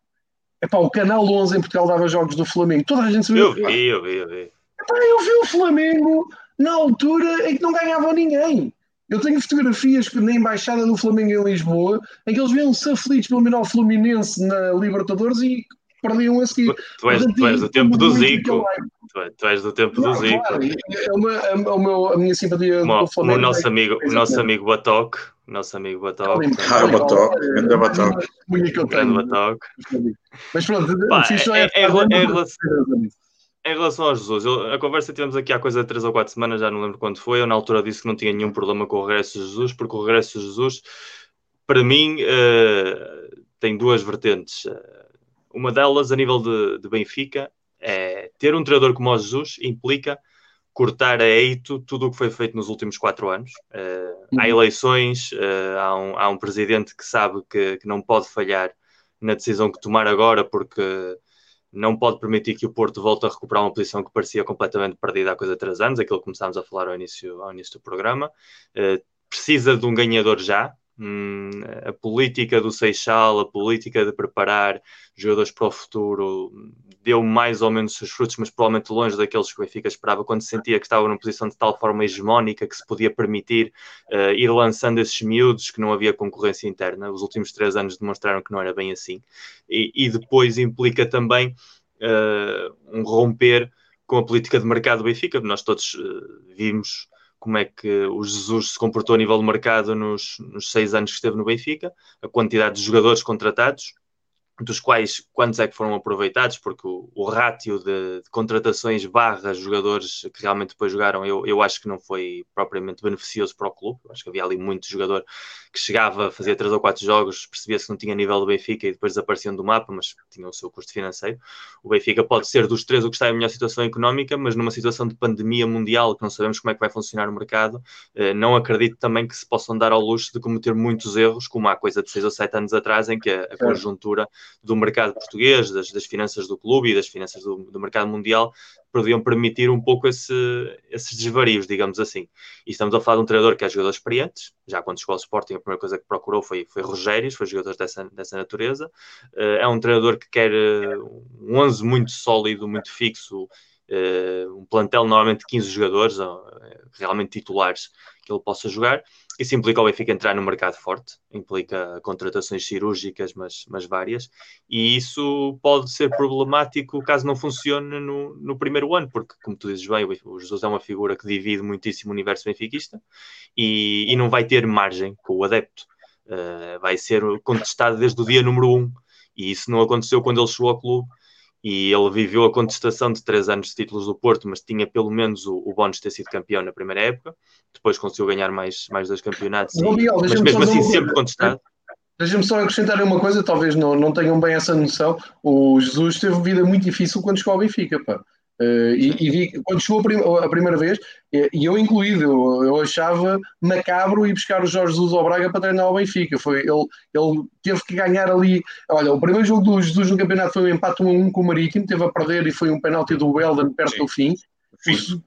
Epá, o Canal 11 em Portugal dava jogos do Flamengo. Toda a gente sabia. Eu vi, eu vi, eu vi. Epá, eu vi o Flamengo na altura em que não ganhava ninguém. Eu tenho fotografias na embaixada do Flamengo em Lisboa em que eles viam-se aflitos pelo menor Fluminense na Libertadores e perdiam a seguir. Tu és, tu és do tempo do Zico. Tu, és do tempo do Zico. Claro, é uma, é uma, a minha simpatia Mo, o nosso amigo, o nosso amigo Batoque nosso amigo Batoque. Ah, o Batoque, grande Batoque. Grande Batoque. Mas pronto, Pá, é, é, é, em, relação, em relação ao Jesus, eu, a conversa tivemos aqui há coisa de 3 ou 4 semanas, já não lembro quando foi. Eu na altura disse que não tinha nenhum problema com o regresso de Jesus, porque o regresso de Jesus, para mim, uh, tem duas vertentes. Uh, uma delas, a nível de, de Benfica, é ter um treinador como o Jesus implica cortar a eito tudo o que foi feito nos últimos quatro anos. Uh, há uhum. eleições, uh, há, um, há, um, presidente que sabe que, que, não pode falhar na decisão que tomar agora, porque não pode permitir que o Porto volte a recuperar uma posição que parecia completamente perdida há coisa de três anos, aquilo que começámos a falar ao início, ao início do programa. Uh, precisa de um ganhador já, Hum, a política do Seixal, a política de preparar jogadores para o futuro, deu mais ou menos seus frutos, mas provavelmente longe daqueles que o Benfica esperava, quando se sentia que estava numa posição de tal forma hegemónica que se podia permitir uh, ir lançando esses miúdos, que não havia concorrência interna. Os últimos três anos demonstraram que não era bem assim. E, e depois implica também uh, um romper com a política de mercado do Benfica. Nós todos uh, vimos como é que o Jesus se comportou a nível de mercado nos, nos seis anos que esteve no Benfica, a quantidade de jogadores contratados, dos quais quantos é que foram aproveitados, porque o, o rátio de, de, contratações barra jogadores que realmente depois jogaram, eu, eu acho que não foi propriamente beneficioso para o clube. Eu acho que havia ali muito jogador que chegava, fazia três ou quatro jogos, percebia-se que não tinha nível do Benfica e depois desapareciam do mapa, mas tinha o seu custo financeiro. O Benfica pode ser dos três o que está em melhor situação económica, mas numa situação de pandemia mundial, que não sabemos como é que vai funcionar o mercado, eh, não acredito também que se possam dar ao luxo de cometer muitos erros, como há coisa de seis ou sete anos atrás, em que a, a conjuntura do mercado português, das, das finanças do clube e das finanças do, do mercado mundial, podiam permitir um pouco esse, esses desvarios, digamos assim. E estamos a falar de um treinador que é jogador experiente, já quando chegou ao Sporting a primeira coisa que procurou foi, foi Rogérios, foi jogador dessa, dessa natureza. Uh, é um treinador que quer uh, um 11 muito sólido, muito fixo, um plantel normalmente de 15 jogadores, realmente titulares, que ele possa jogar. Isso implica o Benfica entrar no mercado forte, implica contratações cirúrgicas, mas, mas várias, e isso pode ser problemático caso não funcione no, no primeiro ano, porque, como tu dizes bem, o Jesus é uma figura que divide muitíssimo o universo benfiquista e, e não vai ter margem com o adepto. Uh, vai ser contestado desde o dia número um, e isso não aconteceu quando ele chegou ao clube e ele viveu a contestação de três anos de títulos do Porto, mas tinha pelo menos o, o bónus de ter sido campeão na primeira época. Depois conseguiu ganhar mais, mais dois campeonatos, e, Miguel, mas mesmo assim sempre contestado. Deixa-me só acrescentar uma coisa, talvez não, não tenham bem essa noção. O Jesus teve vida muito difícil quando chegou ao Benfica. Pá. Uh, e, e vi, quando chegou a, prim a, primeira vez, e eu incluído, eu, eu, achava macabro ir buscar o Jorge Jesus ao Braga para treinar ao Benfica. Foi, ele, ele teve que ganhar ali. Olha, o primeiro jogo do Jesus no campeonato foi um empate 1 a 1 com o Marítimo, teve a perder e foi um penalti do Weldon perto Sim. do fim.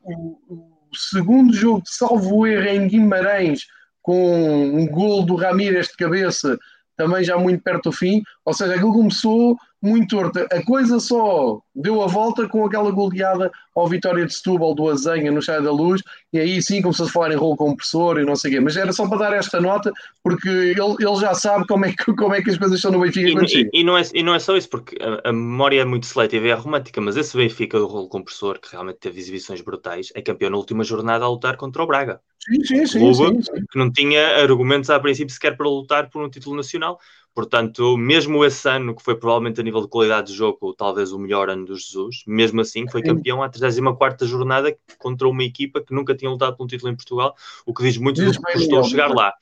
O, o, o, segundo jogo, salvo erro, em Guimarães, com um gol do Ramírez de cabeça, também já muito perto do fim. Ou seja, aquilo começou muito torta. A coisa só deu a volta com aquela goleada ao Vitória de Setúbal do Azenha no Chá da Luz, e aí sim começou a falar em rolo compressor e não sei o quê. Mas era só para dar esta nota, porque ele, ele já sabe como é, que, como é que as coisas estão no Benfica. E, e, e, não, é, e não é só isso, porque a, a, memória é muito seletiva e é romântica, mas esse Benfica do rolo compressor, que realmente teve exibições brutais, é campeão na última jornada a lutar contra o Braga. Sim, sim, sim, sim, sim. Que não tinha argumentos a princípio sequer para lutar por um título nacional. Portanto, mesmo esse ano, que foi provavelmente a nível de qualidade de jogo, talvez o melhor ano do Jesus, mesmo assim foi campeão à 34 jornada contra uma equipa que nunca tinha lutado por um título em Portugal, o que diz muito diz do que custou chegar lá.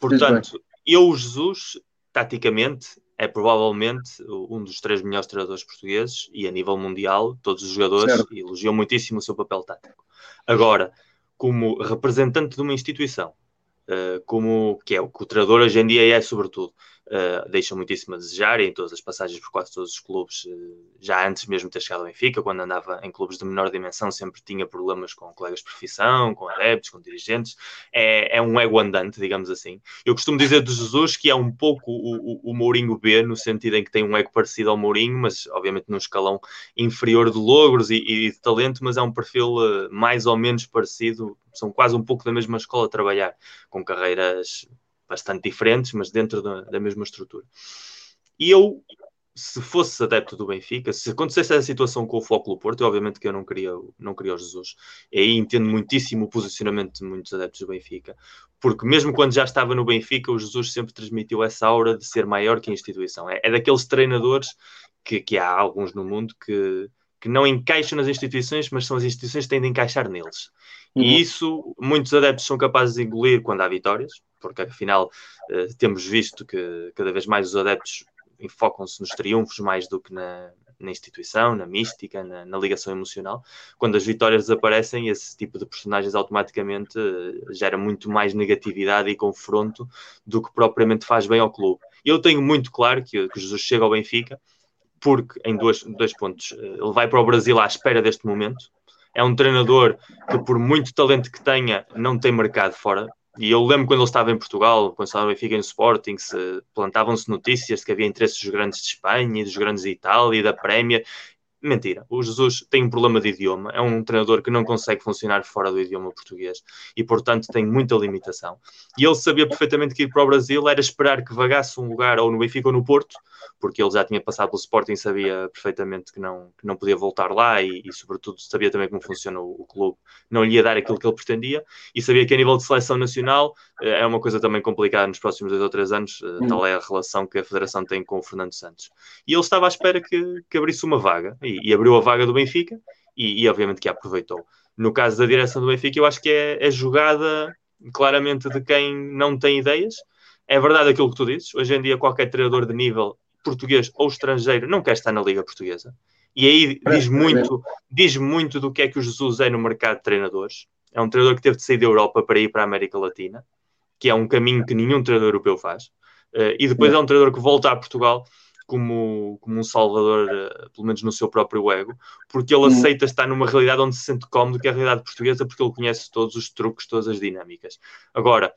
Portanto, eu, Jesus, taticamente, é provavelmente um dos três melhores treinadores portugueses e a nível mundial, todos os jogadores certo. elogiam muitíssimo o seu papel tático. Agora, como representante de uma instituição, uh, como que é o que o treinador hoje em dia é, sobretudo, uh, deixa muitíssimo a desejar em todas as passagens por quase todos os clubes, uh, já antes mesmo de ter chegado ao Benfica, quando andava em clubes de menor dimensão, sempre tinha problemas com colegas de profissão, com adeptos, com dirigentes. É, é um ego andante, digamos assim. Eu costumo dizer de Jesus que é um pouco o, o, o Mourinho B, no sentido em que tem um ego parecido ao Mourinho, mas obviamente num escalão inferior de logros e, e de talento, mas é um perfil uh, mais ou menos parecido, são quase um pouco da mesma escola a trabalhar, com carreiras bastante diferentes, mas dentro da, da mesma estrutura. E eu, se fosse adepto do Benfica, se acontecesse essa situação com o Foco Porto, eu, obviamente que eu não queria, não queria o Jesus. E aí entendo muitíssimo o posicionamento de muitos adeptos do Benfica, porque mesmo quando já estava no Benfica, o Jesus sempre transmitiu essa aura de ser maior que a instituição. É, é daqueles treinadores que, que há alguns no mundo que, que não encaixam nas instituições, mas são as instituições que têm de encaixar neles. Uhum. E isso muitos adeptos são capazes de engolir quando há vitórias, porque afinal uh, temos visto que cada vez mais os adeptos enfocam-se nos triunfos mais do que na, na instituição, na mística, na, na, ligação emocional. Quando as vitórias desaparecem, esse tipo de personagens automaticamente uh, gera muito mais negatividade e confronto do que propriamente faz bem ao clube. Eu tenho muito claro que, que Jesus chega ao Benfica porque, em dois, dois pontos, uh, ele vai para o Brasil à espera deste momento. É um treinador que, por muito talento que tenha, não tem mercado fora e eu lembro quando ele estava em Portugal, quando estava em Benfica no Sporting, se plantavam-se notícias de que havia interesses dos grandes de Espanha, dos grandes de Itália e da Prémia. Mentira, o Jesus tem um problema de idioma, é um treinador que não consegue funcionar fora do idioma português e, portanto, tem muita limitação. E ele sabia perfeitamente que ir para o Brasil era esperar que vagasse um lugar ou no Benfica ou no Porto, porque ele já tinha passado pelo Sporting sabia perfeitamente que não, que não podia voltar lá e, e, sobretudo, sabia também como funciona o, o, clube. Não lhe ia dar aquilo que ele pretendia e sabia que, a nível de seleção nacional, eh, é uma coisa também complicada nos próximos dois ou três anos, hum. tal é a relação que a Federação tem com o Fernando Santos. E ele estava à espera que, que abrisse uma vaga e, e abriu a vaga do Benfica e, e, obviamente, que a aproveitou. No caso da direção do Benfica, eu acho que é, é jogada claramente de quem não tem ideias. É verdade aquilo que tu dizes. Hoje em dia, qualquer treinador de nível português ou estrangeiro não quer estar na Liga Portuguesa. E aí diz muito, diz muito do que é que o Jesus é no mercado de treinadores. É um treinador que teve de sair da Europa para ir para a América Latina, que é um caminho que nenhum treinador europeu faz. Uh, e depois é um treinador que volta a Portugal como, como um salvador, uh, pelo menos no seu próprio ego, porque ele uhum. aceita estar numa realidade onde se sente cómodo, que é a realidade portuguesa, porque ele conhece todos os truques, todas as dinâmicas. Agora,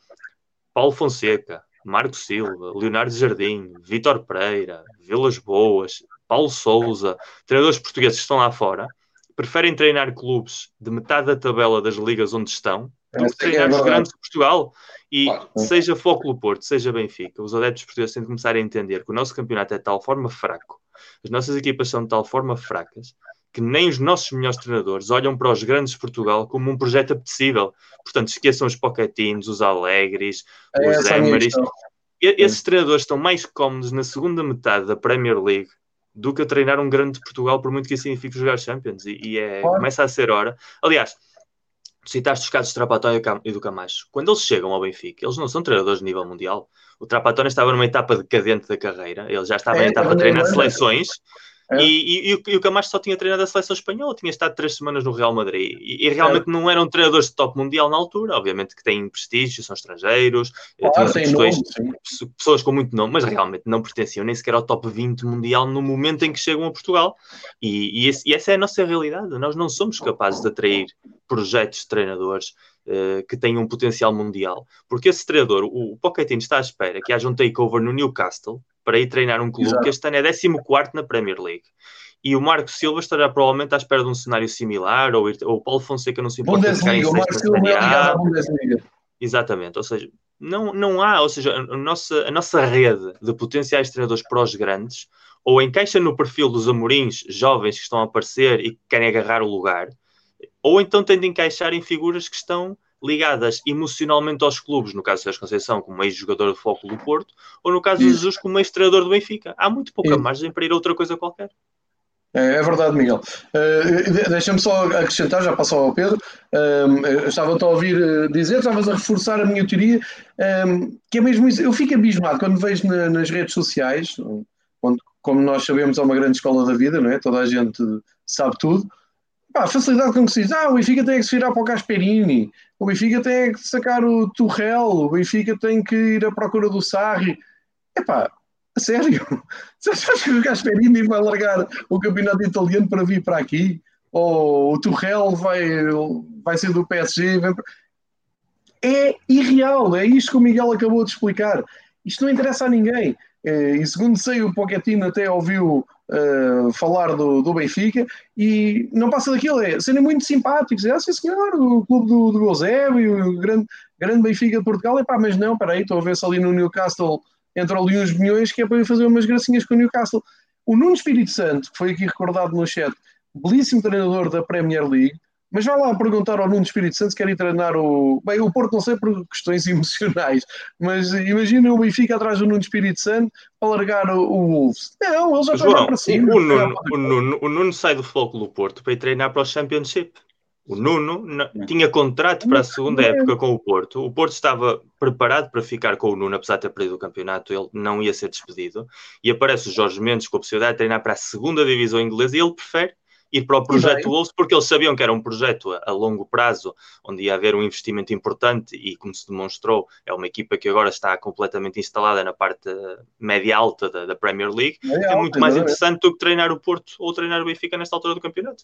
Paulo Fonseca, Marco Silva, Leonardo Jardim, Vitor Pereira, Vilas Boas, Paulo Souza, treinadores portugueses que estão lá fora, preferem treinar clubes de metade da tabela das ligas onde estão do que treinar é os grandes de Portugal. E claro. seja Foco Porto, seja Benfica, os adeptos portugueses têm de começar a entender que o nosso campeonato é de tal forma fraco, as nossas equipas são de tal forma fracas, que nem os nossos melhores treinadores olham para os grandes de Portugal como um projeto apetecível. Portanto, esqueçam os Pochettins, os Alegres, é os Emery's. Esses treinadores estão mais cómodos na segunda metade da Premier League do que a treinar um grande de Portugal, por muito que isso signifique jogar Champions. E, e é, começa a ser hora. Aliás, citaste os casos do Trapatório e do Camacho. Quando eles chegam ao Benfica, eles não são treinadores de nível mundial. O Trapatório estava numa etapa decadente da carreira, ele já estava é, em etapa a treinar seleções. É. E, e, e, o Camacho só tinha treinado a seleção espanhola, tinha estado três semanas no Real Madrid e, e realmente é. não eram treinadores de top mundial na altura, obviamente que têm prestígio, são estrangeiros, ah, questões, nome, pessoas com muito nome, mas realmente não pertenciam nem sequer ao top 20 mundial no momento em que chegam a Portugal. E, esse, essa é a nossa realidade, nós não somos capazes de atrair projetos de treinadores uh, que tenham um potencial mundial, porque esse treinador, o, o Pochettino está à espera que haja um takeover no Newcastle para ir treinar um clube Exato. que este ano é 14 na Premier League. E o Marco Silva estará provavelmente à espera de um cenário similar, ou, ou o Paulo Fonseca não se importa de ficar em sexta Exatamente, ou seja, não, não há, ou seja, a nossa, a nossa rede de potenciais treinadores para os grandes ou encaixa no perfil dos amorins jovens que estão a aparecer e que querem agarrar o lugar, ou então tem de encaixar em figuras que estão ligadas emocionalmente aos clubes, no caso de Sérgio Conceição, como ex-jogador de foco do Porto, ou no caso de Jesus, como ex-treinador do Benfica. Há muito pouca margem para ir a outra coisa qualquer. É, é verdade, Miguel. Uh, Deixa-me só acrescentar, já passou ao Pedro. Uh, Estava-te a ouvir eh, dizer, estavas a reforçar a minha teoria, que é mesmo isso. Eu fico abismado quando vejo na, nas redes sociais, onde, como nós sabemos, é uma grande escola da vida, não é? Toda a gente sabe tudo. Pá, a facilidade com que se diz, ah, o Benfica tem que se virar para o Gasperini, o Benfica tem que sacar o Turrell, o Benfica tem que ir à procura do Sarri. Epá, a sério? Acha que o Gasperini vai largar o campeonato italiano para vir para aqui? Ou o Turrell vai, vai ser do PSG? É irreal, é isto que o Miguel acabou de explicar. Isto não interessa a ninguém. Eh, e segundo sei, o Pochettino até ouviu uh, falar do, do, Benfica e não passa daquilo, é serem muito simpáticos. É, sim senhor, o clube do, do Eusébio, o grande, grande Benfica de Portugal. É pá, mas não, peraí, estou a ver se ali no Newcastle entram ali uns milhões que é para ir fazer umas gracinhas com o Newcastle. O Nuno Espírito Santo, que foi aqui recordado no chat, belíssimo treinador da Premier League, mas vai lá perguntar ao Nuno Espírito Santo se quer ir treinar o. Bem, o Porto não sei por questões emocionais, mas imagina o Benfica atrás do Nuno Espírito Santo para largar o, o Wolves. Não, ele já está para cima. O Nuno, o, Nuno, o Nuno sai do Futebol do Porto para ir treinar para o Championship. O Nuno tinha contrato para a segunda época com o Porto. O Porto estava preparado para ficar com o Nuno, apesar de ter perdido o campeonato, ele não ia ser despedido. E aparece o Jorge Mendes com a possibilidade de treinar para a segunda divisão inglesa e ele prefere ir para o projeto Wolves, porque eles sabiam que era um projeto a, a, longo prazo, onde ia haver um investimento importante e, como se demonstrou, é uma equipa que agora está completamente instalada na parte média alta da, da Premier League. É, é muito mais interessante do que treinar o Porto ou treinar o Benfica nesta altura do campeonato.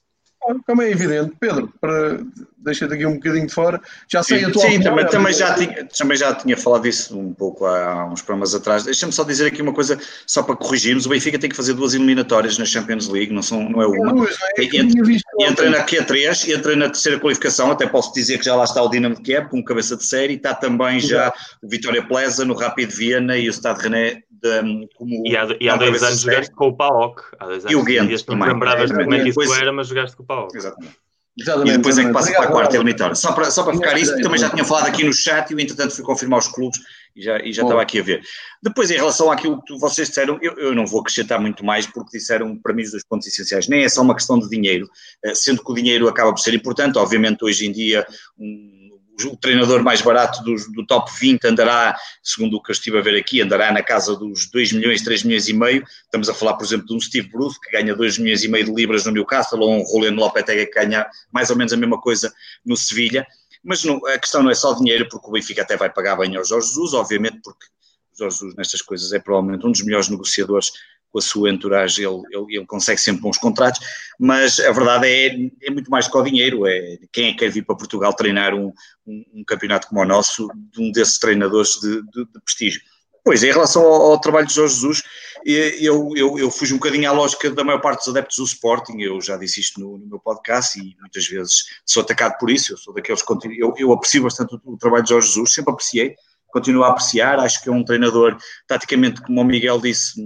Como é evidente, Pedro, para... deixa-te aqui um bocadinho de fora, já sei sim, a tua Sim, opinião, também, também, já tinha, também já tinha falado disso um pouco há uns programas atrás. Deixa-me só dizer aqui uma coisa, só para corrigirmos: o Benfica tem que fazer duas eliminatórias na Champions League, não, são, não é uma. É duas, é? entra, na Q3, entra na terceira qualificação, até posso dizer que já lá está o Dinamo de Kiev, com cabeça de série, e está também já o Vitória Plesa no Rapid Viena e o Stade René de, como. E há, e há dois anos jogaste com o PAOK. E o Ghent também. lembravas de como é que isso era, mas jogaste com o PAOK. Exatamente. Exatamente, e depois é que passa para a quarta eliminatória. Só para, só para ficar isso, também já tinha falado aqui no chat e eu, entretanto, fui confirmar os clubes e já, e já estava aqui a ver. Depois, em relação àquilo que vocês disseram, eu, eu não vou acrescentar muito mais porque disseram para mim os dois pontos essenciais. Nem é só uma questão de dinheiro, eh, sendo que o dinheiro acaba por ser importante. Obviamente, hoje em dia, um, o treinador mais barato do, do, top 20 andará, segundo o que eu estive a ver aqui, andará na casa dos 2 milhões, 3 milhões e meio. Estamos a falar, por exemplo, de um Steve Bruce, que ganha 2 milhões e meio de libras no Newcastle, ou um Rolando Lopetegui, que ganha mais ou menos a mesma coisa no Sevilha. Mas não, a questão não é só dinheiro, porque o Benfica até vai pagar bem ao Jorge Jesus, obviamente, porque o Jorge Jesus nestas coisas é provavelmente um dos melhores negociadores com a sua entourage, ele, ele, ele, consegue sempre bons contratos, mas a verdade é, é muito mais que o dinheiro, é quem é que quer vir para Portugal treinar um, um, um campeonato como o nosso, de um desses treinadores de, de, de prestígio. Pois, em relação ao, ao, trabalho de Jorge Jesus, eu, eu, eu fujo um bocadinho à lógica da maior parte dos adeptos do Sporting, eu já disse isto no, no meu podcast e muitas vezes sou atacado por isso, eu sou daqueles que eu, eu aprecio bastante o, o trabalho de Jorge Jesus, sempre apreciei, continuo a apreciar, acho que é um treinador, taticamente, como o Miguel disse,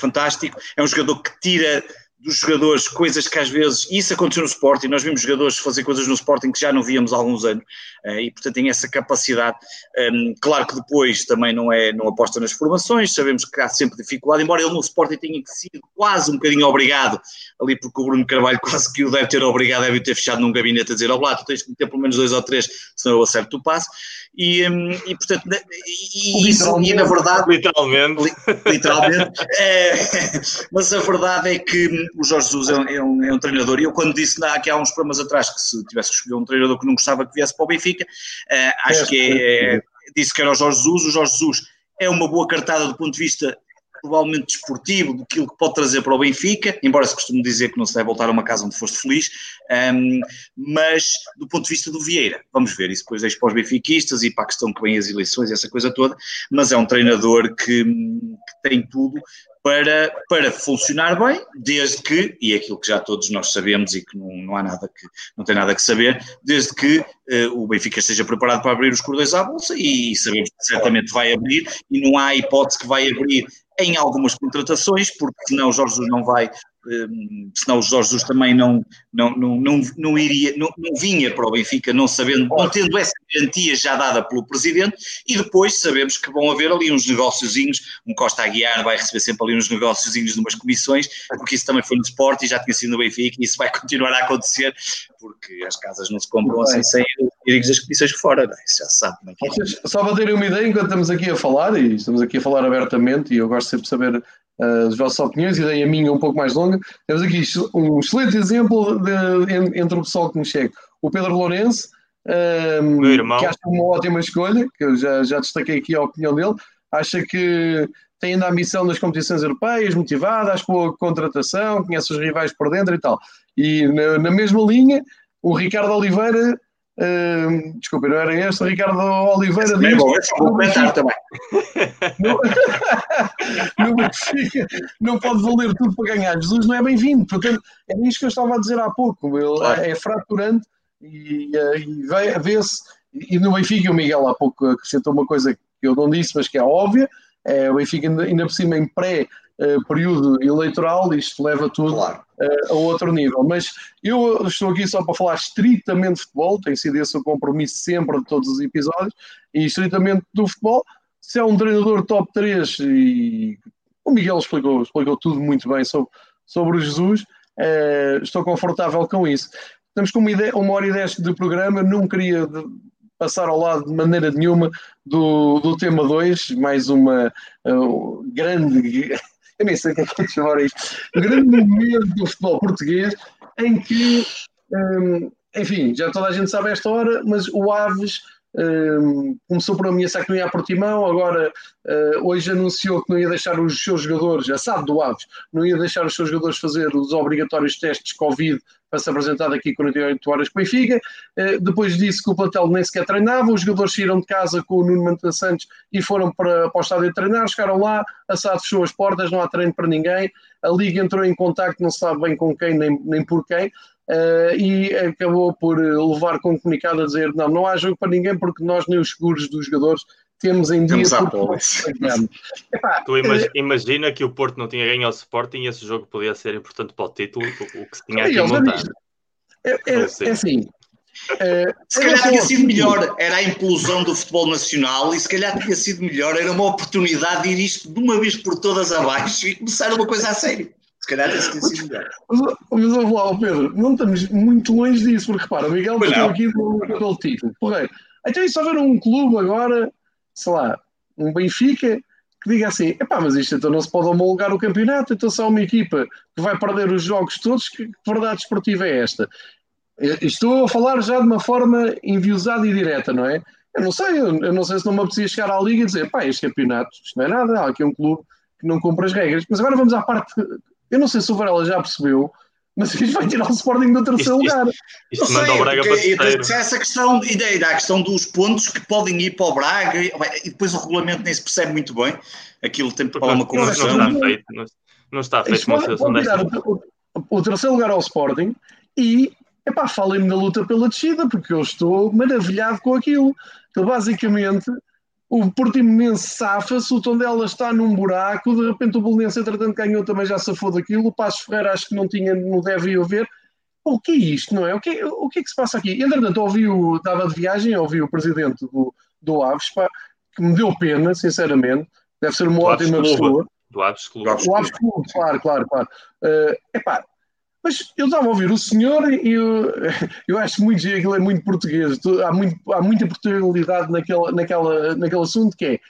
fantástico, é um jogador que tira dos jogadores, coisas que às vezes, isso aconteceu no Sporting, nós vimos jogadores fazer coisas no Sporting que já não víamos há alguns anos, uh, e portanto tem essa capacidade, um, claro que depois também não é, não aposta nas formações, sabemos que há sempre dificuldade, embora ele no Sporting tenha sido quase um bocadinho obrigado, ali porque o Bruno Carvalho quase que o deve ter obrigado, deve ter fechado num gabinete a dizer, ao oh, tu tens que ter pelo menos dois ou três, senão eu acerto o passe, e, um, e portanto, e, isso, e na verdade... Literalmente. Literalmente, é, mas a verdade é que o Jorge Jesus é um, é um, é um treinador, e eu quando disse que há uns programas atrás que se tivesse que escolher um treinador que não gostava que viesse para o Benfica, uh, acho que é, disse que era o Jorge Jesus, o Jorge Jesus é uma boa cartada do ponto de vista provavelmente desportivo, do que pode trazer para o Benfica, embora se costume dizer que não se deve voltar a uma casa onde foste feliz, um, mas do ponto de vista do Vieira, vamos ver, isso depois deixo para os benfiquistas e para a questão que vem as eleições essa coisa toda, mas é um treinador que, que tem tudo para, para funcionar bem, desde que, e é aquilo que já todos nós sabemos e que não, não há nada que, não tem nada que saber, desde que uh, o Benfica esteja preparado para abrir os cordões à bolsa e, e sabemos que certamente vai abrir e não há hipótese que vai abrir em algumas contratações, porque senão o Jorge Jesus não vai, um, senão o Jorge Jesus também não, não, não, não, não iria, não, não, vinha para o Benfica, não sabendo, não tendo essa garantia já dada pelo Presidente, e depois sabemos que vão haver ali uns negóciozinhos, um Costa Aguiar vai receber sempre ali uns negóciozinhos de umas comissões, porque isso também foi no Sport e já tinha sido no Benfica, e isso vai continuar a acontecer, porque as casas não se compram assim sem dirigos das comissões fora, não é? Isso já sabe como é que é. Só para terem uma ideia, enquanto estamos aqui a falar, e estamos aqui a falar abertamente, e eu gosto sempre de saber uh, as vossas opiniões, e daí a minha um pouco mais longa, temos aqui um excelente exemplo de, entre o pessoal que nos chega. O Pedro Lourenço, um, ehm, que acha uma ótima escolha, que eu já, já destaquei aqui a opinião dele, acha que tem ainda a ambição nas competições europeias, motivado, acho que boa contratação, conhece os rivais por dentro e tal. E na, na mesma linha, o Ricardo Oliveira Uh, desculpa, não era este, Ricardo Oliveira. Esse é bom, esse vou comentar também. Não, no Benfica não pode valer tudo para ganhar. Jesus não é bem-vindo. Portanto, é isso que eu estava a dizer há pouco. Ele claro. é fraturante e, eh, e vê-se. E no Benfica, o Miguel há pouco acrescentou uma coisa que eu não disse, mas que é óbvia. É, o Benfica, ainda por cima, em pré eh, período eleitoral, isto leva tudo claro. uh, a outro nível. Mas eu estou aqui só para falar estritamente de futebol, tem sido esse o compromisso sempre de todos os episódios, e estritamente do futebol. Se é um treinador top 3, e o Miguel explicou, explicou tudo muito bem sobre, sobre o Jesus, uh, estou confortável com isso. Estamos com uma, ideia, uma hora e dez de programa, não queria passar ao lado de maneira nenhuma do, do tema 2, mais uma uh, grande eu nem sei o que é que é chamar isto, grande momento do futebol português em que, um, enfim, já toda a gente sabe esta hora, mas o Aves um, começou por ameaçar que não ia a Portimão, agora uh, hoje anunciou que não ia deixar os seus jogadores, já sabe do Aves, não ia deixar os seus jogadores fazer os obrigatórios testes Covid para se apresentar daqui 48 horas com o Benfica. Eh, depois disse que o plantel nem sequer treinava, os jogadores saíram de casa com o Nuno Manta Santos e foram para, para o estádio treinar, chegaram lá, a SAD fechou as portas, não há treino para ninguém, a Liga entrou em contacto, não se sabe bem com quem nem, nem por quem, Uh, e acabou por levar com comunicado a dizer não, não há jogo para ninguém porque nós nem os seguros dos jogadores temos em dia. Epá, tu imag uh, imagina que o Porto não tinha ganho ao Sporting e esse jogo podia ser importante para o título, o, que se tinha aqui montado. É, é, é assim. Uh, se calhar tinha sido melhor, era a implosão do futebol nacional e se calhar tinha sido melhor, era uma oportunidade de ir isto de uma vez por todas abaixo e começar uma coisa a sério. Se calhar tinha sido melhor. Mas, mas vamos lá, Pedro, não estamos muito longe disso, porque repara, o Miguel bateu aqui pelo título. Porreiro. Então, e se houver um clube agora sei lá, um Benfica que diga assim, epá, mas isto então não se pode homologar o campeonato, então só uma equipa que vai perder os jogos todos, que verdade esportiva é esta? Estou a falar já de uma forma enviosada e direta, não é? Eu não sei, eu não sei se não me apetecia chegar à Liga e dizer, pá, este campeonato, isto não é nada, há aqui um clube que não cumpre as regras. Mas agora vamos à parte, eu não sei se o Varela já percebeu, mas isto vai tirar o Sporting do terceiro isto, lugar. Isto, isto manda o Braga para terceiro. Essa questão, ideia a questão dos pontos que podem ir para o Braga e, depois o regulamento nem se percebe muito bem. Aquilo tem para uma conversão. Não está feito, não, não está feito uma situação desta. O, o terceiro lugar ao Sporting e epá, falem-me da luta pela descida, porque eu estou maravilhado com aquilo. Então, basicamente, o Portimonense safa-se, o Tondela está num buraco, de repente o Belenense, entretanto, ganhou, também já safou daquilo, o Passo Ferreira acho que não tinha, não deve haver. O que é isto, não é? O que é, o que, é que se passa aqui? Entretanto, ouvi o, estava de viagem, ouvi o presidente do, do Aves, pá, que me deu pena, sinceramente, deve ser uma do ótima Aves pessoa. Clube. Do Aves Clube. Do Aves Clube, claro, claro, claro. Uh, epá, mas eu estava a ouvir o senhor e eu, eu acho muito que aquilo é muito português. Há, muito, há muita portugalidade naquele, naquela, naquele assunto que é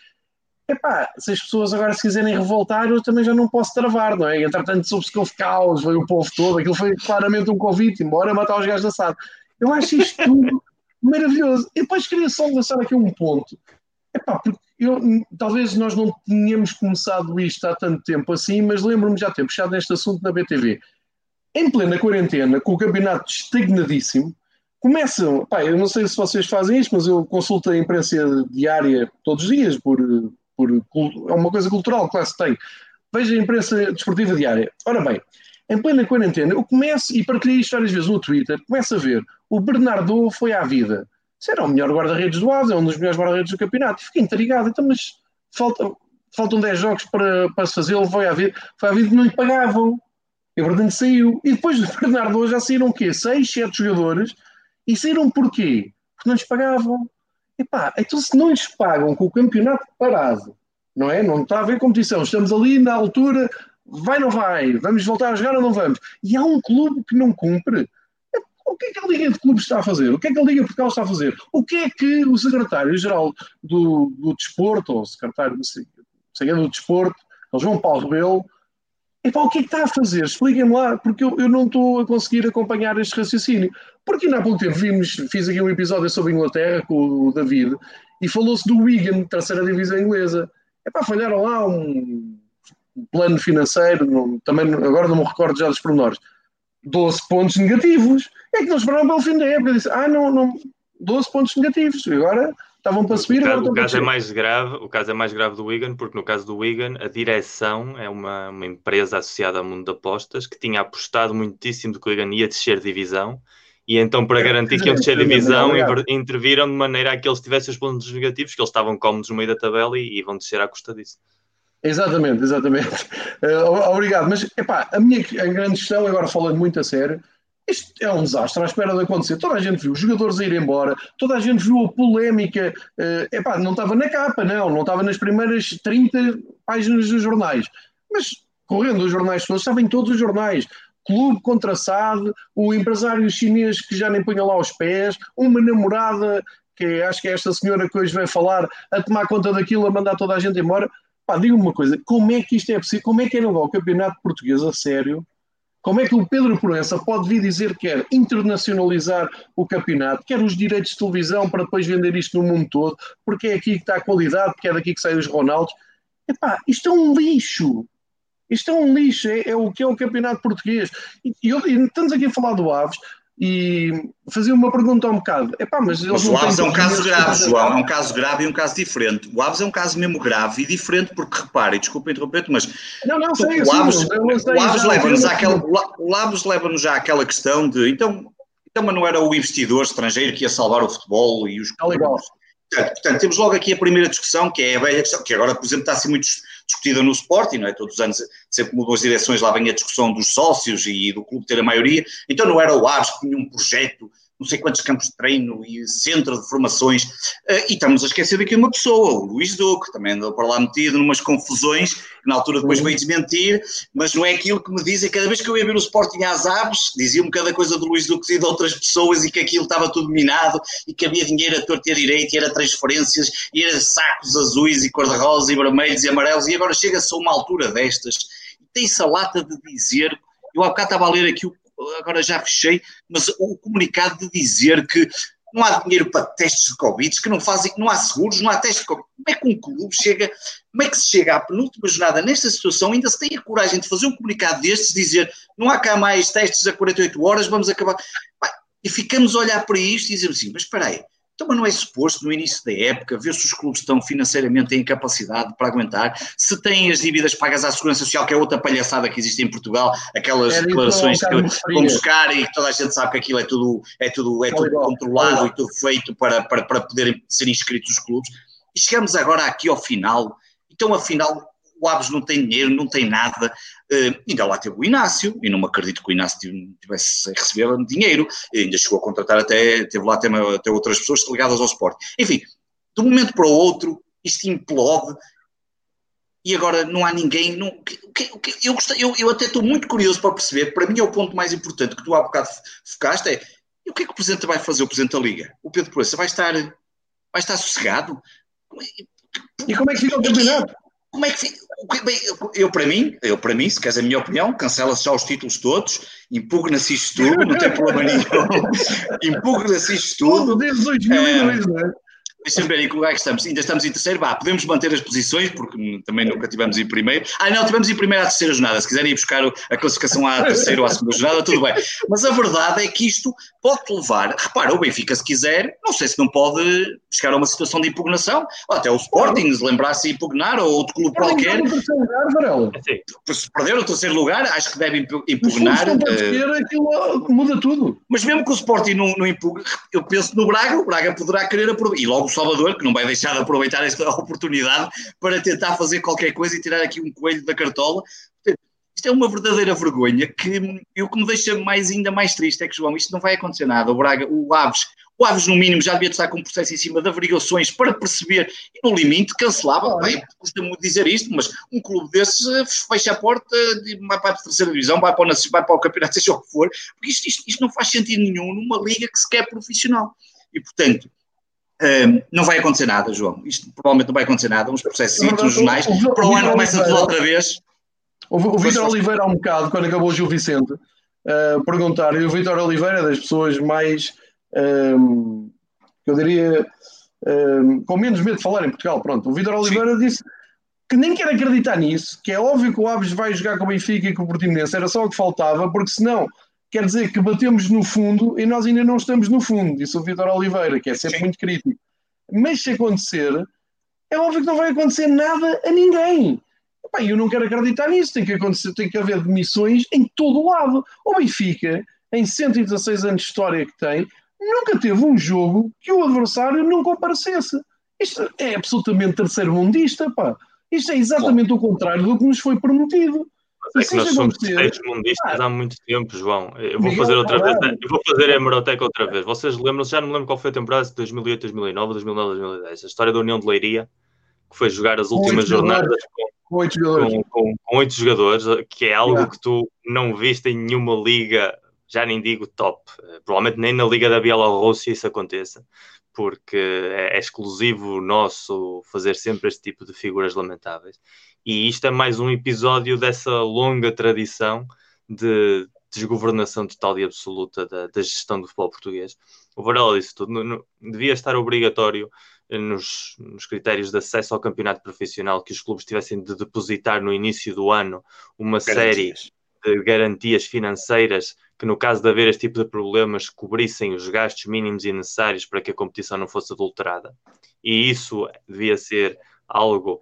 epá, se as pessoas agora se quiserem revoltar, eu também já não posso travar, não é? Entretanto, soube-se que houve caos, veio o povo todo, aquilo foi claramente um convite, embora matar os gajos da SAD. Eu acho isto tudo maravilhoso. E depois queria só lançar aqui um ponto. Epá, porque eu, talvez nós não tenhamos começado isto há tanto tempo assim, mas lembro-me já ter puxado neste assunto na BTV em plena quarentena, com o campeonato estagnadíssimo, começam, pá, eu não sei se vocês fazem isto, mas eu consulto a imprensa diária todos os dias, por, por, é uma coisa cultural, que tem. Vejo a imprensa desportiva diária. Ora bem, em plena quarentena, eu começo, e partilhei isto várias vezes no Twitter, começo a ver, o Bernardo foi à vida. Será o melhor guarda-redes do Aves, é um dos melhores guarda-redes do campeonato. Fiquei intrigado, então, mas falta, faltam 10 jogos para, para se fazer, ele foi à vida, foi à vida que não lhe pagavam. E saiu. E depois do Bernardo já saíram o quê? Seis, sete jogadores. E saíram porquê? Porque não lhes pagavam. Epá, então se não lhes pagam com o campeonato parado, não é? Não está a ver competição. Estamos ali na altura, vai ou não vai? Vamos voltar a jogar ou não vamos? E há um clube que não cumpre. O que é que a Liga de Clubes está a fazer? O que é que a Liga Portugal está a fazer? O que é que o secretário-geral do, do Desporto, ou secretário não sei, do Desporto, eles vão para Rebelo, Epá, o que é que está a fazer? Expliquem-me lá, porque eu, eu não estou a conseguir acompanhar este raciocínio. Porque ainda há pouco tempo vimos, fiz aqui um episódio sobre a Inglaterra com o David e falou-se do Wigan, terceira divisão inglesa. Epá, falharam lá um plano financeiro, não, também agora não me recordo já dos pormenores. 12 pontos negativos. É que não esperaram pelo fim da época. Disse, ah, não, não, 12 pontos negativos. Agora estavam para subir. O caso, o caso é mais grave, o caso é mais grave do Wigan, porque no caso do Wigan a direção é uma, uma empresa associada ao mundo de apostas que tinha apostado muitíssimo de que o Wigan ia descer divisão e então para garantir que iam descer divisão interviram de maneira a que eles tivessem os pontos negativos, que eles estavam cómodos no meio da tabela e, e vão descer à custa disso. Exatamente, exatamente. Uh, obrigado. Mas, epá, a minha a grande questão, agora falando muito a sério, isto é um desastre à espera de acontecer. Toda a gente viu os jogadores a ir embora, toda a gente viu a polémica. Uh, epá, não estava na capa, não, não estava nas primeiras 30 páginas dos jornais. Mas correndo os jornais todos, estavam em todos os jornais. Clube contra SAD, o empresário chinês que já nem punha lá os pés, uma namorada, que acho que é esta senhora que hoje vai falar, a tomar conta daquilo, a mandar toda a gente embora. Pá, diga-me uma coisa, como é que isto é possível? Como é que é levar o campeonato português a sério como é que o Pedro Proença pode vir dizer que quer internacionalizar o campeonato, quer os direitos de televisão para depois vender isto no mundo todo, porque é aqui que está a qualidade, porque é daqui que saem os Ronaldos? Epá, isto é um lixo. Isto é um lixo, é, é o que é o campeonato português. E, e, e estamos aqui a falar do Aves, e fazia uma pergunta um bocado. Epá, mas, mas o Aves é um caso grave, João, é um caso grave e um caso diferente. O Aves é um caso mesmo grave e diferente porque, repare, desculpa interromper-te, mas não, não, sei, o Aves, leva-nos àquela, o Aves leva-nos já àquela questão de, então, então, mas não era o investidor estrangeiro que ia salvar o futebol e os... Portanto, portanto, temos logo aqui a primeira discussão, que é a velha questão, que agora, por exemplo, está a ser muito discutida no Sporting, não é? Todos os anos, sempre mudam as direções, lá vem a discussão dos sócios e do clube ter a maioria. Então não era o Aves que tinha um projeto, não sei quantos campos de treino e centro de formações. Uh, e estamos a esquecer daqui uma pessoa, o Luís Duque, também andou para lá metido numas confusões, que na altura depois veio desmentir, mas não é aquilo que me dizem. Cada vez que eu ia ver o Sporting às aves, diziam-me cada coisa do Luís Duque e de outras pessoas e que aquilo estava tudo minado e que havia dinheiro a torto e a direito e era transferências e era sacos azuis e cor-de-rosa e vermelhos e amarelos e agora chega-se a uma altura destas e tem-se a lata de dizer, eu há bocado estava a ler aqui o agora já fechei, mas o comunicado de dizer que não há dinheiro para testes de Covid, que não fazem, não há seguros, não há testes de Covid. Como é que um clube chega, como é que se chega à penúltima jornada nesta situação, ainda se tem a coragem de fazer um comunicado destes, dizer não há cá mais testes a 48 horas, vamos acabar. E ficamos a olhar para isto e dizemos assim, mas espera aí, então, mas não é suposto, no início da época, ver se os clubes estão financeiramente em capacidade para aguentar, se têm as dívidas pagas à Segurança Social, que é outra palhaçada que existe em Portugal, aquelas é declarações que vão buscar e que toda a gente sabe que aquilo é tudo, é tudo, é tudo controlado e tudo feito para, para, para poderem ser inscritos os clubes. E chegamos agora aqui ao final, então afinal o Aves não tem dinheiro, não tem nada, uh, ainda lá teve o Inácio, e não me acredito que o Inácio tivesse a receber dinheiro, ainda chegou a contratar até, teve lá até, até outras pessoas ligadas ao esporte. Enfim, de um momento para o outro, isto implode, e agora não há ninguém. Não, que, que, eu, gostei, eu, eu até estou muito curioso para perceber, para mim é o ponto mais importante que tu há bocado focaste, é o que é que o Presidente vai fazer, o Presidente da Liga? O Pedro Proença vai estar, vai estar sossegado? E como é que fica o campeonato? Como é que fica? Eu, para mim, eu, para mim, se queres a minha opinião, cancela-se já os títulos todos, impugna-se isto tudo, não tem problema nenhum. impugna-se isto tudo. Tudo desde 2002, é, não é? Deixa-me ver em que lugar é que estamos. Ainda estamos em terceiro. Vá, podemos manter as posições, porque também nunca tivemos em primeiro. Ah, não, tivemos em primeiro à terceira jornada. Se quiserem ir buscar a classificação à terceira ou à segunda jornada, tudo bem. Mas a verdade é que isto pode levar. Repara, o Benfica, se quiser, não sei se não pode chegar a uma situação de impugnação. Ou até o Sporting, se lembrar-se de impugnar, ou outro clube qualquer. Se perder o terceiro lugar, acho que deve impugnar. Se uh... aquilo muda tudo. Mas mesmo que o Sporting não, não impugna, eu penso no Braga, o Braga poderá querer aproveitar. E logo Salvador, que não vai deixar de aproveitar esta oportunidade para tentar fazer qualquer coisa e tirar aqui um coelho da cartola. Isto é uma verdadeira vergonha que e o que me deixa mais, ainda mais triste é que, João, isto não vai acontecer nada. O Braga, o Aves, o Aves, no mínimo, já devia estar com um processo em cima de averiguações para perceber e, no limite, cancelava. Bem, custa muito dizer isto, mas um clube desses eh, fecha a porta, vai para a terceira divisão, vai para o, vai para o campeonato, seja o que for, porque isto, isto, isto não faz sentido nenhum numa liga que se quer profissional. E, portanto, não vai acontecer nada, João. Isto provavelmente não vai acontecer nada. Uns processos nos jornais. Para o ano começa tudo outra vez. O, o Vitor Oliveira, há um bocado, quando acabou o Gil Vicente, uh, perguntar, e o Vitor Oliveira, das pessoas mais, um, eu diria, um, com menos medo de falar em Portugal, pronto, o Vitor Oliveira Sim. disse que nem quer acreditar nisso, que é óbvio que o Aves vai jogar com o Benfica e com o Portimonense, era só o que faltava, porque senão quer dizer que batemos no fundo e nós ainda não estamos no fundo, disse o Vitor Oliveira, que é sempre Sim. muito crítico. Mas se acontecer, é óbvio que não vai acontecer nada a ninguém. Epá, eu não quero acreditar nisso, tem que, acontecer, tem que haver demissões em todo o lado. O Benfica, em 116 anos de história que tem, nunca teve um jogo que o adversário não comparecesse. Isto é absolutamente terceiro mundista, pá. Isto é exatamente Bom. o contrário do que nos foi prometido. É que nós somos terceiros mundistas ah, há muito tempo, João. Eu vou fazer outra vez, eu vou fazer a hemeroteca outra vez. Vocês lembram-se, já não me lembro qual foi a temporada, de 2008, 2009, 2009, 2010. A história da União de Leiria, que foi jogar as últimas jornadas com oito jogadores. Com, oito jogadores, que é algo que tu não viste em nenhuma liga, já nem digo top. Provavelmente nem na Liga da Bielorrússia isso aconteça, porque é, é exclusivo nosso fazer sempre este tipo de figuras lamentáveis. E isto é mais um episódio dessa longa tradição de desgovernação total e absoluta da, da gestão do futebol português. O Varela disse tudo, no, no, devia estar obrigatório nos, nos, critérios de acesso ao campeonato profissional que os clubes tivessem de depositar no início do ano uma garantias. série de garantias financeiras que, no caso de haver este tipo de problemas, cobrissem os gastos mínimos e necessários para que a competição não fosse adulterada. E isso devia ser algo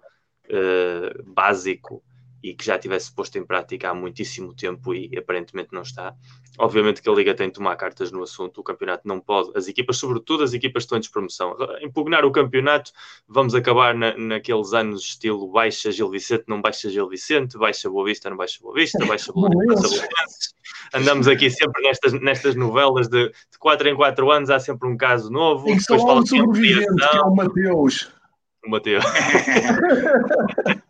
uh, básico e que já tivesse posto em prática há muitíssimo tempo e aparentemente não está. Obviamente que a Liga tem de tomar cartas no assunto, o campeonato não pode, as equipas, sobretudo as equipas que estão em despromoção, impugnar o campeonato, vamos acabar na, naqueles anos estilo baixa Gil Vicente, não baixa Gil Vicente, baixa Boa Vista, não baixa Boa Vista, baixa Boa Vista, Andamos aqui sempre nestas, nestas novelas de, de 4 em 4 anos, há sempre um caso novo. E que há um sobrevivente, que é o Mateus.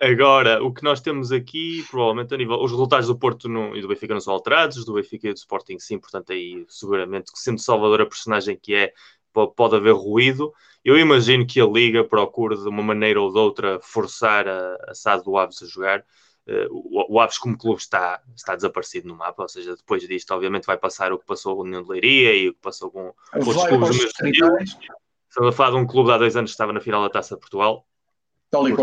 Agora, o que nós temos aqui, provavelmente a nível. Os resultados do Porto no, e do Benfica não são alterados, do Benfica e do Sporting sim, portanto, aí seguramente, sendo Salvador a personagem que é, pode haver ruído. Eu imagino que a Liga procure de uma maneira ou de outra forçar a, a SAD do Aves a jogar. Uh, o, o, Aves, como clube, está, está desaparecido no mapa, ou seja, depois disto, obviamente, vai passar o que passou com o União de Leiria e o que passou com outros clubes do mesmo Estamos a falar de um clube de há dois anos que estava na final da Taça de Portugal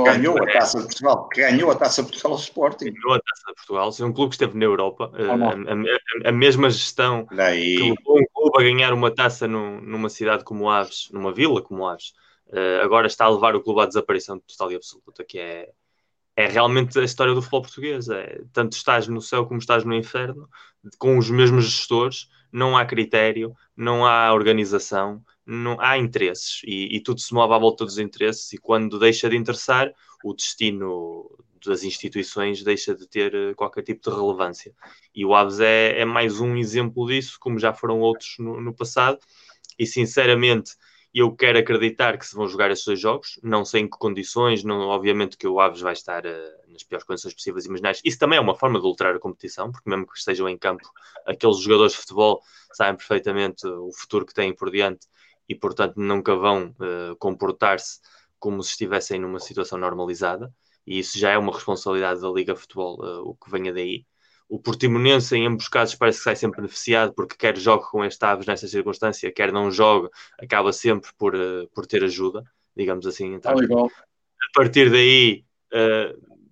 ganhou a Taça de Portugal, ganhou a Taça de Portugal ao Sporting. Ganhou a Taça de Portugal, se um clube que esteve na Europa, oh, a, a, a, mesma gestão Daí. que levou um clube a ganhar uma taça no, numa cidade como Aves, numa vila como Aves, uh, agora está a levar o clube à desaparição total e absoluta, que é, é realmente a história do futebol português. É, tanto estás no céu como estás no inferno, com os mesmos gestores, não há critério, não há organização, não, há interesses. E, e, tudo se move à volta dos interesses. E quando deixa de interessar, o destino das instituições deixa de ter eh, qualquer tipo de relevância. E o Aves é, é mais um exemplo disso, como já foram outros no, no, passado, e sinceramente eu quero acreditar que se vão jogar esses dois jogos, não sei em que condições, não, obviamente que o Aves vai estar uh, nas piores condições possíveis imaginárias. Isso também é uma forma de ultrar a competição, porque mesmo que estejam em campo, aqueles jogadores de futebol sabem perfeitamente o futuro que têm por diante e, portanto, nunca vão uh, comportar-se como se estivessem numa situação normalizada, e isso já é uma responsabilidade da Liga Futebol, uh, o que venha daí. O Portimonense, em ambos os casos, parece que sai sempre beneficiado, porque quer jogue com este Aves nessa circunstância, quer não jogue, acaba sempre por, uh, por ter ajuda, digamos assim. Então, a partir daí,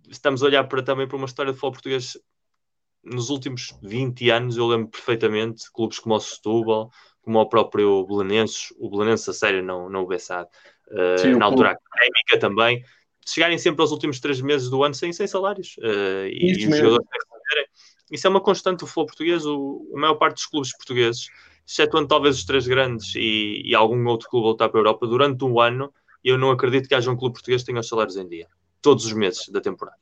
estamos a olhar para, também para uma história de futebol português nos últimos 20 anos, eu lembro perfeitamente clubes como o Setúbal, como o próprio Belenenses, o Belenenses a sério não, não o Bessado, uh, Sim, na altura académica também, chegarem sempre aos últimos três meses do ano sem, sem salários. Uh, e, Isso, e os jogadores Isso é uma constante do futebol português, o, a maior parte dos clubes portugueses, excetuando talvez os três grandes e, e algum outro clube voltar para a Europa, durante um ano, eu não acredito que haja um clube português que tenha os salários em dia. Todos os meses da temporada.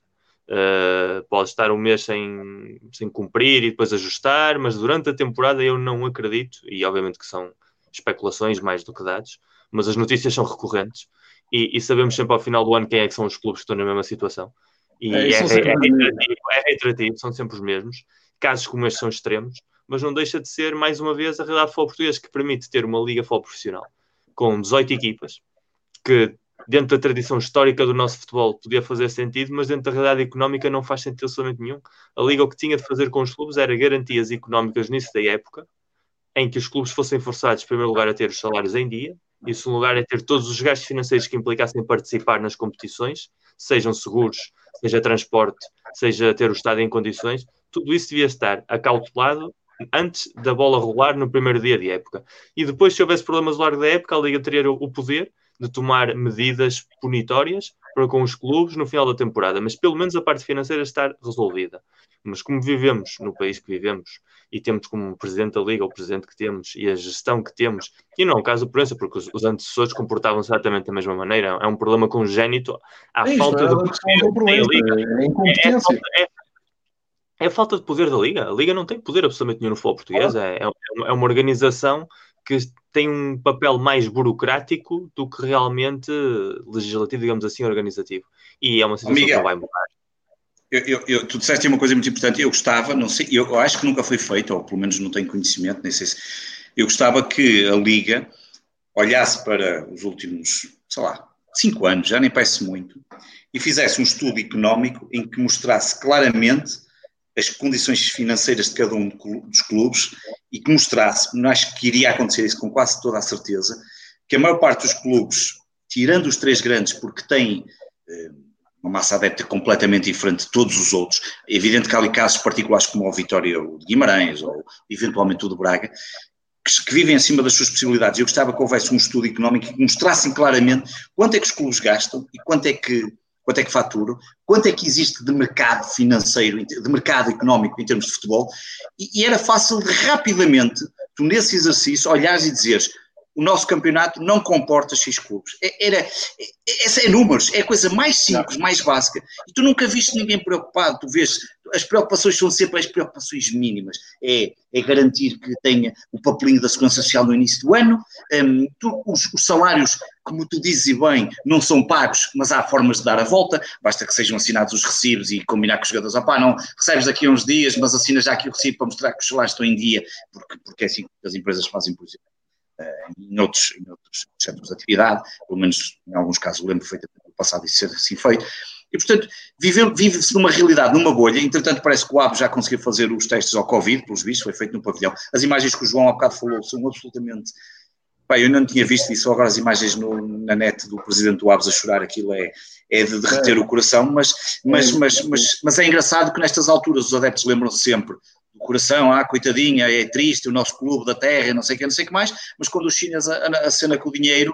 Uh, pode estar um mês sem, sem cumprir e depois ajustar, mas durante a temporada eu não acredito, e obviamente que são especulações mais do que dados, mas as notícias são recorrentes e, e sabemos sempre ao final do ano quem é que são os clubes que estão na mesma situação. E é, é, é, reiterativo, é reiterativo, são sempre os mesmos. Casos como estes são extremos, mas não deixa de ser, mais uma vez, a realidade do futebol português que permite ter uma liga futebol profissional com 18 equipas que dentro da tradição histórica do nosso futebol podia fazer sentido, mas dentro da realidade económica não faz sentido absolutamente nenhum. A Liga o que tinha de fazer com os clubes era garantias económicas nisso da época, em que os clubes fossem forçados, em primeiro lugar, a ter os salários em dia, e, em segundo lugar, a ter todos os gastos financeiros que implicassem participar nas competições, sejam seguros, seja transporte, seja ter o estádio em condições, tudo isso devia estar acautelado antes da bola rolar no primeiro dia de época. E depois, se houvesse problemas ao largo da época, a Liga teria o poder de tomar medidas punitórias para com os clubes no final da temporada, mas pelo menos a parte financeira estar resolvida. Mas como vivemos no país que vivemos e temos como presidente da Liga o presidente que temos e a gestão que temos, e não é o caso do Proença, porque os, os antecessores comportavam-se exatamente da mesma maneira, é um problema congénito à é falta de poder da Liga. É, é, é, é, a falta de poder da Liga. A Liga não tem poder absolutamente nenhum no futebol português, é, é, é uma organização que tem um papel mais burocrático do que realmente legislativo, digamos assim, organizativo. E é uma situação Miguel, que não vai mudar. Eu, eu, eu, tu disseste uma coisa muito importante. Eu gostava, não sei, eu, eu acho que nunca foi feito, ou pelo menos não tenho conhecimento, nem sei se. Eu gostava que a Liga olhasse para os últimos, sei lá, cinco anos, já nem parece muito, e fizesse um estudo económico em que mostrasse claramente as condições financeiras de cada um dos clubes e que mostrasse, acho que iria acontecer isso com quase toda a certeza, que a maior parte dos clubes, tirando os três grandes, porque têm eh, uma massa adepta completamente diferente de todos os outros, é evidente que há ali casos particulares como o Vitória de Guimarães ou eventualmente o de Braga, que, que vivem acima das suas possibilidades. Eu gostava que houvesse um estudo económico que mostrassem claramente quanto é que os clubes gastam e quanto é que quanto é que faturo, quanto é que existe de mercado financeiro, de mercado económico em termos de futebol, e, e era fácil rapidamente, tu nesse exercício, olhares e dizeres o nosso campeonato não comporta X clubes. É, era, é, é números, é a coisa mais simples, mais básica. E tu nunca viste ninguém preocupado, tu vês, as preocupações são sempre as preocupações mínimas. É, é garantir que tenha o papelinho da Segurança Social no início do ano, um, tu, os, os, salários, como tu dizes bem, não são pagos, mas há formas de dar a volta, basta que sejam assinados os recibos e combinar com os jogadores, ah pá, não, recebes daqui a uns dias, mas assina já aqui o recibo para mostrar que os salários estão em dia, porque, porque é assim que as empresas fazem, por exemplo em outros, em outros centros de atividade, pelo menos em alguns casos lembro perfeitamente do passado isso ser assim feito, e portanto vive-se numa realidade, numa bolha, entretanto parece que o ABO já conseguiu fazer os testes ao Covid, pelos vistos, foi feito no pavilhão, as imagens que o João há bocado falou são absolutamente Bem, eu não tinha visto isso, agora as imagens no, na net do presidente do Aves a chorar, aquilo é, é de derreter é. o coração, mas, mas, mas, mas, mas é engraçado que nestas alturas os adeptos lembram-se sempre do coração, ah, coitadinha, é triste o nosso clube da terra, não sei o que, não sei o que mais, mas quando os chinas a, a cena com o dinheiro,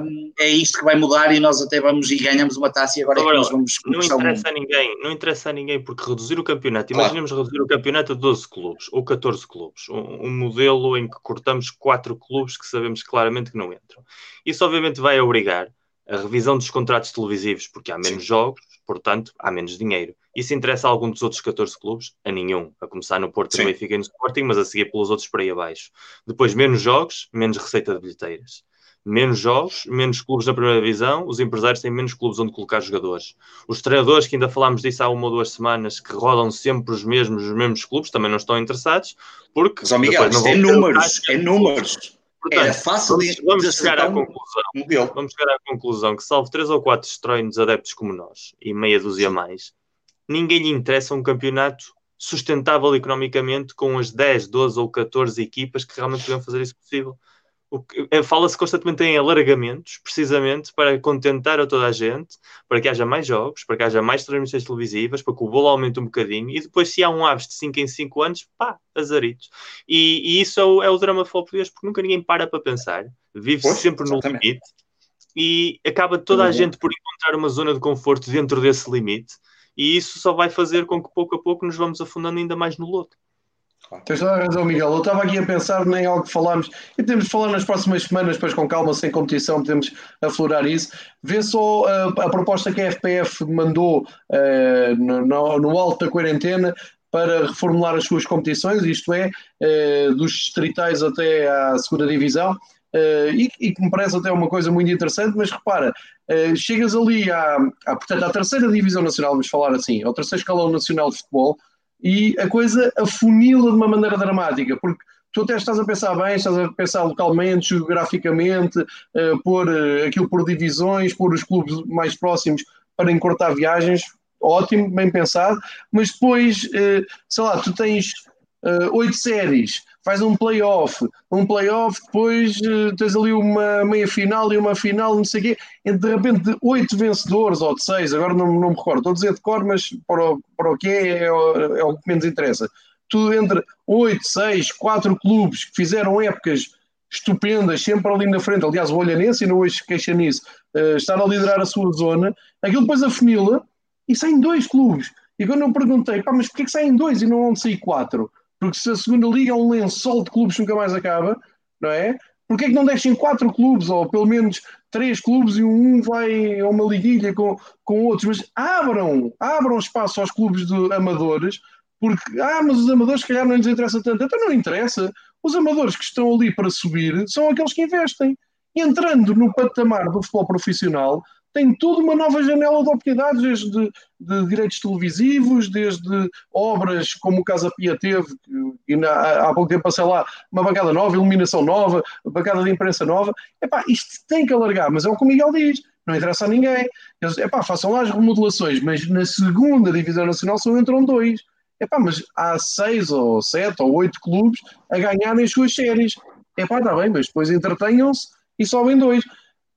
um, é isto que vai mudar e nós até vamos e ganhamos uma taça e agora, agora é que nós vamos... Não interessa a ninguém, não interessa a ninguém, porque reduzir o campeonato, claro. imaginemos reduzir o campeonato a 12 clubes, ou 14 clubes, um, um modelo em que cortamos 4 clubes que sabemos claramente que não entram. Isso obviamente vai obrigar a revisão dos contratos televisivos, porque há menos Sim. jogos, portanto, há menos dinheiro. Isso interessa a algum dos outros 14 clubes? A nenhum. A começar no Porto, no Benfica e no Sporting, mas a seguir pelos outros para aí abaixo. Depois, menos jogos, menos receita de bilheteiras. Menos jogos, menos clubes na primeira divisão, os empresários têm menos clubes onde colocar jogadores. Os treinadores, que ainda falámos disso há uma ou duas semanas, que rodam sempre os mesmos, os mesmos clubes, também não estão interessados, porque... Mas, Miguel, isto é números, é números. Portanto, é fácil vamos, de, vamos chegar à conclusão. Vamos chegar à conclusão que, salvo três ou quatro estranhos adeptos como nós e meia dúzia mais, ninguém lhe interessa um campeonato sustentável economicamente com as 10, 12 ou 14 equipas que realmente podem fazer isso possível. É, fala-se constantemente em alargamentos, precisamente para contentar a toda a gente, para que haja mais jogos, para que haja mais transmissões televisivas, para que o bolo aumente um bocadinho, e depois, se há um aves de 5 em 5 anos, pá, azaritos. E, e isso é o, é o drama português, porque nunca ninguém para para pensar, vive-se sempre exatamente. no limite, e acaba toda a gente por encontrar uma zona de conforto dentro desse limite, e isso só vai fazer com que pouco a pouco nos vamos afundando ainda mais no lodo. Tens toda a razão, Miguel. Eu estava aqui a pensar nem algo que falámos e temos de falar nas próximas semanas, depois com calma, sem competição, podemos aflorar isso. Vê só a, a proposta que a FPF mandou uh, no, no, alto da quarentena para reformular as suas competições, isto é, uh, dos distritais até à segunda divisão. Uh, e, que me parece até uma coisa muito interessante, mas repara, chegas ali à, à, portanto, à terceira divisão nacional, vamos falar assim, ao terceiro escalão nacional de futebol, e a coisa afunila de uma maneira dramática, porque tu até estás a pensar bem, estás a pensar localmente, geograficamente, uh, uh, aquilo por divisões, pôr os clubes mais próximos para encurtar viagens, ótimo, bem pensado, mas depois, uh, sei lá, tu tens oito séries, faz um playoff, um playoff, depois uh, tens ali uma meia final e uma final, não sei o quê, e de repente de oito vencedores ou de seis, agora não, não me recordo, estou a dizer de cor, mas para o, para o que é, é, o, é o que menos interessa. Tu entre oito, seis, quatro clubes que fizeram épocas estupendas, sempre ali na frente, aliás o Olhanense, e não hoje queixa nisso, uh, estar a liderar a sua zona, aquilo depois afunila e saem dois clubes. E quando eu perguntei, pá, mas porquê que saem dois e não vão sair quatro? Porque se a segunda liga é um lençol de clubes que nunca mais acaba, não é? Porquê é que não deixem quatro clubes, ou pelo menos três clubes, e um vai a uma liguilha com, com outros? Mas abram, abram espaço aos clubes de amadores, porque, ah, mas os amadores, se calhar, não lhes interessa tanto. Então não interessa. Os amadores que estão ali para subir são aqueles que investem. Entrando no patamar do futebol profissional, tem toda uma nova janela de oportunidades, desde de, direitos televisivos, desde obras como o Casa Pia teve, que há, há pouco tempo passei lá, uma bancada nova, iluminação nova, bancada de imprensa nova. Epá, isto tem que alargar, mas é o que o Miguel diz, não interessa a ninguém. Eles, epá, façam lá as remodelações, mas na segunda divisão nacional só entram dois. Epá, mas há seis ou sete ou oito clubes a ganharem as suas séries. Epá, está bem, mas depois entretenham-se e sobem dois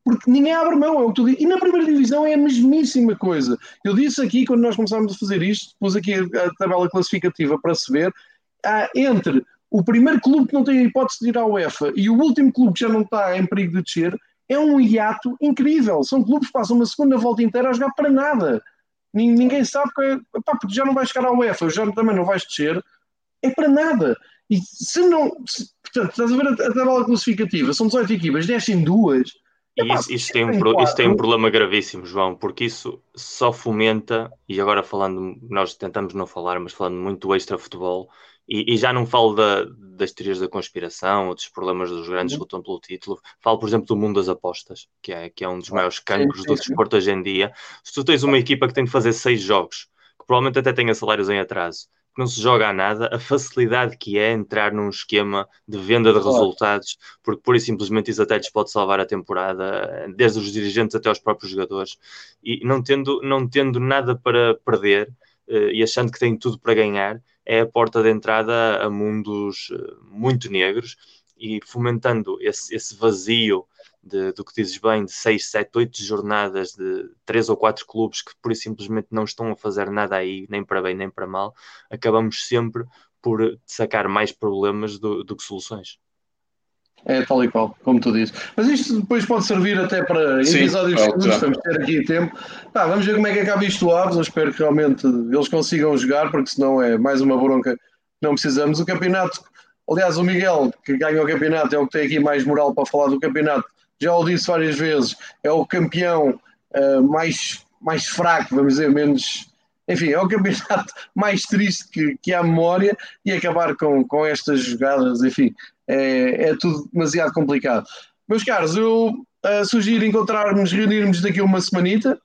porque ninguém abre mão, é o que tu dizes. E na primeira divisão é a mesmíssima coisa. Eu disse aqui, quando nós começámos a fazer isto, pus aqui a, tabela classificativa para se ver, há entre o primeiro clube que não tem a hipótese de ir à UEFA e o último clube que já não está em perigo de descer, é um hiato incrível. São clubes que passam uma segunda volta inteira a jogar para nada. Ninguém sabe que, pá, porque já não vais chegar à UEFA, já também não vais descer, é para nada. E se não, se, portanto, estás a ver a, a tabela classificativa, são 18 equipas, descem duas, e isso, isso, tem um, isso tem um problema gravíssimo, João, porque isso só fomenta, e agora falando, nós tentamos não falar, mas falando muito do extra-futebol, e, e, já não falo da, das teorias da conspiração ou dos problemas dos grandes uhum. lutam pelo título, falo, por exemplo, do mundo das apostas, que é, que é um dos maiores cancros do desporto hoje em dia. Se tu tens uma equipa que tem de fazer seis jogos, que provavelmente até tenha salários em atraso, que não se joga a nada, a facilidade que é entrar num esquema de venda de claro. resultados, porque pura e simplesmente isso até lhes pode salvar a temporada, desde os dirigentes até os próprios jogadores, e não tendo, não tendo nada para perder uh, e achando que tem tudo para ganhar, é a porta de entrada a mundos uh, muito negros e fomentando esse, esse vazio de, do que dizes bem, de 6, 7, 8 jornadas de 3 ou 4 clubes que por simplesmente não estão a fazer nada aí, nem para bem nem para mal, acabamos sempre por sacar mais problemas do, do que soluções. É tal e qual, como tu dizes. Mas isto depois pode servir até para Sim, episódios futuros, vamos ter aqui tempo. Tá, vamos ver como é que acaba isto do Aves. Eu espero que realmente eles consigam jogar, porque senão é mais uma bronca que não precisamos. O campeonato, aliás, o Miguel, que ganha o campeonato, é o que tem aqui mais moral para falar do campeonato. Já o disse várias vezes, é o campeão uh, mais, mais fraco, vamos dizer, menos. Enfim, é o campeonato mais triste que, que há memória e acabar com, com estas jogadas, enfim, é, é tudo demasiado complicado. Meus caros, eu uh, sugiro encontrarmos, reunirmos daqui a uma semanita,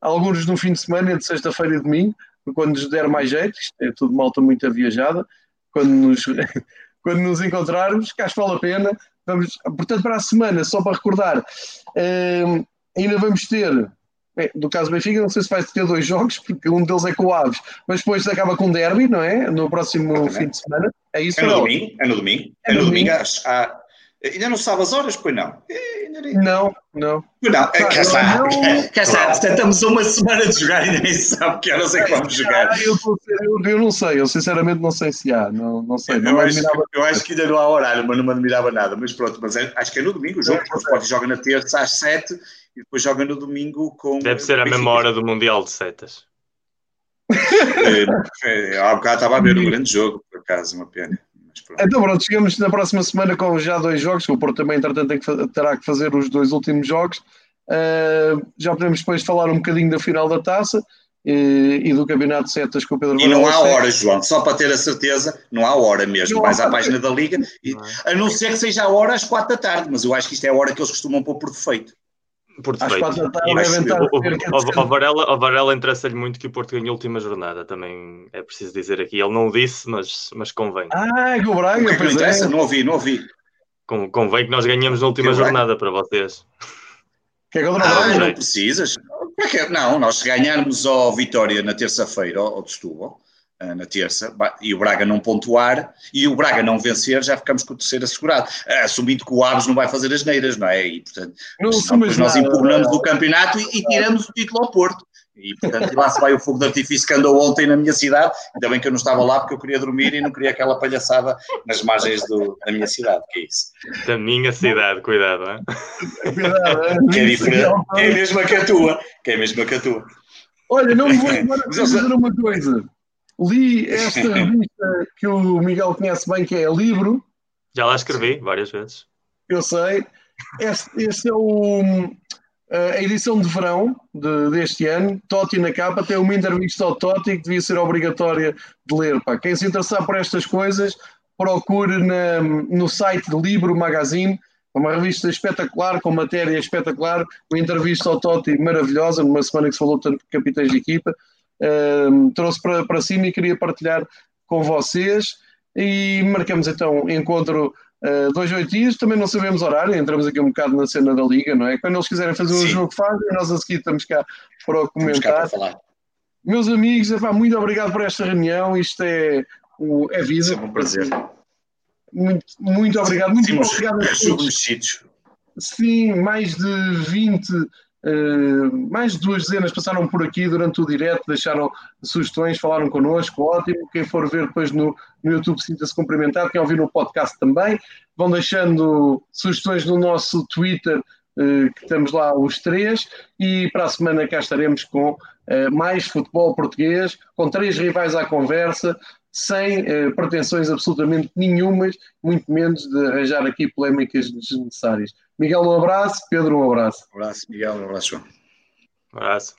alguns no fim de semana, de sexta-feira e domingo, quando nos der mais jeito, isto é tudo malta muito viajada, quando nos, quando nos encontrarmos, que vale a pena. Vamos, portanto, para a semana, só para recordar, uh, ainda vamos ter, é, do caso Benfica, não sei se vai ter dois jogos, porque um deles é com o Aves, mas depois acaba com o derby, não é? No próximo fim de semana. É isso? É no domingo? É no domingo? É, no domingo, às, Ainda não sabe as horas, pois não? Não, não. Não, é, cá está. Não, cá está. Estamos uma semana de jogar e nem sabe que horas é que vamos jogar. Eu, eu, eu, não sei, eu sinceramente não sei se há. Não, não sei. Não eu, acho, eu acho que ainda não há horário, mas não me admirava nada. Mas pronto, mas é, acho que é no domingo o jogo. É, o Sport joga na terça às sete e depois joga no domingo com. Deve ser a mesma hora do Mundial de Setas. é, há bocado estava a ver um grande jogo, por acaso, uma pena. Então pronto, chegamos na próxima semana com já dois jogos, o Porto também entretanto que, terá que fazer os dois últimos jogos. Uh, já podemos depois falar um bocadinho da final da taça e, e do campeonato de setas com o Pedro E não há hora, João, só para ter a certeza, não há hora mesmo. Não Vais à página da Liga, e, a não ser que seja a hora às quatro da tarde, mas eu acho que isto é a hora que eles costumam pôr por defeito por defeito. Ao Varela, ao Varela interessa-lhe muito que o Porto ganhe a última jornada, também é preciso dizer aqui. Ele não disse, mas, mas convém. Ah, que o Braga, o que é interessa? É. Não ouvi, não ouvi. convém que nós ganhemos na última jornada para vocês. Que é que ah, não precisas. Não, nós se ganharmos ao Vitória na terça-feira, ao Setúbal, eh, na terça, e o Braga não pontuar, e o Braga não vencer, já ficamos com o terceiro assegurado, eh, assumindo que o Aves não vai fazer as neiras, não é? E, portanto, nós nada, impugnamos não. o campeonato e, e tiramos o título ao Porto. E, portanto, lá se vai o fogo de artifício que andou ontem na minha cidade, ainda bem que eu não estava lá porque eu queria dormir e não queria aquela palhaçada nas margens do, da minha cidade, que é isso. Da minha cidade, cuidado, hein? que é diferente, que é a mesma que a tua, que é a mesma que a tua. Olha, não me vou embora dizer uma coisa. Li esta revista que o Miguel conhece bem, que é Livro. Já lá escrevi várias vezes. Eu sei. Este, este é o, a edição de verão de, deste ano. Totti na capa. Tem uma entrevista ao Totti que devia ser obrigatória de ler. Pá. Quem se interessar por estas coisas, procure na, no site de Livro Magazine. Uma revista espetacular, com matéria espetacular, uma entrevista ao Totti maravilhosa, numa semana que se falou tanto de capitães de equipa trouxe para, para cima e queria partilhar com vocês. E marcamos então encontro uh, dois, oito dias. Também não sabemos horário, entramos aqui um bocado na cena da liga, não é? Quando eles quiserem fazer um Sim. jogo, fazem. Nós a seguir estamos cá para comentar. Para Meus amigos, epá, muito obrigado por esta reunião. Isto é, o, é vida. É um prazer. Muito, muito obrigado. Muito obrigado a todos. Sim, mais de 20 Uh, mais de duas dezenas passaram por aqui durante o direto, deixaram sugestões, falaram connosco, ótimo. Quem for ver depois no, no YouTube sinta-se cumprimentado, quem ouvir no podcast também. Vão deixando sugestões no nosso Twitter, uh, que estamos lá os três, e para a semana cá estaremos com uh, mais futebol português, com três rivais à conversa, sem pretensões absolutamente nenhumas, muito menos de arranjar aqui polémicas desnecessárias. Miguel, um abraço. Pedro, um abraço. Um abraço, Miguel. Um abraço, João. Um abraço.